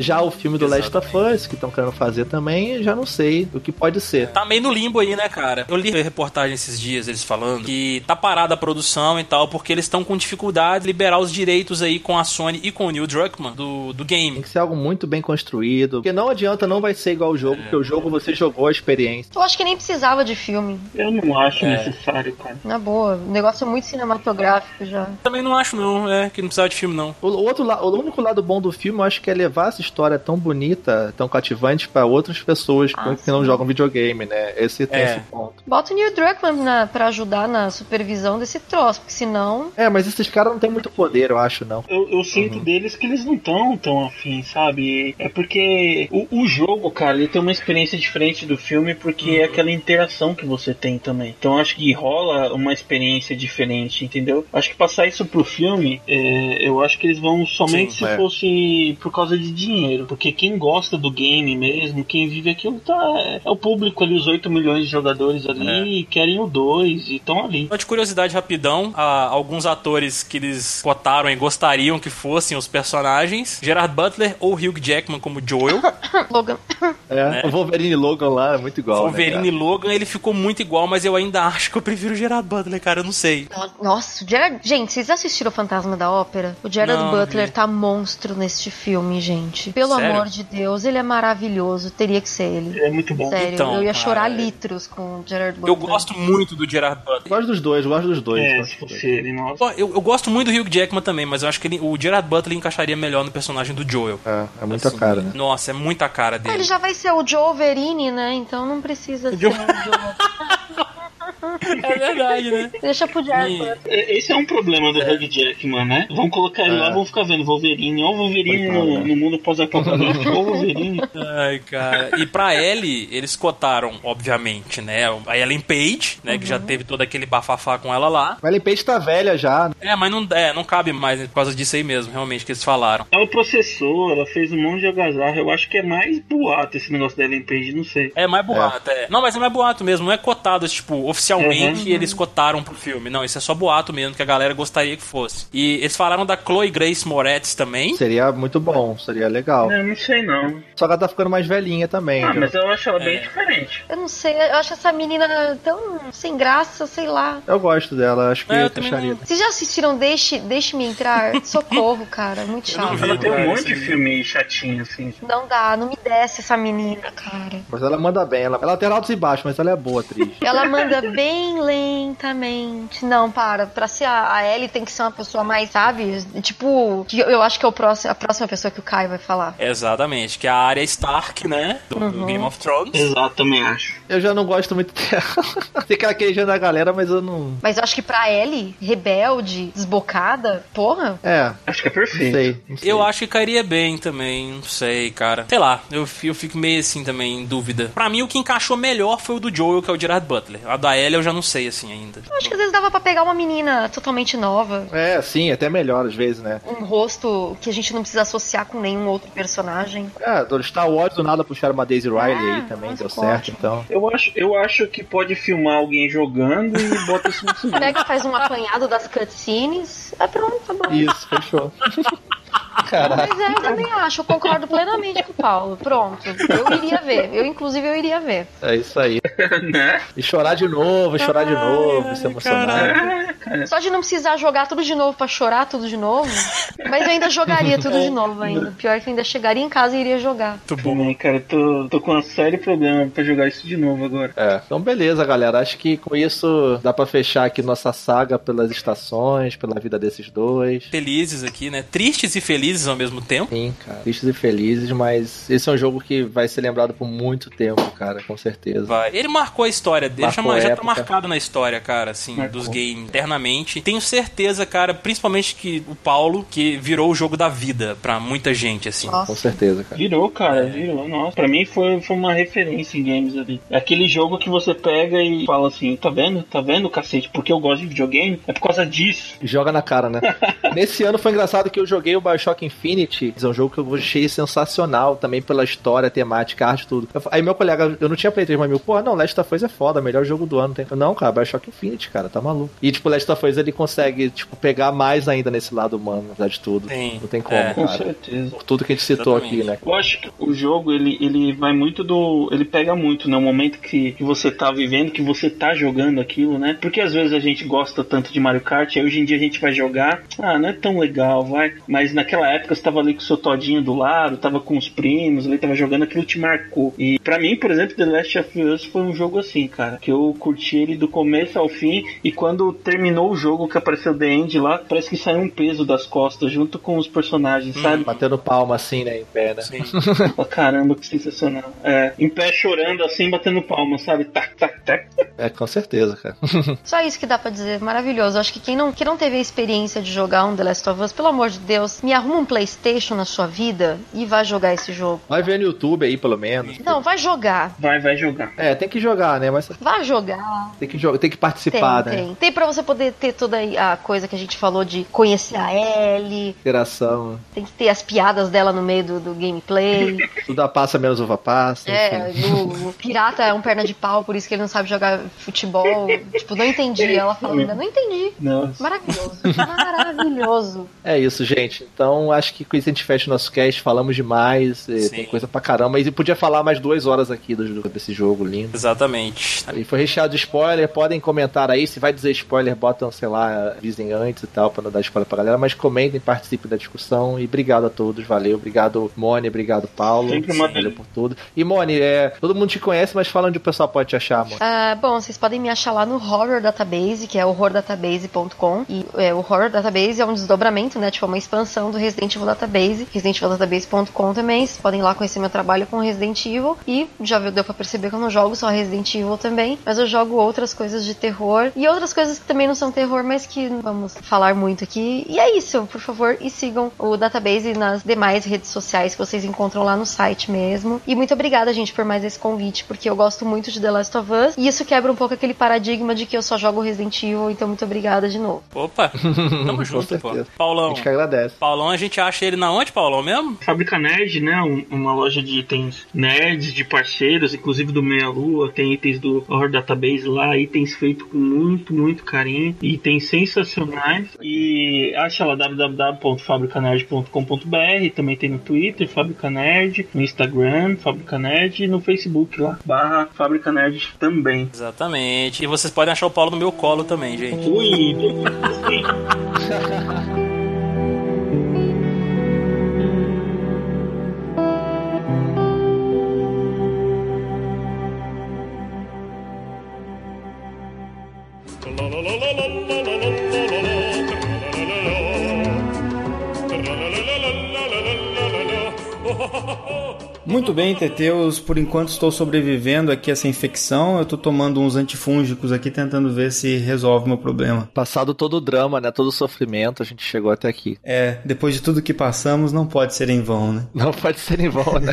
Já o filme do Last of Us, que estão querendo fazer também, já não sei o que pode ser. Tá meio no limbo aí, né, cara? Eu li reportagem esses dias, eles falando que tá parada a produção e tal, porque eles estão com dificuldade de liberar os direitos aí com a Sony e com o Neil Druckmann do, do Tem game. que ser algo muito bem construído. Porque não adianta, não vai ser igual o jogo, porque o jogo você jogou a experiência. Eu acho que nem precisava de filme. Eu não acho necessário, cara. Na boa, o negócio é muito cinematográfico já. Também não acho, não, é, que não precisava de filme, não. O, outro o único lado bom do filme, eu acho que é levar essa história tão bonita, tão cativante pra outras pessoas Ah, que não sim. jogam videogame, né? Esse tem É. esse ponto. Bota o Neil Druckmann na, pra ajudar na supervisão desse troço, porque senão. É, mas esses caras não têm muito poder, eu acho, não. Eu, eu sinto deles que eles não estão tão afim, sabe? É porque o, o jogo, cara, ele tem uma experiência diferente do filme porque é aquela interação que você tem também. Então acho que rola uma experiência diferente, entendeu? Acho que passar isso pro filme, é, eu acho que eles vão somente Sim, se é. fosse por causa de dinheiro. Porque quem gosta do game mesmo, quem vive aquilo, tá, é o público ali, os 8 milhões de jogadores ali, querem o 2 e estão ali. Só de curiosidade rapidão, a- alguns atores que eles cotaram e gostariam que fossem os personagens, Gerard Butler ou Hugh Jackman como Joel, Logan. É, o Wolverine e Logan lá é muito igual. Wolverine e né, Logan, ele ficou muito igual, mas eu ainda acho que eu prefiro o Gerard Butler, cara, eu não sei. Nossa, o Gerard. Gente, vocês assistiram o Fantasma da Ópera? O Gerard Não, Butler tá monstro neste filme, gente. Pelo Sério? amor de Deus, ele é maravilhoso. Teria que ser ele. É muito bom. Sério, Então, eu ia cara, chorar é- litros com o Gerard Butler. Eu gosto muito do Gerard Butler. cara? Gosto dos dois, gosto dos dois. É, gosto se dos fosse dois. ele, nossa. Eu, eu gosto muito do Hugh Jackman também, mas eu acho que ele- o Gerard Butler encaixaria melhor no personagem do Joel. É, é muita Assim, cara, né? Nossa, é muita cara dele. Ele já vai ser o Joe Verini, né? Então não precisa ser Joe- o Joe. É verdade, né? Deixa pro E- Butler. É, Esse é um problema do Hugh Jackman, né? Vão colocar ele lá, vão ficar vendo Wolverine, ou Wolverine no, né? no mundo pós-apocalíptico, ou Wolverine. Ai, cara. E pra Ellie, eles cotaram, obviamente, né? A Ellen Page, né? Que já teve todo aquele bafafá com ela lá. A Ellen Page tá velha já. É, mas não, é, não cabe mais né, por causa disso aí mesmo, realmente, que eles falaram. Ela processou, ela fez um monte de algazarra. Eu acho que é mais boato esse negócio da Ellen Page, não sei. É mais boato, é. Não, mas é mais boato mesmo, não é cotado, tipo, oficialmente Uhum. eles cotaram pro filme. Não, isso é só boato mesmo, que a galera gostaria que fosse. E eles falaram da Chloe Grace Moretz também. Seria muito bom, seria legal. Eu não sei não. Só que ela tá ficando mais velhinha também. Ah, já. mas eu acho ela É. bem diferente. Eu não sei, eu acho essa menina tão sem graça, sei lá. Eu gosto dela, acho que É, fecharia. não- Vocês já assistiram Deixe, Deixe-me Entrar? Socorro, cara, muito chato. vi. Ela tem um monte de filme chatinho, assim. Não dá, não me desce essa menina, cara. Mas ela manda bem, ela, ela tem altos e baixos, mas ela é boa atriz. Ela manda bem lentamente. Não, para. Pra ser a, a Ellie tem que ser uma pessoa mais, sabe? Tipo, que eu, eu acho que é o próximo, a próxima pessoa que o Caio vai falar. Exatamente, que é a área Stark, né? Do, do Uhum. Game of Thrones. Exato, também acho. Eu já não gosto muito dela. Tem aquela queijando da galera, mas eu não. Mas eu acho que pra Ellie, rebelde, desbocada, porra, É, Acho que é não perfeito. sei. Não sei. Eu acho que cairia bem também, não sei, cara. Sei lá, eu, eu fico meio assim também, em dúvida. Pra mim, o que encaixou melhor foi o do Joel, que é o Gerard Butler. A da Ellie eu já não sei, assim, ainda. eu acho que às vezes dava pra pegar uma menina totalmente nova. É, sim, até melhor às vezes, né? Um rosto que a gente não precisa associar com nenhum outro personagem. É, do Star Wars do nada puxaram uma Daisy Riley Ah, aí também, deu certo, então. Eu acho, eu acho que pode filmar alguém jogando e bota isso no cinema. Pega, faz um apanhado das cutscenes. É pronto, tá bom. Isso, fechou. Caraca. Mas é, eu também acho, eu concordo plenamente com o Paulo. Pronto, eu iria ver. Eu, inclusive, eu iria ver. É isso aí. né? E chorar de novo, chorar de novo, se emocionar. Só de não precisar jogar tudo de novo pra chorar tudo de novo. Mas eu ainda jogaria tudo de novo ainda. Pior é que eu ainda chegaria em casa e iria jogar. Muito bom. Também, cara, tô, tô com um sério problema pra jogar isso de novo agora. É. Então, beleza, galera. Acho que com isso dá pra fechar aqui nossa saga pelas estações, pela vida desses dois. Felizes aqui, né? Tristes e felizes ao mesmo tempo. Sim, cara. Tristes e felizes, mas esse é um jogo que vai ser lembrado por muito tempo, cara, com certeza. Vai. Ele marcou a história dele, Marcou já, já tá. Marcado na história, cara, assim, Marcou. dos games internamente. Tenho certeza, cara, principalmente que o Paulo, que virou o jogo da vida pra muita gente, assim. Com Nossa. certeza, cara. Virou, cara, virou. Nossa, pra mim foi, foi uma referência em games ali. É aquele jogo que você pega e fala assim: tá vendo? Tá vendo, cacete? Porque eu gosto de videogame? É por causa disso. Joga na cara, né? Nesse ano foi engraçado que eu joguei o Bioshock Infinity é um jogo que eu achei sensacional também pela história, temática, arte, tudo. Aí meu colega, eu não tinha Play 3, mas meu, pô, não, Last of Us é foda, melhor jogo do ano. Tem. Eu, Não, cara, Bioshock Infinity, cara, tá maluco. E, tipo, Last of Us ele consegue, tipo, pegar mais ainda nesse lado humano, apesar de tudo. Sim. Não tem como, É. Com cara. certeza. Por tudo que a gente citou Exatamente. aqui, né? Eu acho que o jogo, ele, ele vai muito do. Ele pega muito, né? O momento que, que você tá vivendo, que você tá jogando aquilo, né? Porque às vezes a gente gosta tanto de Mario Kart, aí hoje em dia a gente vai jogar, ah, não é tão legal, vai. Mas naquela época você tava ali com o seu todinho do lado, tava com os primos, ali tava jogando, aquilo te marcou. E pra mim, por exemplo, The Last of Us foi um jogo assim, cara. Que eu curti ele do começo ao fim, e quando terminou o jogo, que apareceu The End lá, parece que saiu um peso das costas junto com os personagens, sabe? Batendo palma assim, né, em pé, né? Sim. Oh, caramba, que sensacional. É, em pé chorando assim, batendo palma, sabe? Tac, tac, tac. É, com certeza, cara. Só isso que dá pra dizer, maravilhoso. Acho que quem não, quem não teve a experiência de jogar um The Last of Us, pelo amor de Deus, me arruma um PlayStation na sua vida e vai jogar esse jogo. Vai ver no YouTube aí, pelo menos. Não, vai jogar. Vai, vai jogar. É, tem que jogar, né? Mas Vai jogar. Tem que, jogar, tem que Tem, participar, né? tem. Tem pra você poder ter toda a coisa que a gente falou de conhecer a Ellie, Interação. tem que ter as piadas dela no meio do, do gameplay. Tudo a passa menos uva passa. É, o, o pirata é um perna de pau, por isso que ele não sabe jogar futebol. tipo, não entendi. Ela falou ainda, não entendi. Nossa. Maravilhoso. Maravilhoso. É isso, gente. Então, acho que com isso a gente fecha o nosso cast. Falamos demais. Sim. Tem coisa pra caramba. E podia falar mais duas horas aqui do, desse jogo lindo. Exatamente. E foi recheado de spoiler. Podem comentar aí. Se vai dizer spoiler, botam, sei lá, avisem antes e tal, pra não dar spoiler pra galera. Mas comentem, participem da discussão. E obrigado a todos. Valeu. Obrigado, Mone. Obrigado, Paulo. Sempre uma Valeu por tudo. E, Mone, é, todo mundo te conhece, mas fala onde o pessoal pode te achar, Mone. Ah, bom, vocês podem me achar lá no Horror Database, que é horrordatabase.com. E é, o Horror Database é um desdobramento, né? Tipo, uma expansão do Resident Evil Database. ResidentEvilDatabase.com também. Vocês podem ir lá conhecer meu trabalho com Resident Evil. E já deu pra perceber que eu não jogo só Resident Evil também. Mas eu jogo outras coisas de terror. E outras coisas que também não são terror, mas que não vamos falar muito aqui. E é isso, por favor, e sigam o Database nas demais redes sociais que vocês encontram lá no site mesmo. E muito obrigada, gente, por mais esse convite, porque eu gosto muito de The Last of Us. E isso quebra um pouco aquele paradigma de que eu só jogo Resident Evil, então muito obrigada de novo. Opa, tamo junto, pô. certeza. A Paulão. gente que agradece. Paulão, a gente acha ele na onde, Paulão, mesmo? Fábrica Nerd, né? um- uma loja de itens nerds, de parceiros, inclusive do Meia Lua. Tem itens do Horror Database lá, itens feitos com muito, muito carinho. Itens sensacionais. E acha lá www.fabricanerd.com.br. Também tem no Twitter, Fábrica Nerd, no Instagram, Fábrica Nerd e no Facebook lá, barra Fábrica Nerd também. Exatamente. E vocês podem achar o Paulo no meu colo também, gente. Ui, sim. Muito bem, Teteus. Por enquanto estou sobrevivendo aqui a essa infecção. Eu tô tomando uns antifúngicos aqui, tentando ver se resolve meu problema. Passado todo o drama, né? Todo o sofrimento, a gente chegou até aqui. É, depois de tudo que passamos, não pode ser em vão, né? Não pode ser em vão, né?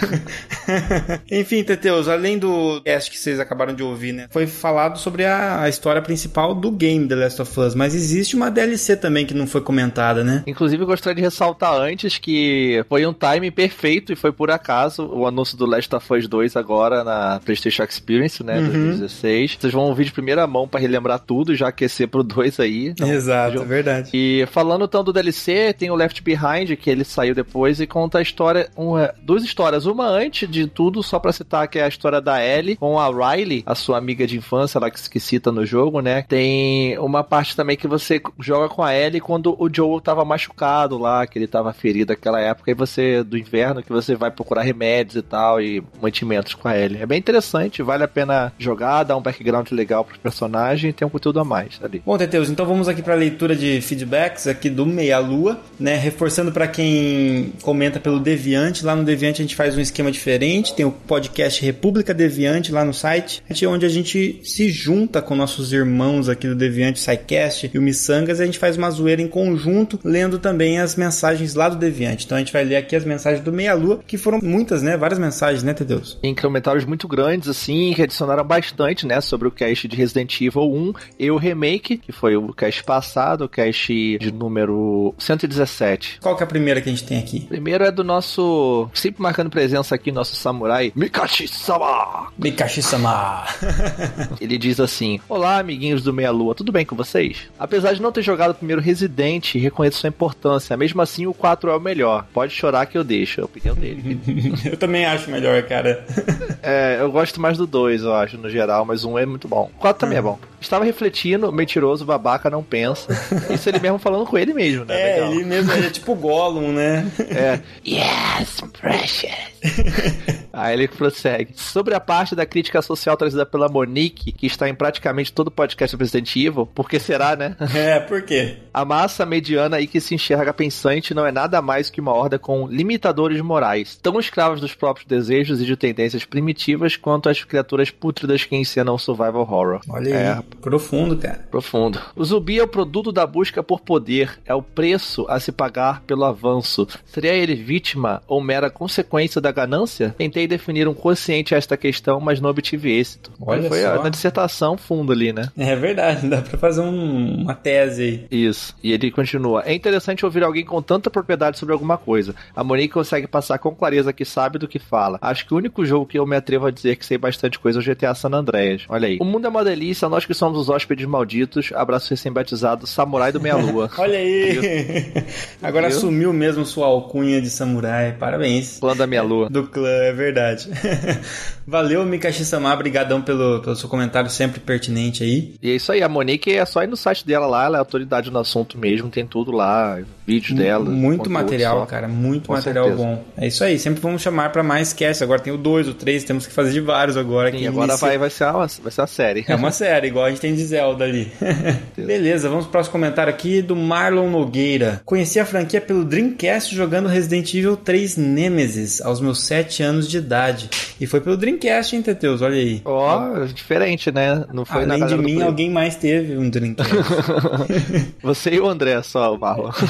Enfim, Teteus, além do cast que vocês acabaram de ouvir, né? Foi falado sobre a, a história principal do game The Last of Us, mas existe uma DLC também que não foi comentada, né? Inclusive, eu gostaria de ressaltar antes que foi um time perfeito e foi por acaso o anúncio do Last of Us 2 agora na PlayStation Experience, né? Uhum. 2016. Vocês vão ouvir de primeira mão pra relembrar tudo e já aquecer pro 2 aí. Então, Exato, é verdade. E falando então do DLC, tem o Left Behind, que ele saiu depois e conta a história, uma, duas histórias. Uma antes de tudo, só pra citar que é a história da Ellie com a Riley, a sua amiga de infância, lá que, que cita no jogo, né? Tem uma parte também que você joga com a Ellie quando o Joel tava machucado lá, que ele tava ferido naquela época, e você, do inverno, que você vai procurar remédios e tal, e mantimentos com a Ellie. É bem interessante, vale a pena jogar, dar um background legal pro personagem e ter um conteúdo a mais ali. Bom, Teteus, então vamos aqui para a leitura de feedbacks aqui do Meia Lua, né? Reforçando para quem comenta pelo Deviante, lá no Deviante a gente faz um esquema diferente, tem o podcast República Deviante lá no site, onde a gente se junta com nossos irmãos aqui do Deviante, SciCast e o Missangas, e a gente faz uma zoeira em conjunto, lendo também as mensagens lá do Deviante. Então a gente vai ler aqui as mensagens do Meia Lua, que foram muitas, né? Várias mensagens, né, Tedeus? Em comentários muito grandes, assim, que adicionaram bastante, né, sobre o cast de Resident Evil 1 e o remake, que foi o cast passado, o cast de número 117. Qual que é a primeira que a gente tem aqui? Primeiro é do nosso, sempre marcando presença aqui, nosso samurai, Mikashi-sama! Mikashi-sama! Ele diz assim: Olá, amiguinhos do Meia Lua, tudo bem com vocês? Apesar de não ter jogado o primeiro Resident, reconheço sua importância. Mesmo assim, o 4 é o melhor. Pode chorar que eu deixo, é a opinião dele. eu também acho melhor, cara. é, eu gosto mais do 2, eu acho, no geral, mas um é muito bom. O 4 também é bom. Estava refletindo, mentiroso, babaca, não pensa. Isso ele mesmo falando com ele mesmo, né? É, Legal. ele mesmo é tipo Gollum, né? É. Yes, precious. Aí ele prossegue. Sobre a parte da crítica social trazida pela Monique, que está em praticamente todo o podcast do Resident Evil, por que será, né? É, por quê? A massa mediana aí que se enxerga pensante não é nada mais que uma horda com limitadores morais, tão escravos dos próprios desejos e de tendências primitivas quanto as criaturas pútridas que encenam survival horror. Olha é, aí, profundo, cara. Profundo. O zumbi é o produto da busca por poder, é o preço a se pagar pelo avanço. Seria ele vítima ou mera consequência da ganância? Tentei definir um consciente a esta questão, mas não obtive êxito. Olha Foi só. na dissertação fundo ali, né? É verdade, dá pra fazer um- uma tese aí. Isso. E ele continua. É interessante ouvir alguém com tanta propriedade sobre alguma coisa. A Monique consegue passar com clareza que sabe do que fala. Acho que o único jogo que eu me atrevo a dizer que sei bastante coisa é o GTA San Andreas. Olha aí. O mundo é uma delícia, nós que somos os hóspedes malditos. Abraço recém-batizado, Samurai do Meia Lua. Olha aí! Agora Viu? assumiu mesmo sua alcunha de samurai. Parabéns. Clã da Meia Lua. Do clã, é verdade. Valeu, Mikashi-sama. Brigadão pelo, pelo seu comentário sempre pertinente aí. E é isso aí, a Monique é só ir no site dela lá, ela é autoridade no assunto mesmo, tem tudo lá, vídeos dela. Muito material, só. cara. Muito Com material certeza. bom. É isso aí. Sempre vamos chamar pra mais cast. Agora tem o 2, o 3. Temos que fazer de vários agora. Sim, que agora inicia- vai, vai, ser uma, vai ser uma série. É uma série, igual a gente tem de Zelda ali. Beleza, vamos pro próximo comentário aqui do Marlon Nogueira. Conheci a franquia pelo Dreamcast jogando Resident Evil 3 Nemesis aos meus 7 anos de idade. E foi pelo Dreamcast, hein, Teteus? Olha aí. Ó, diferente, né? Não foi na Além de galera do mim, alguém mais teve um Dreamcast. Você e o André só, Marlon.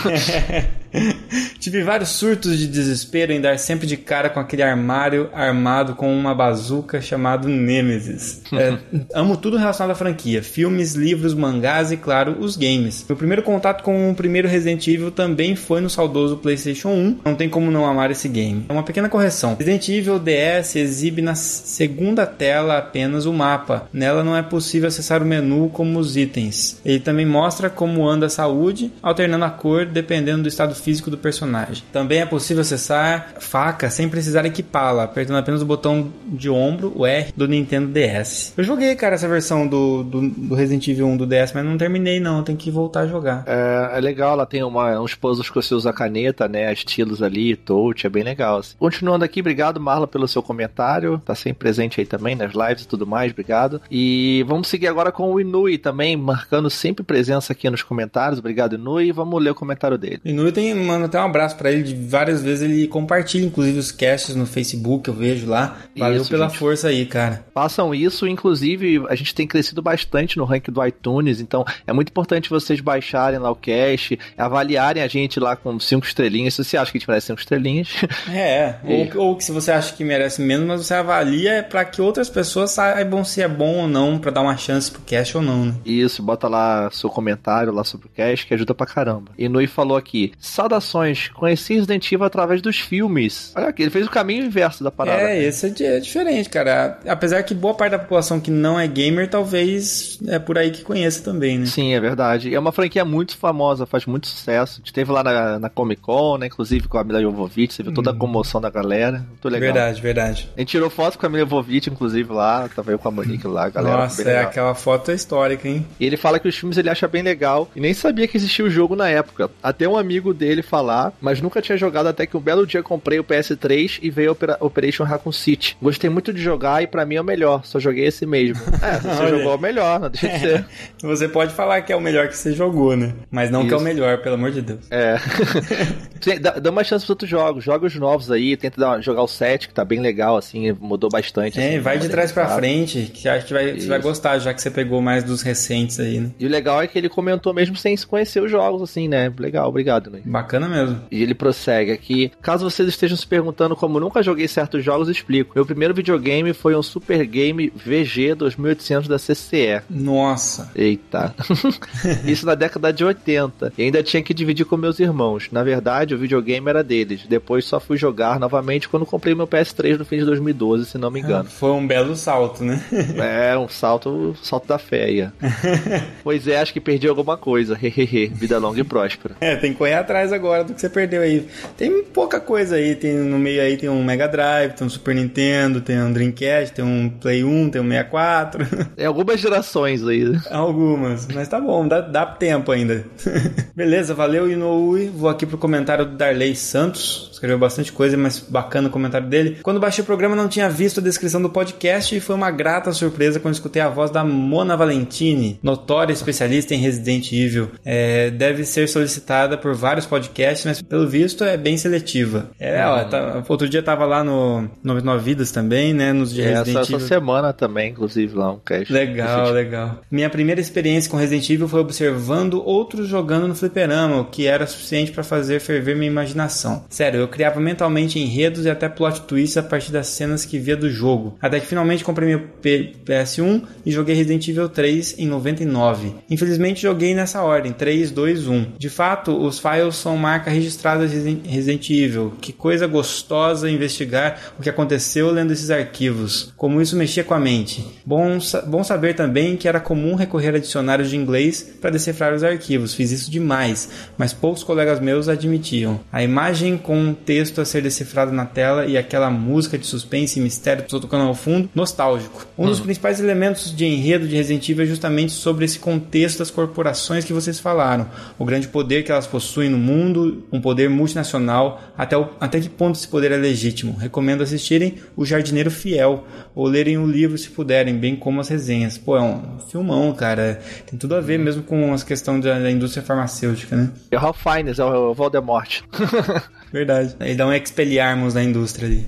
Tive vários surtos de desespero em dar sempre de cara com aquele armário armado com uma bazuca chamado Nemesis. É, amo tudo relacionado à franquia: filmes, livros, mangás e, claro, os games. Meu primeiro contato com o primeiro Resident Evil também foi no saudoso PlayStation 1. Não tem como não amar esse game. É uma pequena correção: Resident Evil DS exibe na segunda tela apenas o mapa. Nela não é possível acessar o menu como os itens. Ele também mostra como anda a saúde, alternando a cor dependendo do estado físico do personagem. Também é possível acessar faca sem precisar equipá-la, apertando apenas o botão de ombro, o R, do Nintendo DS. Eu joguei, cara, essa versão do, do, do Resident Evil 1 do DS, mas não terminei não, tem que voltar a jogar. É, é legal, ela tem uma, uns puzzles que você usa a caneta, né? Estilos ali, touch, é bem legal. assim. Continuando aqui, obrigado, Marla, pelo seu comentário. Tá sempre presente aí também nas lives e tudo mais, obrigado. E vamos seguir agora com o Inui também, marcando sempre presença aqui nos comentários. Obrigado, Inui. Vamos ler o comentário dele. E Nui tem, manda até um abraço pra ele, de várias vezes ele compartilha, inclusive, os casts no Facebook, eu vejo lá. Valeu Isso, pela gente. força aí, cara. Façam isso, inclusive a gente tem crescido bastante no ranking do iTunes, então é muito importante vocês baixarem lá o cast, avaliarem a gente lá com cinco estrelinhas. Se você acha que a gente merece cinco estrelinhas, É, E- ou, ou que se você acha que merece menos, mas você avalia pra que outras pessoas saibam se é bom ou não, pra dar uma chance pro cast ou não, né? Isso, bota lá seu comentário lá sobre o cast, que ajuda pra caramba. E Nui falou aqui: Saudações, conheci Resident Evil através dos filmes. Olha aqui, ele fez o caminho inverso da parada. É, esse é, é diferente, cara. Apesar que boa parte da população que não é gamer, talvez é por aí que conheça também, né? Sim, é verdade. E é uma franquia muito famosa, faz muito sucesso. A gente teve lá na, na Comic Con, né? Inclusive com a Mila Jovovich, você viu toda a comoção da galera. Muito legal. Verdade, verdade. A gente tirou foto com a Mila Jovovich, inclusive, lá. Tava eu com a Monique lá, a galera. Nossa, é legal. aquela foto histórica, hein? E ele fala que os filmes ele acha bem legal e nem sabia que existia o jogo na época. Até um amigo dele falar, mas nunca tinha jogado até que um belo dia comprei o PS3 e veio Opera- Operation Raccoon City. Gostei muito de jogar e pra mim é o melhor, só joguei esse mesmo. É, você jogou o melhor, não deixa de ser. Você pode falar que é o melhor que você jogou, né? Mas não que é o Isso. melhor, pelo amor de Deus. É. Dá, dá uma chance pros outros jogos, joga os novos aí, tenta dar jogar o 7, que tá bem legal, assim, mudou bastante. É, assim, vai de trás pra sabe? frente, que acho que vai, você vai Isso. gostar, já que você pegou mais dos recentes aí, né? E o legal é que ele comentou mesmo sem se conhecer os jogos, assim, né? Legal, obrigado, né? Bacana mesmo. E ele prossegue aqui. Caso vocês estejam se perguntando como nunca joguei certos jogos, explico. Meu primeiro videogame foi um Super Game VG 2800 da CCE. Nossa. Eita. Isso na década de 80. E ainda tinha que dividir com meus irmãos. Na verdade, o videogame era deles. Depois só fui jogar novamente quando comprei meu PS3 no fim de 2012, se não me engano. Foi um belo salto, né? É, um salto, salto da ó. pois é, acho que perdi alguma coisa. Hehehe. Vida longa e próspera. É, tem que correr atrás agora do que você perdeu aí. Tem pouca coisa aí, tem no meio aí tem um Mega Drive, tem um Super Nintendo, tem um Dreamcast, tem um Play 1, tem um 64. É algumas gerações aí. né? Algumas, mas tá bom, dá, dá tempo ainda. Beleza, valeu Inoue. Vou aqui pro comentário do Darley Santos. Escreveu bastante coisa, mas bacana o comentário dele. Quando baixei o programa, não tinha visto a descrição do podcast e foi uma grata surpresa quando escutei a voz da Mona Valentini, notória especialista em Resident Evil. É, deve ser solicitada por vários podcasts, mas pelo visto é bem seletiva. É, ó, tá- outro dia tava lá no 99 Vidas também, né? Nos de Essa, Resident essa Evil. semana também, inclusive, lá um cast. Legal, legal. Minha primeira experiência com Resident Evil foi observando outros jogando no fliperama, o que era suficiente para fazer ferver minha imaginação. Sério, eu criava mentalmente enredos e até plot twists a partir das cenas que via do jogo. Até que finalmente comprei meu P- PS1 e joguei Resident Evil 3 em 99. Infelizmente joguei nessa ordem, 3, 2, 1. De fato, os files são marca registrada de Resi- Resident Evil. Que coisa gostosa investigar o que aconteceu lendo esses arquivos. Como isso mexia com a mente. Bom, bom saber também que era comum recorrer a dicionários de inglês para decifrar os arquivos. Fiz isso demais, mas poucos colegas meus admitiam. A imagem com um texto a ser decifrado na tela e aquela música de suspense e mistério tocando ao fundo, nostálgico. Um dos principais elementos de enredo de Resident Evil é justamente sobre esse contexto das corporações que vocês falaram. O grande poder que elas possuem no mundo, um poder multinacional, até, o, até que ponto esse poder é legítimo. Recomendo assistirem O Jardineiro Fiel ou lerem o livro se puderem, bem como as resenhas. Pô, é um filmão, cara. Tem tudo a ver mesmo com as questões da, da indústria farmacêutica, né? O Ralph Fiennes é o Voldemort. Verdade. Aí dá um expelliarmus na indústria ali.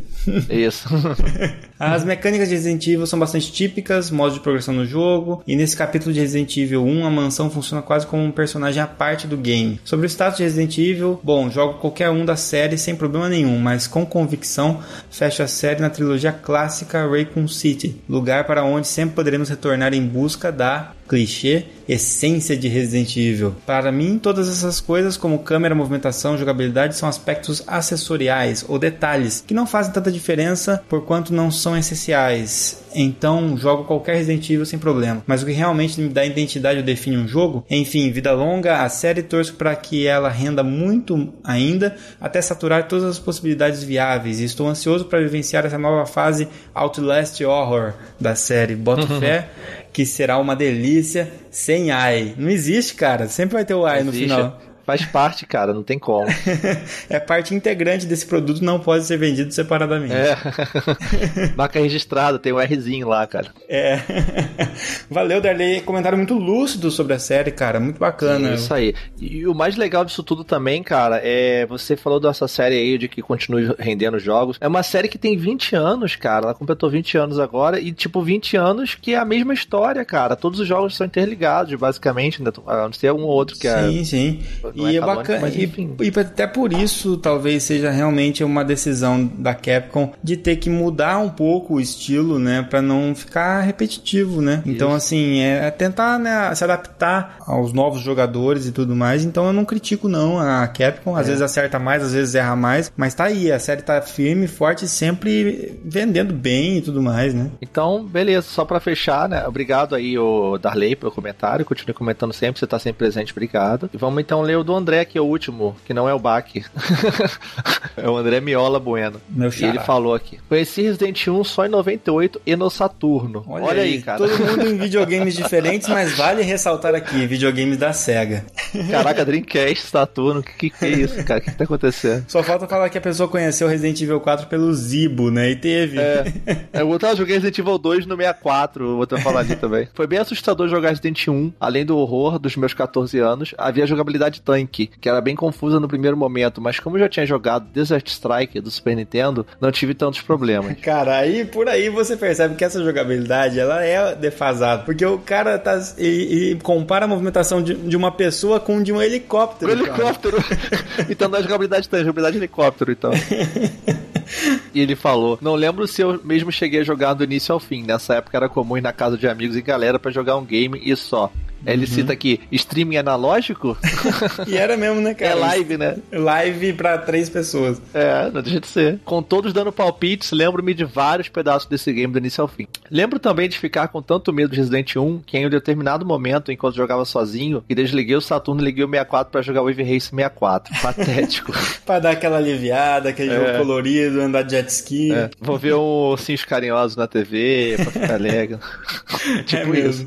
Isso. As mecânicas de Resident Evil são bastante típicas, modos de progressão no jogo, e nesse capítulo de Resident Evil 1, a mansão funciona quase como um personagem à parte do game. Sobre o status de Resident Evil, bom, jogo qualquer um da série sem problema nenhum, mas com convicção fecho a série na trilogia clássica Raccoon City, lugar para onde sempre poderemos retornar em busca da clichê essência de Resident Evil. Para mim, todas essas coisas, como câmera, movimentação, jogabilidade, são aspectos acessoriais ou detalhes que não fazem tanta diferença por quanto não são essenciais. Então, jogo qualquer Resident Evil sem problema. Mas o que realmente me dá identidade ou define um jogo, enfim, vida longa, a série torço para que ela renda muito ainda, até saturar todas as possibilidades viáveis. E estou ansioso para vivenciar essa nova fase Outlast Horror da série. Boto fé que será uma delícia sem ai. Não existe, cara. Sempre vai ter o ai no final. Faz parte, cara, não tem como. é parte integrante desse produto, não pode ser vendido separadamente. É. Marca registrada, tem um Rzinho lá, cara. É. Valeu, Darley. Comentário muito lúcido sobre a série, cara. Muito bacana. Isso aí. E o mais legal disso tudo também, cara, é. Você falou dessa série aí de que continue rendendo jogos. É uma série que tem 20 anos, cara. Ela completou 20 anos agora. E, tipo, 20 anos que é a mesma história, cara. Todos os jogos são interligados, basicamente. ainda- A não ser um ou outro que é. Sim, sim. Não E é é canônico, bacana. mas E, enfim. e até por isso, talvez seja realmente uma decisão da Capcom de ter que mudar um pouco o estilo, né? Pra não ficar repetitivo, né? Então, assim, é, é tentar né, se adaptar aos novos jogadores e tudo mais. Então, eu não critico, não, a Capcom. Às vezes acerta mais, às vezes erra mais. Mas tá aí, a série tá firme, forte, sempre vendendo bem e tudo mais, né? Então, beleza, só pra fechar, né? Obrigado aí, o Darley, pelo comentário. Continue comentando sempre, você tá sempre presente, obrigado. E vamos então ler o do André, que é o último, que não é o Bach. é o André Miola Bueno. Meu E ele falou aqui: Conheci Resident 1 só em 98 e no Saturno. Olha, aí, cara. Todo mundo em videogames diferentes, mas vale ressaltar aqui, videogames da SEGA. Caraca, Dreamcast, Saturno, que, que é isso, cara? O que, que tá acontecendo? Só falta falar que a pessoa conheceu Resident Evil 4 pelo Zibo, né? E teve. É, eu tava jogando Resident Evil 2 no 64, vou até falar ali também. Foi bem assustador jogar Resident 1, além do horror dos meus 14 anos, havia jogabilidade Flank, que era bem confusa no primeiro momento, mas como eu já tinha jogado Desert Strike do Super Nintendo, não tive tantos problemas. Cara, aí por aí você percebe que essa jogabilidade ela é defasada, porque o cara tá e, e compara a movimentação de, de, uma pessoa com de um helicóptero. Um helicóptero. então não é jogabilidade tem, é jogabilidade de helicóptero, então. e ele falou: Não lembro se eu mesmo cheguei a jogar do início ao fim. Nessa época era comum ir na casa de amigos e galera para jogar um game e só. Ele uhum. cita aqui, streaming analógico? e era mesmo, né, cara? É live, né? Live pra três pessoas. É, não deixa de ser. Com todos dando palpites, lembro-me de vários pedaços desse game do início ao fim. Lembro também de ficar com tanto medo de Resident 1 que em um determinado momento, enquanto jogava sozinho, e desliguei o Saturno e liguei o 64 para jogar Wave Race 64. Patético. pra dar aquela aliviada, aquele é. jogo colorido, andar de jet ski. É. Vou ver um Ursinhos Carinhosos na TV pra ficar legal. tipo é isso.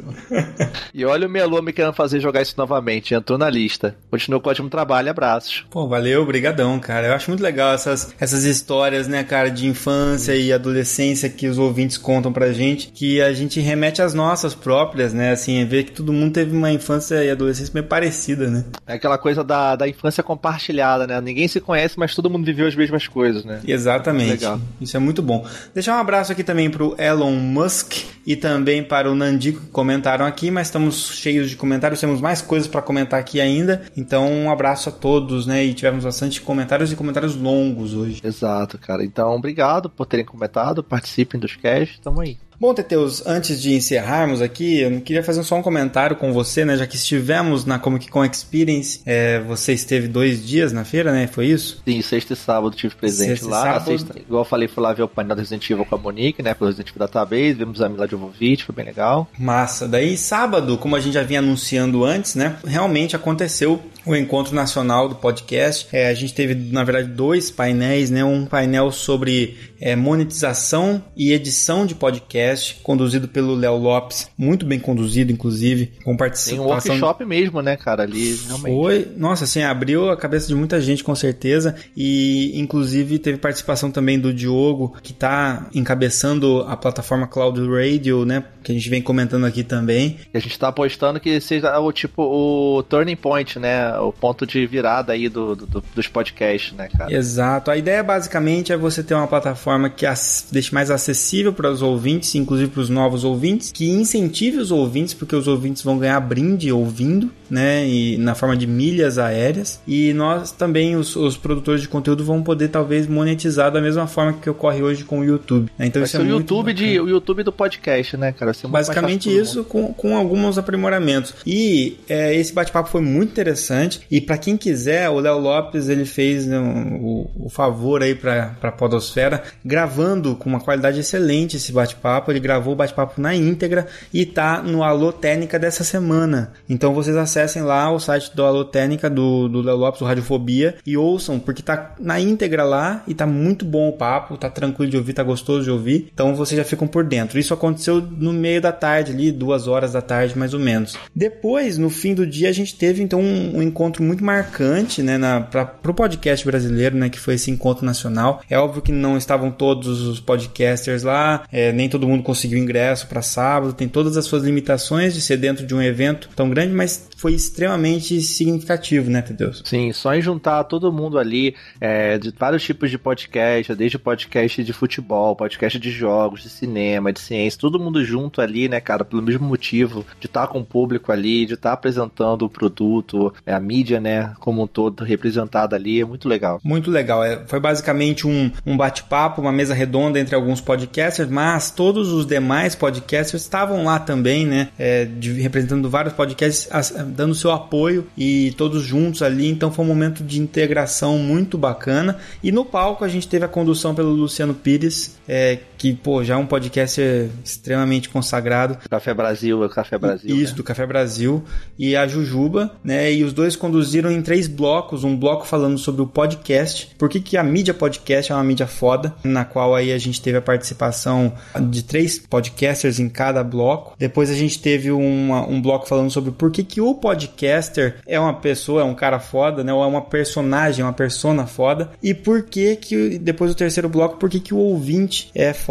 E olha o Melô me querendo fazer jogar isso novamente. Entrou na lista. Continua com ótimo trabalho. Abraços. Pô, valeu, brigadão, cara. Eu acho muito legal essas, essas histórias, né, cara, de infância e adolescência que os ouvintes contam pra gente, que a gente remete às nossas próprias, né? Assim, ver que todo mundo teve uma infância e adolescência meio parecida, né? É aquela coisa da, da infância compartilhada, né? Ninguém se conhece, mas todo mundo viveu as mesmas coisas, né? Exatamente. Legal. Isso é muito bom. Deixar um abraço aqui também pro Elon Musk e também para o Nandico que comentaram aqui, mas estamos cheios de comentários, temos mais coisas para comentar aqui ainda. Então, um abraço a todos, né? E tivemos bastante comentários e comentários longos hoje. Exato, cara. Então, obrigado por terem comentado, participem dos casts, tamo aí. Bom, Teteus, antes de encerrarmos aqui, eu queria fazer só um comentário com você, né? Já que estivemos na Comic Con Experience, é, você esteve dois dias na feira, né? Foi isso? Sim, sexta e sábado tive presente sexta lá. Sábado... Sexta, igual eu falei, fui lá ver o painel do Resident Evil com a Monique, né? Pelo Resident Evil Database, vimos a Mila Jovovich, foi bem legal. Massa. Daí, sábado, como a gente já vinha anunciando antes, né? Realmente aconteceu o encontro nacional do podcast. É, a gente teve, na verdade, dois painéis, né? Um painel sobre é, monetização e edição de podcast, conduzido pelo Léo Lopes, muito bem conduzido, inclusive, com participação. Tem um workshop mesmo, né, cara, ali, realmente. Foi, nossa, assim, abriu a cabeça de muita gente, com certeza, e inclusive teve participação também do Diogo, que está encabeçando a plataforma Cloud Radio, né, que a gente vem comentando aqui também. A gente está apostando que seja o tipo, o turning point, né, o ponto de virada aí do, do dos podcasts, né, cara. Exato, a ideia basicamente é você ter uma plataforma forma que deixe mais acessível para os ouvintes, inclusive para os novos ouvintes, que incentive os ouvintes, porque os ouvintes vão ganhar brinde ouvindo, né? E na forma de milhas aéreas. E nós também, os, os produtores de conteúdo, vão poder talvez monetizar da mesma forma que ocorre hoje com o YouTube. Né? Então Vai isso é o YouTube de, o YouTube do podcast, né, cara? Basicamente isso, com, com alguns aprimoramentos. E é, esse bate-papo foi muito interessante. E para quem quiser, o Léo Lopes ele fez né, o, o favor aí para a Podosfera gravando com uma qualidade excelente esse bate-papo. Ele gravou o bate-papo na íntegra e tá no Alô Técnica dessa semana. Então vocês acessem lá o site do Alô Técnica do, do Léo Lopes, do Radiofobia, e ouçam, porque tá na íntegra lá e tá muito bom o papo, tá tranquilo de ouvir, tá gostoso de ouvir. Então vocês já ficam por dentro. Isso aconteceu no meio da tarde, ali, duas horas da tarde mais ou menos. Depois, no fim do dia, a gente teve então um, um encontro muito marcante, né, na, pra, pro podcast brasileiro, né, que foi esse encontro nacional. É óbvio que não estavam estavam todos os podcasters lá, é, nem todo mundo conseguiu ingresso para sábado, tem todas as suas limitações de ser dentro de um evento tão grande, mas foi extremamente significativo, né, Deus? Sim, só em juntar todo mundo ali, é, de vários tipos de podcast, desde podcast de futebol, podcast de jogos, de cinema, de ciência, todo mundo junto ali, né, cara, pelo mesmo motivo, de estar tá com o público ali, de estar tá apresentando o produto, é, a mídia, né, como um todo representada ali, é muito legal. Muito legal, é, foi basicamente um, um bate-papo uma mesa redonda entre alguns podcasters, mas todos os demais podcasters estavam lá também, né? É, de, representando vários podcasts, as, dando seu apoio e todos juntos ali. Então foi um momento de integração muito bacana. E no palco a gente teve a condução pelo Luciano Pires, é, que, pô, já é um podcast extremamente consagrado. Café Brasil, é o Café Brasil. Isso, né? do Café Brasil. E a Jujuba, né? E os dois conduziram em três blocos. Um bloco falando sobre o podcast, por que, que a mídia podcast é uma mídia foda na qual aí a gente teve a participação de três podcasters em cada bloco. Depois a gente teve uma, um bloco falando sobre por que, que o podcaster é uma pessoa, é um cara foda, né? Ou é uma personagem, uma persona foda. E por que que, depois do terceiro bloco, por que que o ouvinte é foda.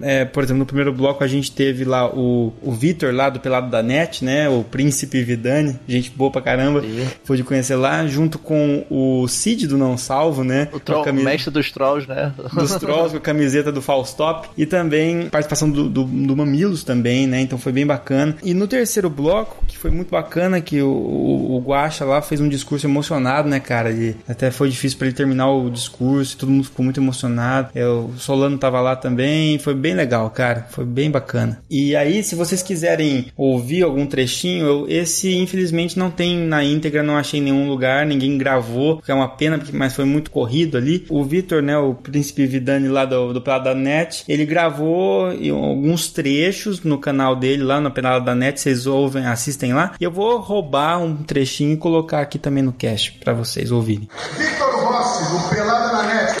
É, por exemplo, no primeiro bloco a gente teve lá o, o Vitor lá do Pelado da Net, né? O Príncipe Vidani, gente boa pra caramba. Sim. Foi de conhecer lá, junto com o Cid do Não Salvo, né? O, troll, Com a camisa- mestre dos trolls, né? dos Trolls com a camiseta do Faustop e também participação do, do, do Mamilos também, né? Então foi bem bacana. E no terceiro bloco, que foi muito bacana, que o, o, o Guaxa lá fez um discurso emocionado, né, cara? E até foi difícil para ele terminar o discurso, todo mundo ficou muito emocionado. É, o Solano tava lá também, foi bem legal, cara. Foi bem bacana. E aí, se vocês quiserem ouvir algum trechinho, eu- esse infelizmente não tem na íntegra, não achei em nenhum lugar, ninguém gravou, que é uma pena, mas foi muito corrido ali. O Vitor, né, o príncipe Vidani lá do, do Pelado da Net, ele gravou alguns trechos no canal dele lá no Pelado da Net, vocês ouvem, assistem lá. E eu vou roubar um trechinho e colocar aqui também no cast pra vocês ouvirem. Vitor Rossi, do Pelada na Net.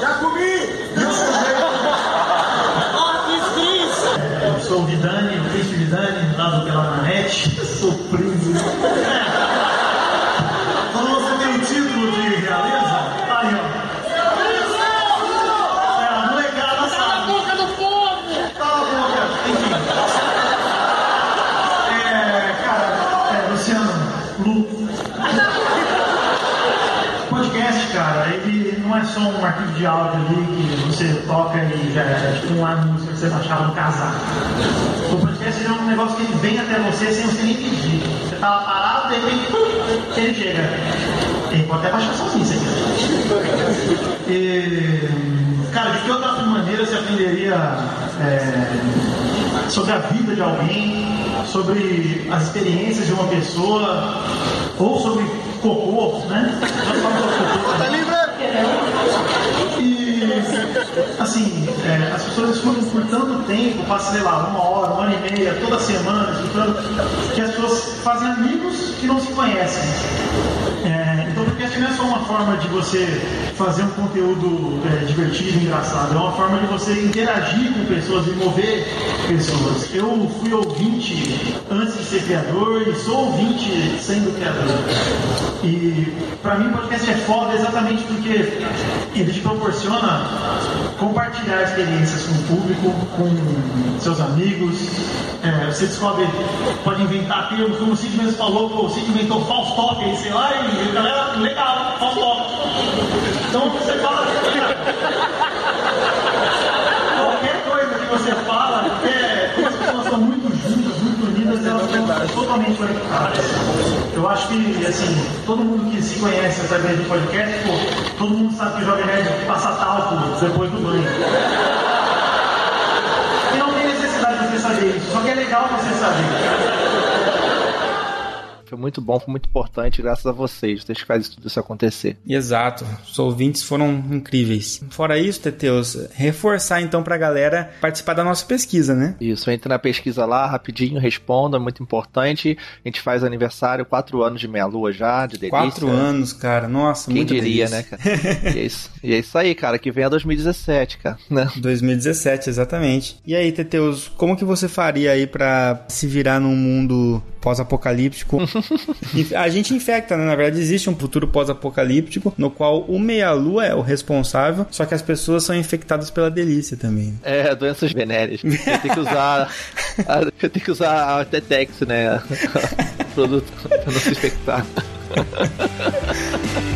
Já comi! Eu sou o Vidani, o príncipe Vidani, lá do Peladanete. Sou príncipe. Quando você tem o título de realeza, tá aí, ó. É, a molecada sabe. Cala a boca do povo! Cala a boca! Enfim. É, cara, é, Luciano, Lu. Podcast, cara, ele não é só um arquivo de áudio ali que você toca e já é tipo uma música que você baixava no casaco. O podcast ele é um negócio que ele vem até você sem você nem pedir. Você tava parado, de repente, pum, ele chega. Ele pode até baixar sozinho, se quiser. E, cara, de que outra maneira você aprenderia é, sobre a vida de alguém, sobre as experiências de uma pessoa, ou sobre cocô, né? Nós falamos sobre cocô. Tá livre? E, assim, é, as pessoas escutam passa, sei lá, uma hora, uma hora e meia, toda semana, escutando, que as pessoas fazem amigos que não se conhecem. É, então, o podcast não é só uma forma de você fazer um conteúdo é, divertido, engraçado, é uma forma de você interagir com pessoas e mover pessoas. Eu fui ouvinte antes de ser criador e sou ouvinte sendo criador. E pra mim o podcast é foda exatamente porque ele te proporciona compartilhar experiências com o público, com seus amigos. É, você descobre, pode inventar termos, como o Cid mesmo falou, o Cid inventou Faustock, aí sei lá, e a galera, legal, Faustock. Então você fala. Qualquer coisa que você fala, qualquer coisa, as pessoas estão muito juntas, muito estão totalmente conectadas. Eu acho que, assim, todo mundo que se conhece através do podcast, pô, todo mundo sabe que o Jovem Nerd passa talco depois do banho. E não tem necessidade de você saber isso, só que é legal você saber. Foi muito bom, foi muito importante, graças a vocês, vocês que fazem tudo isso acontecer. Exato, os ouvintes foram incríveis. Fora isso, Teteus, reforçar então pra galera participar da nossa pesquisa, né? Isso, entra na pesquisa lá, rapidinho, responda, muito importante. A gente faz aniversário, quatro anos de meia lua já, de delícia. Quatro anos, cara, nossa, Quem diria, delícia. né, cara? e, é isso, e é isso aí, cara, que vem a 2017, cara, né? 2017, exatamente. E aí, Teteus, como que você faria aí pra se virar num mundo pós-apocalíptico? a gente infecta, né? Na verdade, existe um futuro pós-apocalíptico no qual o meia-lua é o responsável, só que as pessoas são infectadas pela delícia também. É, doenças venéreas. Eu tenho que usar. Eu tenho que usar a Tetex, né? Produto pra não se infectar.